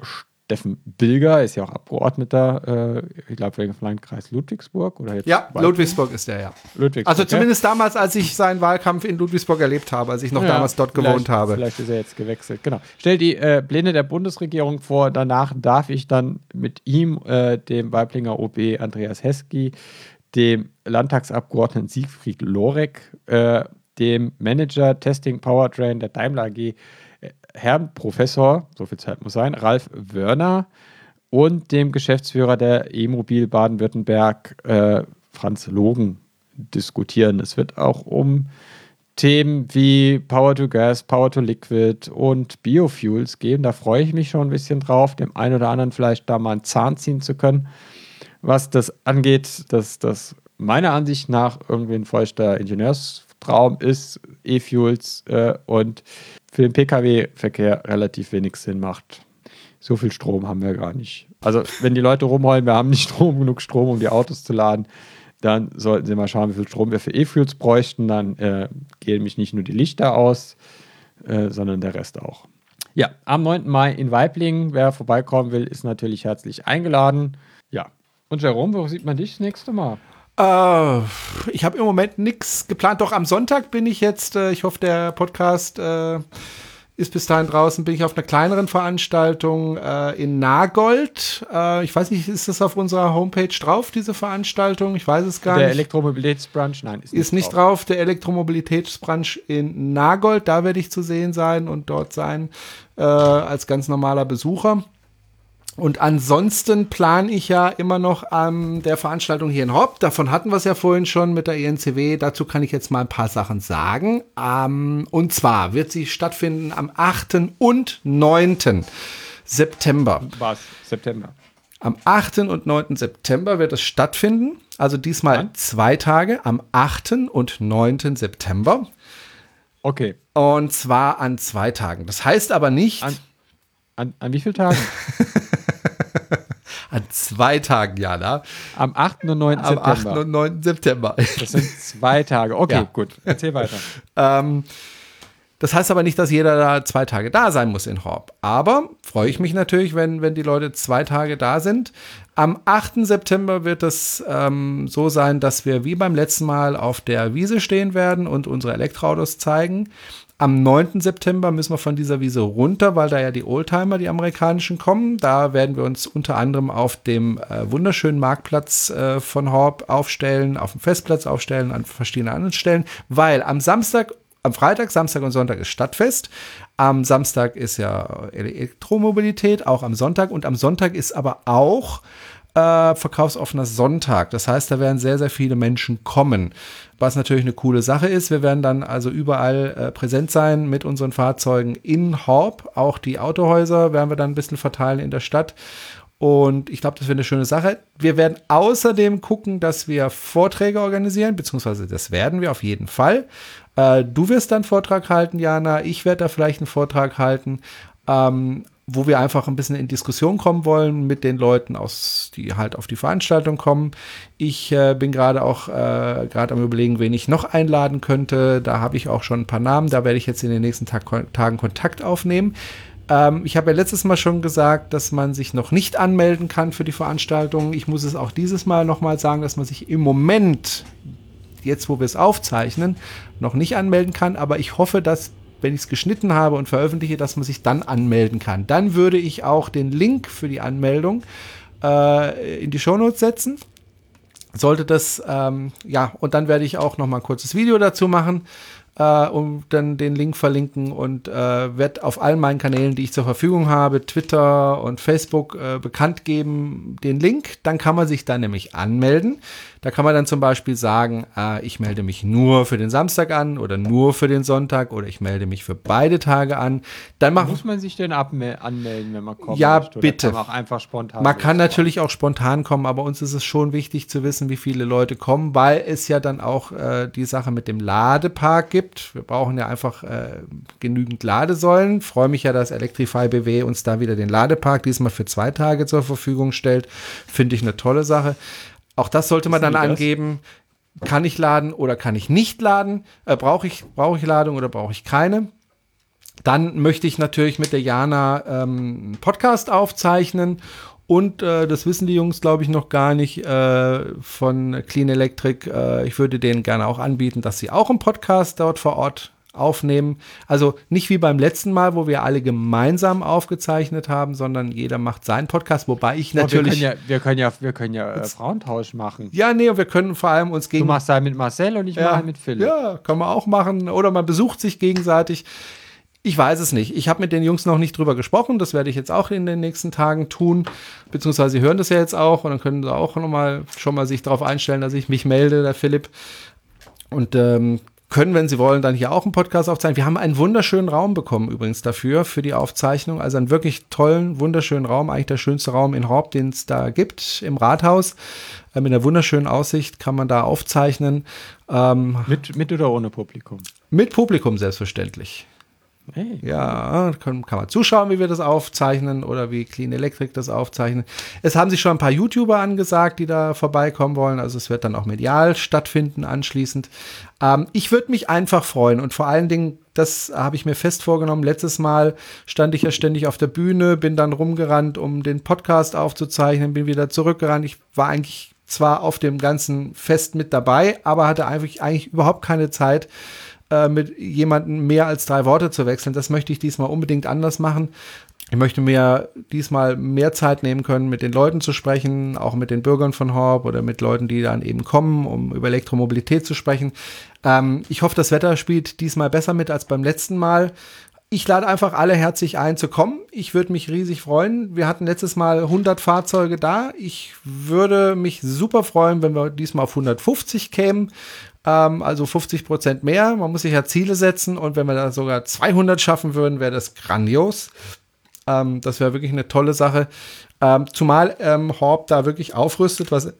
C: Steffen Bilger, ist ja auch Abgeordneter, äh, ich glaube, wegen Landkreis Ludwigsburg oder jetzt
B: Ja,
C: Weiblingen?
B: Ludwigsburg ist der, ja.
C: Ludwigsburg.
B: Also zumindest damals, als ich seinen Wahlkampf in Ludwigsburg erlebt habe, als ich noch
C: Ja,
B: damals dort gewohnt habe.
C: Vielleicht ist er jetzt gewechselt. Genau. Stell die äh, Pläne der Bundesregierung vor. Danach darf ich dann mit ihm, äh, dem Weiblinger OB Andreas Hesky, dem Landtagsabgeordneten Siegfried Lorek, äh, dem Manager Testing Powertrain der Daimler AG, äh, Herrn Professor, so viel Zeit muss sein, Ralf Wörner und dem Geschäftsführer der E-Mobil Baden-Württemberg, äh, Franz Logen, diskutieren. Es wird auch um Themen wie Power to Gas, Power to Liquid und Biofuels geben. Da freue ich mich schon ein bisschen drauf, dem einen oder anderen vielleicht da mal einen Zahn ziehen zu können. Was das angeht, dass das meiner Ansicht nach irgendwie ein feuchter Ingenieurstraum ist, E-Fuels äh, und für den Pkw-Verkehr relativ wenig Sinn macht. So viel Strom haben wir gar nicht. Also, wenn die Leute rumheulen, wir haben nicht *laughs* Strom, genug Strom, um die Autos zu laden, dann sollten sie mal schauen, wie viel Strom wir für E-Fuels bräuchten. Dann äh, gehen mich nicht nur die Lichter aus, äh, sondern der Rest auch. Ja, am 9. Mai in Weiblingen. Wer vorbeikommen will, ist natürlich herzlich eingeladen. Ja. Und Jerome, wo sieht man dich das nächste Mal?
B: Äh, ich habe im Moment nichts geplant. Doch am Sonntag bin ich jetzt, äh, ich hoffe, der Podcast äh, ist bis dahin draußen, bin ich auf einer kleineren Veranstaltung äh, in Nagold. Äh, ich weiß nicht, ist das auf unserer Homepage drauf, diese Veranstaltung? Ich weiß es gar
C: der
B: nicht.
C: Elektromobilitätsbrunch? Nein, ist,
B: ist nicht drauf. Der Elektromobilitätsbranche in Nagold, da werde ich zu sehen sein und dort sein äh, als ganz normaler Besucher. Und ansonsten plane ich ja immer noch an der Veranstaltung hier in Hopp. Davon hatten wir es ja vorhin schon mit der ENCW. Dazu kann ich jetzt mal ein paar Sachen sagen. Ähm, und zwar wird sie stattfinden am 8. und 9. September.
C: Was? September.
B: Am 8. und 9. September wird es stattfinden. Also diesmal
C: Wann?
B: zwei Tage, am 8. und 9. September.
C: Okay.
B: Und zwar an zwei Tagen. Das heißt aber nicht
C: An- An, an wie vielen Tagen? *laughs*
B: an zwei Tagen, Jana.
C: Am 8. und 9.
B: Am
C: September.
B: 8. und 9. September.
C: Das sind zwei Tage. Okay,
B: Ja.
C: gut. Erzähl weiter. *laughs*
B: ähm, das heißt aber nicht, dass jeder da zwei Tage da sein muss in Horb. Aber freue ich mich natürlich, wenn, wenn die Leute zwei Tage da sind. Am 8. September wird es ähm, so sein, dass wir wie beim letzten Mal auf der Wiese stehen werden und unsere Elektroautos zeigen. Am 9. September müssen wir von dieser Wiese runter, weil da ja die Oldtimer, die amerikanischen, kommen. Da werden wir uns unter anderem auf dem äh, wunderschönen Marktplatz äh, von Horb aufstellen, auf dem Festplatz aufstellen, an verschiedenen anderen Stellen, weil am Samstag am Freitag, Samstag und Sonntag ist Stadtfest. Am Samstag ist ja Elektromobilität, auch am Sonntag. Und am Sonntag ist aber auch äh, verkaufsoffener Sonntag. Das heißt, da werden sehr, sehr viele Menschen kommen. Was natürlich eine coole Sache ist. Wir werden dann also überall äh, präsent sein mit unseren Fahrzeugen in Horb. Auch die Autohäuser werden wir dann ein bisschen verteilen in der Stadt. Und ich glaube, das wäre eine schöne Sache. Wir werden außerdem gucken, dass wir Vorträge organisieren, beziehungsweise das werden wir auf jeden Fall. Äh, du wirst dann Vortrag halten, Jana. Ich werde da vielleicht einen Vortrag halten. Ähm, wo wir einfach ein bisschen in Diskussion kommen wollen mit den Leuten, aus, die halt auf die Veranstaltung kommen. Ich äh, bin gerade auch äh, gerade am überlegen, wen ich noch einladen könnte. Da habe ich auch schon ein paar Namen. Da werde ich jetzt in den nächsten Tag, Tagen Kontakt aufnehmen. Ähm, ich habe ja letztes Mal schon gesagt, dass man sich noch nicht anmelden kann für die Veranstaltung. Ich muss es auch dieses Mal nochmal sagen, dass man sich im Moment jetzt, wo wir es aufzeichnen, noch nicht anmelden kann. Aber ich hoffe, dass wenn ich es geschnitten habe und veröffentliche, dass man sich dann anmelden kann. Dann würde ich auch den Link für die Anmeldung äh, in die Shownotes setzen. Sollte das, ähm, ja, und dann werde ich auch noch mal ein kurzes Video dazu machen äh, und dann den Link verlinken und äh, werde auf allen meinen Kanälen, die ich zur Verfügung habe, Twitter und Facebook, äh, bekannt geben den Link. Dann kann man sich da nämlich anmelden. Da kann man dann zum Beispiel sagen, äh, ich melde mich nur für den Samstag an oder nur für den Sonntag oder ich melde mich für beide Tage an. Dann macht
C: Muss man sich denn anmelden, wenn man kommt?
B: Ja, bitte.
C: Kann man auch einfach spontan.
B: Man kann natürlich auch spontan kommen, aber uns ist es schon wichtig zu wissen, wie viele Leute kommen, weil es ja dann auch äh, die Sache mit dem Ladepark gibt. Wir brauchen ja einfach äh, genügend Ladesäulen. Freue mich ja, dass Electrify BW uns da wieder den Ladepark diesmal für zwei Tage zur Verfügung stellt. Finde ich eine tolle Sache. Auch das sollte man dann angeben. Kann ich laden oder kann ich nicht laden? Äh, Brauche ich, brauch ich Ladung oder brauche ich keine? Dann möchte ich natürlich mit der Jana ähm, einen Podcast aufzeichnen. Und äh, das wissen die Jungs, glaube ich, noch gar nicht äh, von Clean Electric. Äh, ich würde denen gerne auch anbieten, dass sie auch einen Podcast dort vor Ort aufnehmen. Also nicht wie beim letzten Mal, wo wir alle gemeinsam aufgezeichnet haben, sondern jeder macht seinen Podcast, wobei ich natürlich.
C: Wir können ja, wir können ja, wir können ja äh, Frauentausch machen.
B: Ja, nee, wir können vor allem uns gegen.
C: Du machst da mit Marcel und ich
B: ja,
C: mache mit Philipp.
B: Ja, kann man auch machen. Oder man besucht sich gegenseitig. Ich weiß es nicht. Ich habe mit den Jungs noch nicht drüber gesprochen. Das werde ich jetzt auch in den nächsten Tagen tun. Beziehungsweise sie hören das ja jetzt auch und dann können sie auch noch mal schon mal sich darauf einstellen, dass ich mich melde, der Philipp. Und ähm, können, wenn Sie wollen, dann hier auch einen Podcast aufzeichnen. Wir haben einen wunderschönen Raum bekommen übrigens dafür, für die Aufzeichnung. Also einen wirklich tollen, wunderschönen Raum, eigentlich der schönste Raum in Horb, den es da gibt, im Rathaus. Äh, mit einer wunderschönen Aussicht kann man da aufzeichnen.
C: Ähm, mit, mit oder ohne Publikum?
B: Mit Publikum selbstverständlich. Hey. Ja, kann, kann, man zuschauen, wie wir das aufzeichnen oder wie Clean Electric das aufzeichnen. Es haben sich schon ein paar YouTuber angesagt, die da vorbeikommen wollen. Also es wird dann auch medial stattfinden anschließend. Ähm, ich würde mich einfach freuen und vor allen Dingen, das habe ich mir fest vorgenommen. Letztes Mal stand ich ja ständig auf der Bühne, bin dann rumgerannt, um den Podcast aufzuzeichnen, bin wieder zurückgerannt. Ich war eigentlich zwar auf dem ganzen Fest mit dabei, aber hatte eigentlich, eigentlich überhaupt keine Zeit, äh, mit jemandem mehr als drei Worte zu wechseln. Das möchte ich diesmal unbedingt anders machen. Ich möchte mir diesmal mehr Zeit nehmen können, mit den Leuten zu sprechen, auch mit den Bürgern von Horb oder mit Leuten, die dann eben kommen, um über Elektromobilität zu sprechen. Ähm, ich hoffe, das Wetter spielt diesmal besser mit als beim letzten Mal. Ich lade einfach alle herzlich ein zu kommen. Ich würde mich riesig freuen. Wir hatten letztes Mal 100 Fahrzeuge da. Ich würde mich super freuen, wenn wir diesmal auf 150 kämen. Ähm, also 50 Prozent mehr. Man muss sich ja Ziele setzen und wenn wir da sogar 200 schaffen würden, wäre das grandios. Ähm, das wäre wirklich eine tolle Sache. Ähm, zumal ähm, Horb da wirklich aufrüstet, was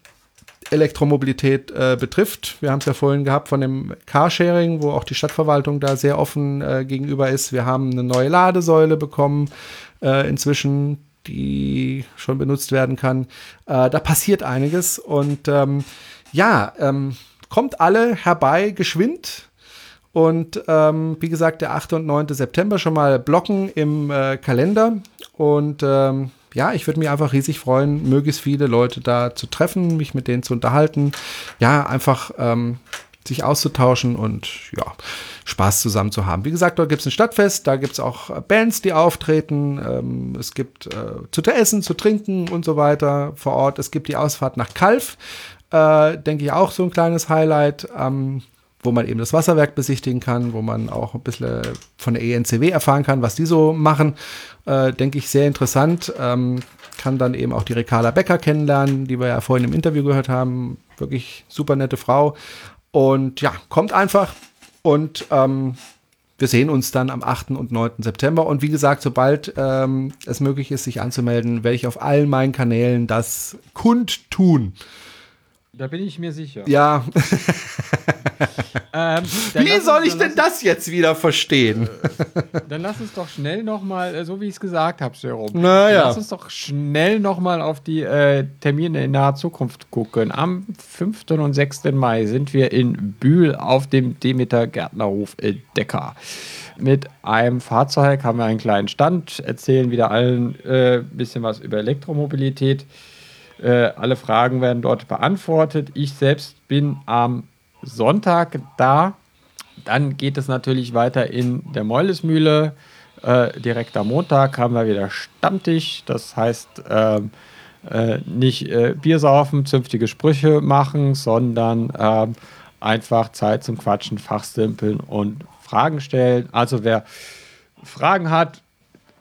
B: Elektromobilität äh, betrifft. Wir haben es ja vorhin gehabt von dem Carsharing, wo auch die Stadtverwaltung da sehr offen äh, gegenüber ist. Wir haben eine neue Ladesäule bekommen, äh, inzwischen, die schon benutzt werden kann. Äh, da passiert einiges und ähm, ja, ähm, kommt alle herbei, geschwind. Und ähm, wie gesagt, der 8. und 9. September schon mal blocken im äh, Kalender. Und ähm, ja, ich würde mich einfach riesig freuen, möglichst viele Leute da zu treffen, mich mit denen zu unterhalten. Ja, einfach ähm, sich auszutauschen und ja, Spaß zusammen zu haben. Wie gesagt, dort gibt es ein Stadtfest, da gibt es auch äh, Bands, die auftreten. Ähm, es gibt äh, zu essen, zu trinken und so weiter vor Ort. Es gibt die Ausfahrt nach Kalf äh, denke ich, auch so ein kleines Highlight, ähm, wo man eben das Wasserwerk besichtigen kann, wo man auch ein bisschen von der ENCW erfahren kann, was die so machen. Äh, denke ich, sehr interessant. Ähm, kann dann eben auch die Rekala Becker kennenlernen, die wir ja vorhin im Interview gehört haben. Wirklich super nette Frau. Und ja, kommt einfach und ähm, wir sehen uns dann am 8. und 9. September. Und wie gesagt, sobald ähm, es möglich ist, sich anzumelden, werde ich auf allen meinen Kanälen das kundtun.
C: Da bin ich mir sicher.
B: Ja. *laughs*
C: Ähm,
B: Wie soll
C: uns-
B: ich denn das jetzt wieder verstehen?
C: Dann lass uns doch schnell nochmal, äh, so wie ich es gesagt habe, Jerome.
B: Naja.
C: Lass uns doch schnell nochmal auf die äh, Termine in naher Zukunft gucken. Am 5. und 6. Mai sind wir in Bühl auf dem Demeter Gärtnerhof in Decker. Mit einem Fahrzeug haben wir einen kleinen Stand, erzählen wieder allen ein äh, bisschen was über Elektromobilität. Äh, alle Fragen werden dort beantwortet. Ich selbst bin am Sonntag da. Dann geht es natürlich weiter in der Meulesmühle. Äh, direkt am Montag haben wir wieder Stammtisch. Das heißt, ähm, äh, nicht äh, Bier saufen, zünftige Sprüche machen, sondern ähm, einfach Zeit zum Quatschen, Fachsimpeln und Fragen stellen. Also wer Fragen hat,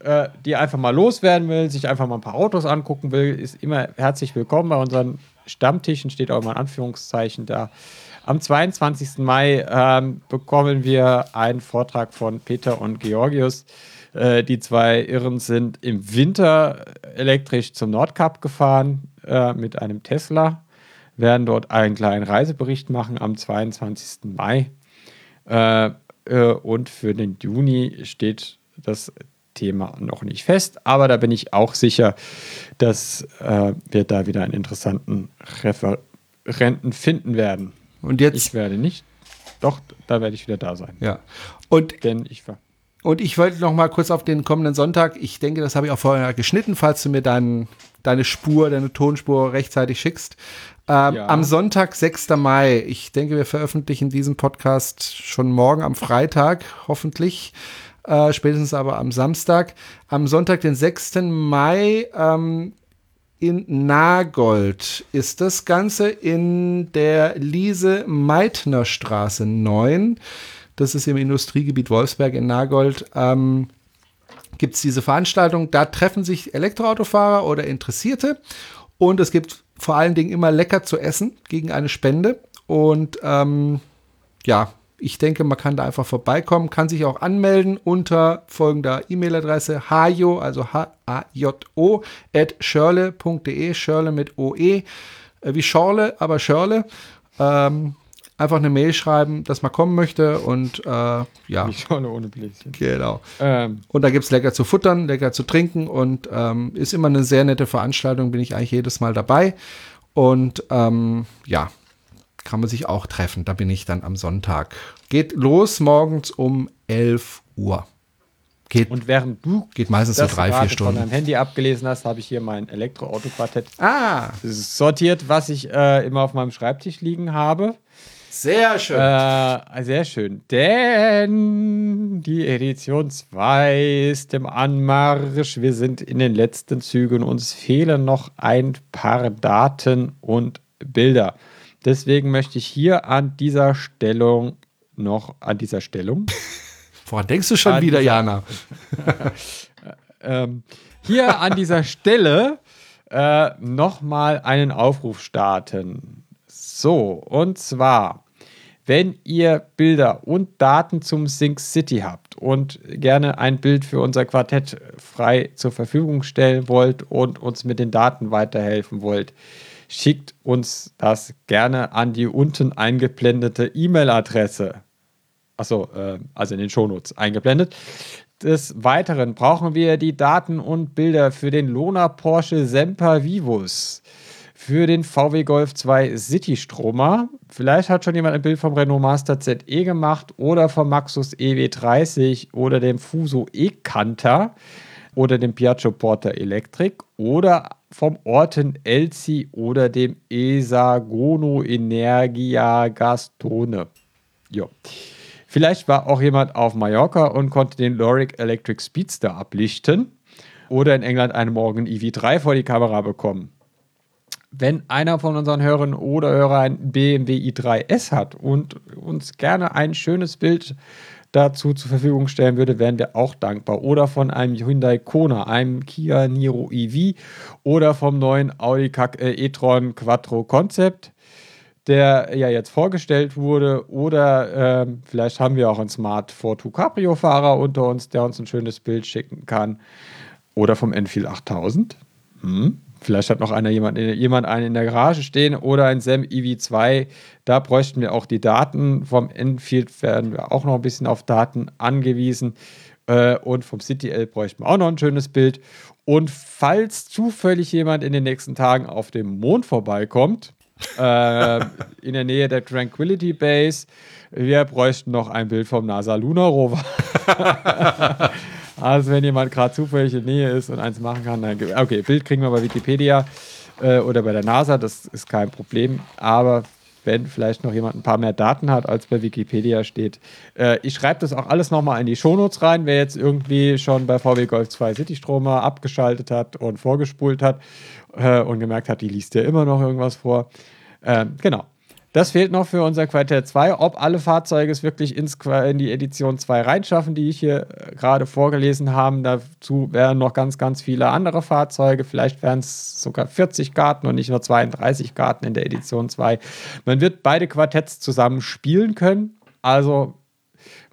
C: äh, die einfach mal loswerden will, sich einfach mal ein paar Autos angucken will, ist immer herzlich willkommen bei unseren Stammtischen, steht auch immer ein Anführungszeichen da. Am 22. Mai ähm, bekommen wir einen Vortrag von Peter und Georgius. Äh, die zwei Irren sind im Winter elektrisch zum Nordkap gefahren äh, mit einem Tesla, werden dort einen kleinen Reisebericht machen am 22. Mai. Äh, äh, und für den Juni steht das Thema noch nicht fest, aber da bin ich auch sicher, dass äh, wir da wieder einen interessanten Referenten finden werden.
B: Und jetzt,
C: Ich werde nicht, doch, da werde ich wieder da sein.
B: ja. Und
C: Denn ich war.
B: Und ich wollte noch mal kurz auf den kommenden Sonntag, ich denke, das habe ich auch vorher geschnitten, falls du mir dein, deine Spur, deine Tonspur rechtzeitig schickst. Ähm,
C: Ja.
B: Am Sonntag, 6. Mai, ich denke, wir veröffentlichen diesen Podcast schon morgen am Freitag, hoffentlich, äh, spätestens aber am Samstag. Am Sonntag, den 6. Mai, ähm, in Nagold ist das Ganze in der Lise-Meitner-Straße 9. Das ist im Industriegebiet Wolfsberg in Nagold. Ähm, gibt es diese Veranstaltung. Da treffen sich Elektroautofahrer oder Interessierte. Und es gibt vor allen Dingen immer lecker zu essen gegen eine Spende. Und ähm, ja, ich denke, man kann da einfach vorbeikommen, kann sich auch anmelden unter folgender E-Mail-Adresse hajo, also H-A-J-O, at schörle.de, Schörle mit OE, äh, wie Schorle, aber Schörle. Ähm, einfach eine Mail schreiben, dass man kommen möchte und äh, ja,
C: Ich schaue ohne Bläschen.
B: genau.
C: Ähm,
B: Und da gibt es lecker zu futtern, lecker zu trinken und ähm, ist immer eine sehr nette Veranstaltung, bin ich eigentlich jedes Mal dabei. Und ähm, ja, kann man sich auch treffen. Da bin ich dann am Sonntag. Geht los morgens um 11 Uhr. Geht,
C: und während du
B: geht meistens so
C: das
B: drei,
C: gerade
B: vier Stunden.
C: von deinem Handy abgelesen hast, habe ich hier mein Elektroauto-Quartett
B: Ah,
C: sortiert, was ich äh, immer auf meinem Schreibtisch liegen habe.
B: sehr schön.
C: Äh, sehr schön. Denn die Edition 2 ist im Anmarsch. Wir sind in den letzten Zügen. Uns fehlen noch ein paar Daten und Bilder. Deswegen möchte ich hier an dieser Stellung noch an dieser Stellung *laughs*
B: Woran denkst du schon
C: an
B: wieder,
C: dieser-
B: Jana? *laughs*
C: ähm, hier an dieser Stelle äh, nochmal einen Aufruf starten. So, und zwar, wenn ihr Bilder und Daten zum Sync City habt und gerne ein Bild für unser Quartett frei zur Verfügung stellen wollt und uns mit den Daten weiterhelfen wollt, schickt uns das gerne an die unten eingeblendete E-Mail-Adresse. Achso, äh, also in den Shownotes eingeblendet. Des Weiteren brauchen wir die Daten und Bilder für den Lona Porsche Semper Vivus, für den VW Golf 2 City Stromer. Vielleicht hat schon jemand ein Bild vom Renault Master ZE gemacht oder vom Maxus EW30 oder dem Fuso E-Canter oder dem Piaggio Porter Electric oder vom Orten Elzi oder dem Esagono Energia Gastone. Jo. Vielleicht war auch jemand auf Mallorca und konnte den Loric Electric Speedster ablichten oder in England einen Morgan EV3 vor die Kamera bekommen. Wenn einer von unseren Hörern oder Hörer ein BMW i3S hat und uns gerne ein schönes Bild dazu zur Verfügung stellen würde, wären wir auch dankbar. Oder von einem Hyundai Kona, einem Kia Niro EV oder vom neuen Audi äh, e-tron Quattro Concept. der ja jetzt vorgestellt wurde. Oder ähm, vielleicht haben wir auch einen Smart Fortwo Cabrio-Fahrer unter uns, der uns ein schönes Bild schicken kann. Oder vom Enfield 8000. Hm. Vielleicht hat noch einer jemand, jemand einen in der Garage stehen oder ein SEM EV2. Da bräuchten wir auch die Daten. Vom Enfield werden wir auch noch ein bisschen auf Daten angewiesen. Äh, und vom CityL bräuchten wir auch noch ein schönes Bild. Und falls zufällig jemand in den nächsten Tagen auf dem Mond vorbeikommt, äh, *laughs* in der Nähe der Tranquility Base, wir bräuchten noch ein Bild vom NASA Lunar Rover. *laughs* also wenn jemand gerade zufällig in Nähe ist und eins machen kann, dann okay, Bild kriegen wir bei Wikipedia äh, oder bei der NASA, das ist kein Problem. Aber wenn vielleicht noch jemand ein paar mehr Daten hat, als bei Wikipedia steht. Äh, ich schreibe das auch alles nochmal in die Shownotes rein, wer jetzt irgendwie schon bei VW Golf 2 Citystromer abgeschaltet hat und vorgespult hat äh, und gemerkt hat, die liest ja immer noch irgendwas vor. Ähm, genau. Das fehlt noch für unser Quartett 2. Ob alle Fahrzeuge es wirklich ins, in die Edition 2 reinschaffen, die ich hier äh, gerade vorgelesen habe, dazu wären noch ganz, ganz viele andere Fahrzeuge. Vielleicht wären es sogar 40 Karten und nicht nur 32 Karten in der Edition 2. Man wird beide Quartetts zusammen spielen können. Also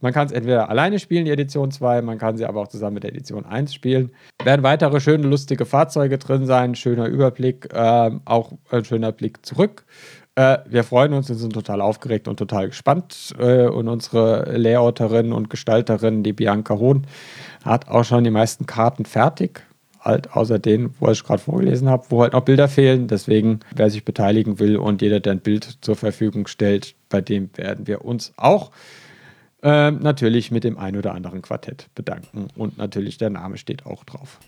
C: man kann es entweder alleine spielen, die Edition 2, man kann sie aber auch zusammen mit der Edition 1 spielen. Werden weitere schöne, lustige Fahrzeuge drin sein, schöner Überblick, äh, auch ein schöner Blick zurück. Äh, wir freuen uns und sind total aufgeregt und total gespannt. Äh, und unsere Layouterin und Gestalterin, die Bianca Hohn, hat auch schon die meisten Karten fertig. Halt außer denen, wo ich gerade vorgelesen habe, wo halt noch Bilder fehlen. Deswegen, wer sich beteiligen will und jeder, der ein Bild zur Verfügung stellt, bei dem werden wir uns auch äh, natürlich mit dem ein oder anderen Quartett bedanken. Und natürlich der Name steht auch drauf.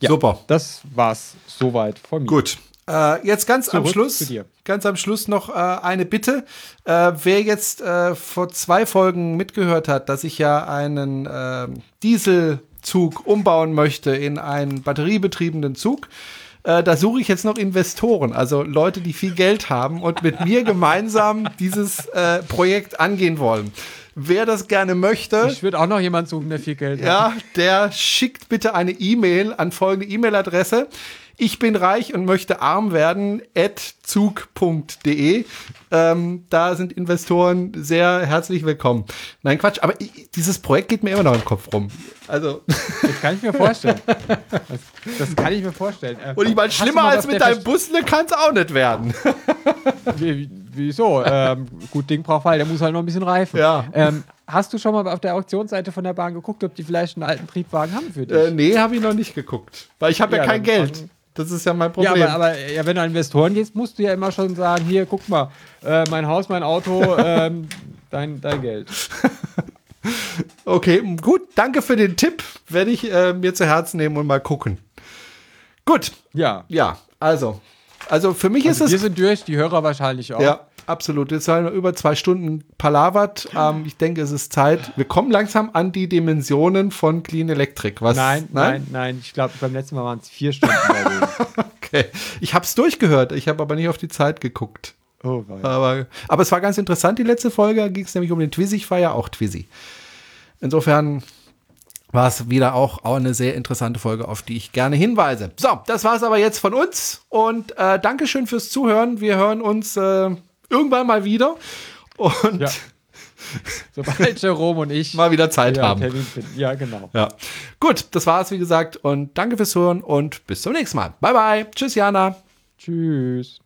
B: Ja, Super.
C: Das war's soweit von mir.
B: Gut. Äh, jetzt ganz
C: Zurück
B: am Schluss, ganz am Schluss noch äh, eine Bitte. Äh, wer jetzt äh, vor zwei Folgen mitgehört hat, dass ich ja einen ähm, Dieselzug umbauen möchte in einen batteriebetriebenen Zug, äh, da suche ich jetzt noch Investoren, also Leute, die viel Geld haben und mit mir *laughs* gemeinsam dieses äh, Projekt angehen wollen. Wer das gerne möchte.
C: Ich würde auch noch jemanden suchen, der viel Geld hat.
B: Ja, der schickt bitte eine E-Mail an folgende E-Mail-Adresse ich bin reich und möchte arm werden, zug.de. Ähm, da sind Investoren sehr herzlich willkommen. Nein, Quatsch, aber ich, dieses Projekt geht mir immer noch im Kopf rum. Also.
C: Das kann ich mir *laughs* vorstellen. Das, das kann ich mir vorstellen.
B: Äh, und ich meine, schlimmer als mit deinem Busle kann es auch nicht werden. *laughs*
C: Wie, wieso? Ähm, gut, Ding braucht halt, der muss halt noch ein bisschen reifen.
B: Ja.
C: Ähm, hast du schon mal auf der Auktionsseite von der Bahn geguckt, ob die vielleicht einen alten Triebwagen haben für dich?
B: Äh, nee, habe ich noch nicht geguckt. Weil ich habe ja, ja, kein Geld. Das ist ja mein Problem.
C: Ja, aber, aber ja, wenn du an Investoren gehst, musst du ja immer schon sagen: Hier, guck mal, äh, mein Haus, mein Auto, *laughs* ähm, dein, dein Geld. *laughs*
B: okay, gut. Danke für den Tipp. Werde ich äh, mir zu Herzen nehmen und mal gucken. Gut.
C: Ja.
B: Ja, also. Also für mich
C: also
B: ist es.
C: Wir sind durch, die Hörer wahrscheinlich auch.
B: Ja. Absolut. Jetzt haben wir über zwei Stunden palavert. Ähm, ich denke, es ist Zeit. Wir kommen langsam an die Dimensionen von Clean Electric. Was?
C: Nein, nein, nein. nein. Ich glaube, beim letzten Mal waren es vier Stunden. *laughs*
B: okay. Ich habe es durchgehört. Ich habe aber nicht auf die Zeit geguckt. Oh, aber, aber es war ganz interessant, die letzte Folge. Da ging es nämlich um den Twizy. Ich war ja auch Twizy. Insofern war es wieder auch, auch eine sehr interessante Folge, auf die ich gerne hinweise. So, das war es aber jetzt von uns und äh, Dankeschön fürs Zuhören. Wir hören uns äh, irgendwann mal wieder. Und
C: ja. Sobald Jerome und ich *laughs*
B: mal wieder Zeit haben.
C: Ja, genau.
B: Ja. Gut, das war's, wie gesagt. Und danke fürs Hören und bis zum nächsten Mal. Bye, bye. Tschüss, Jana.
C: Tschüss.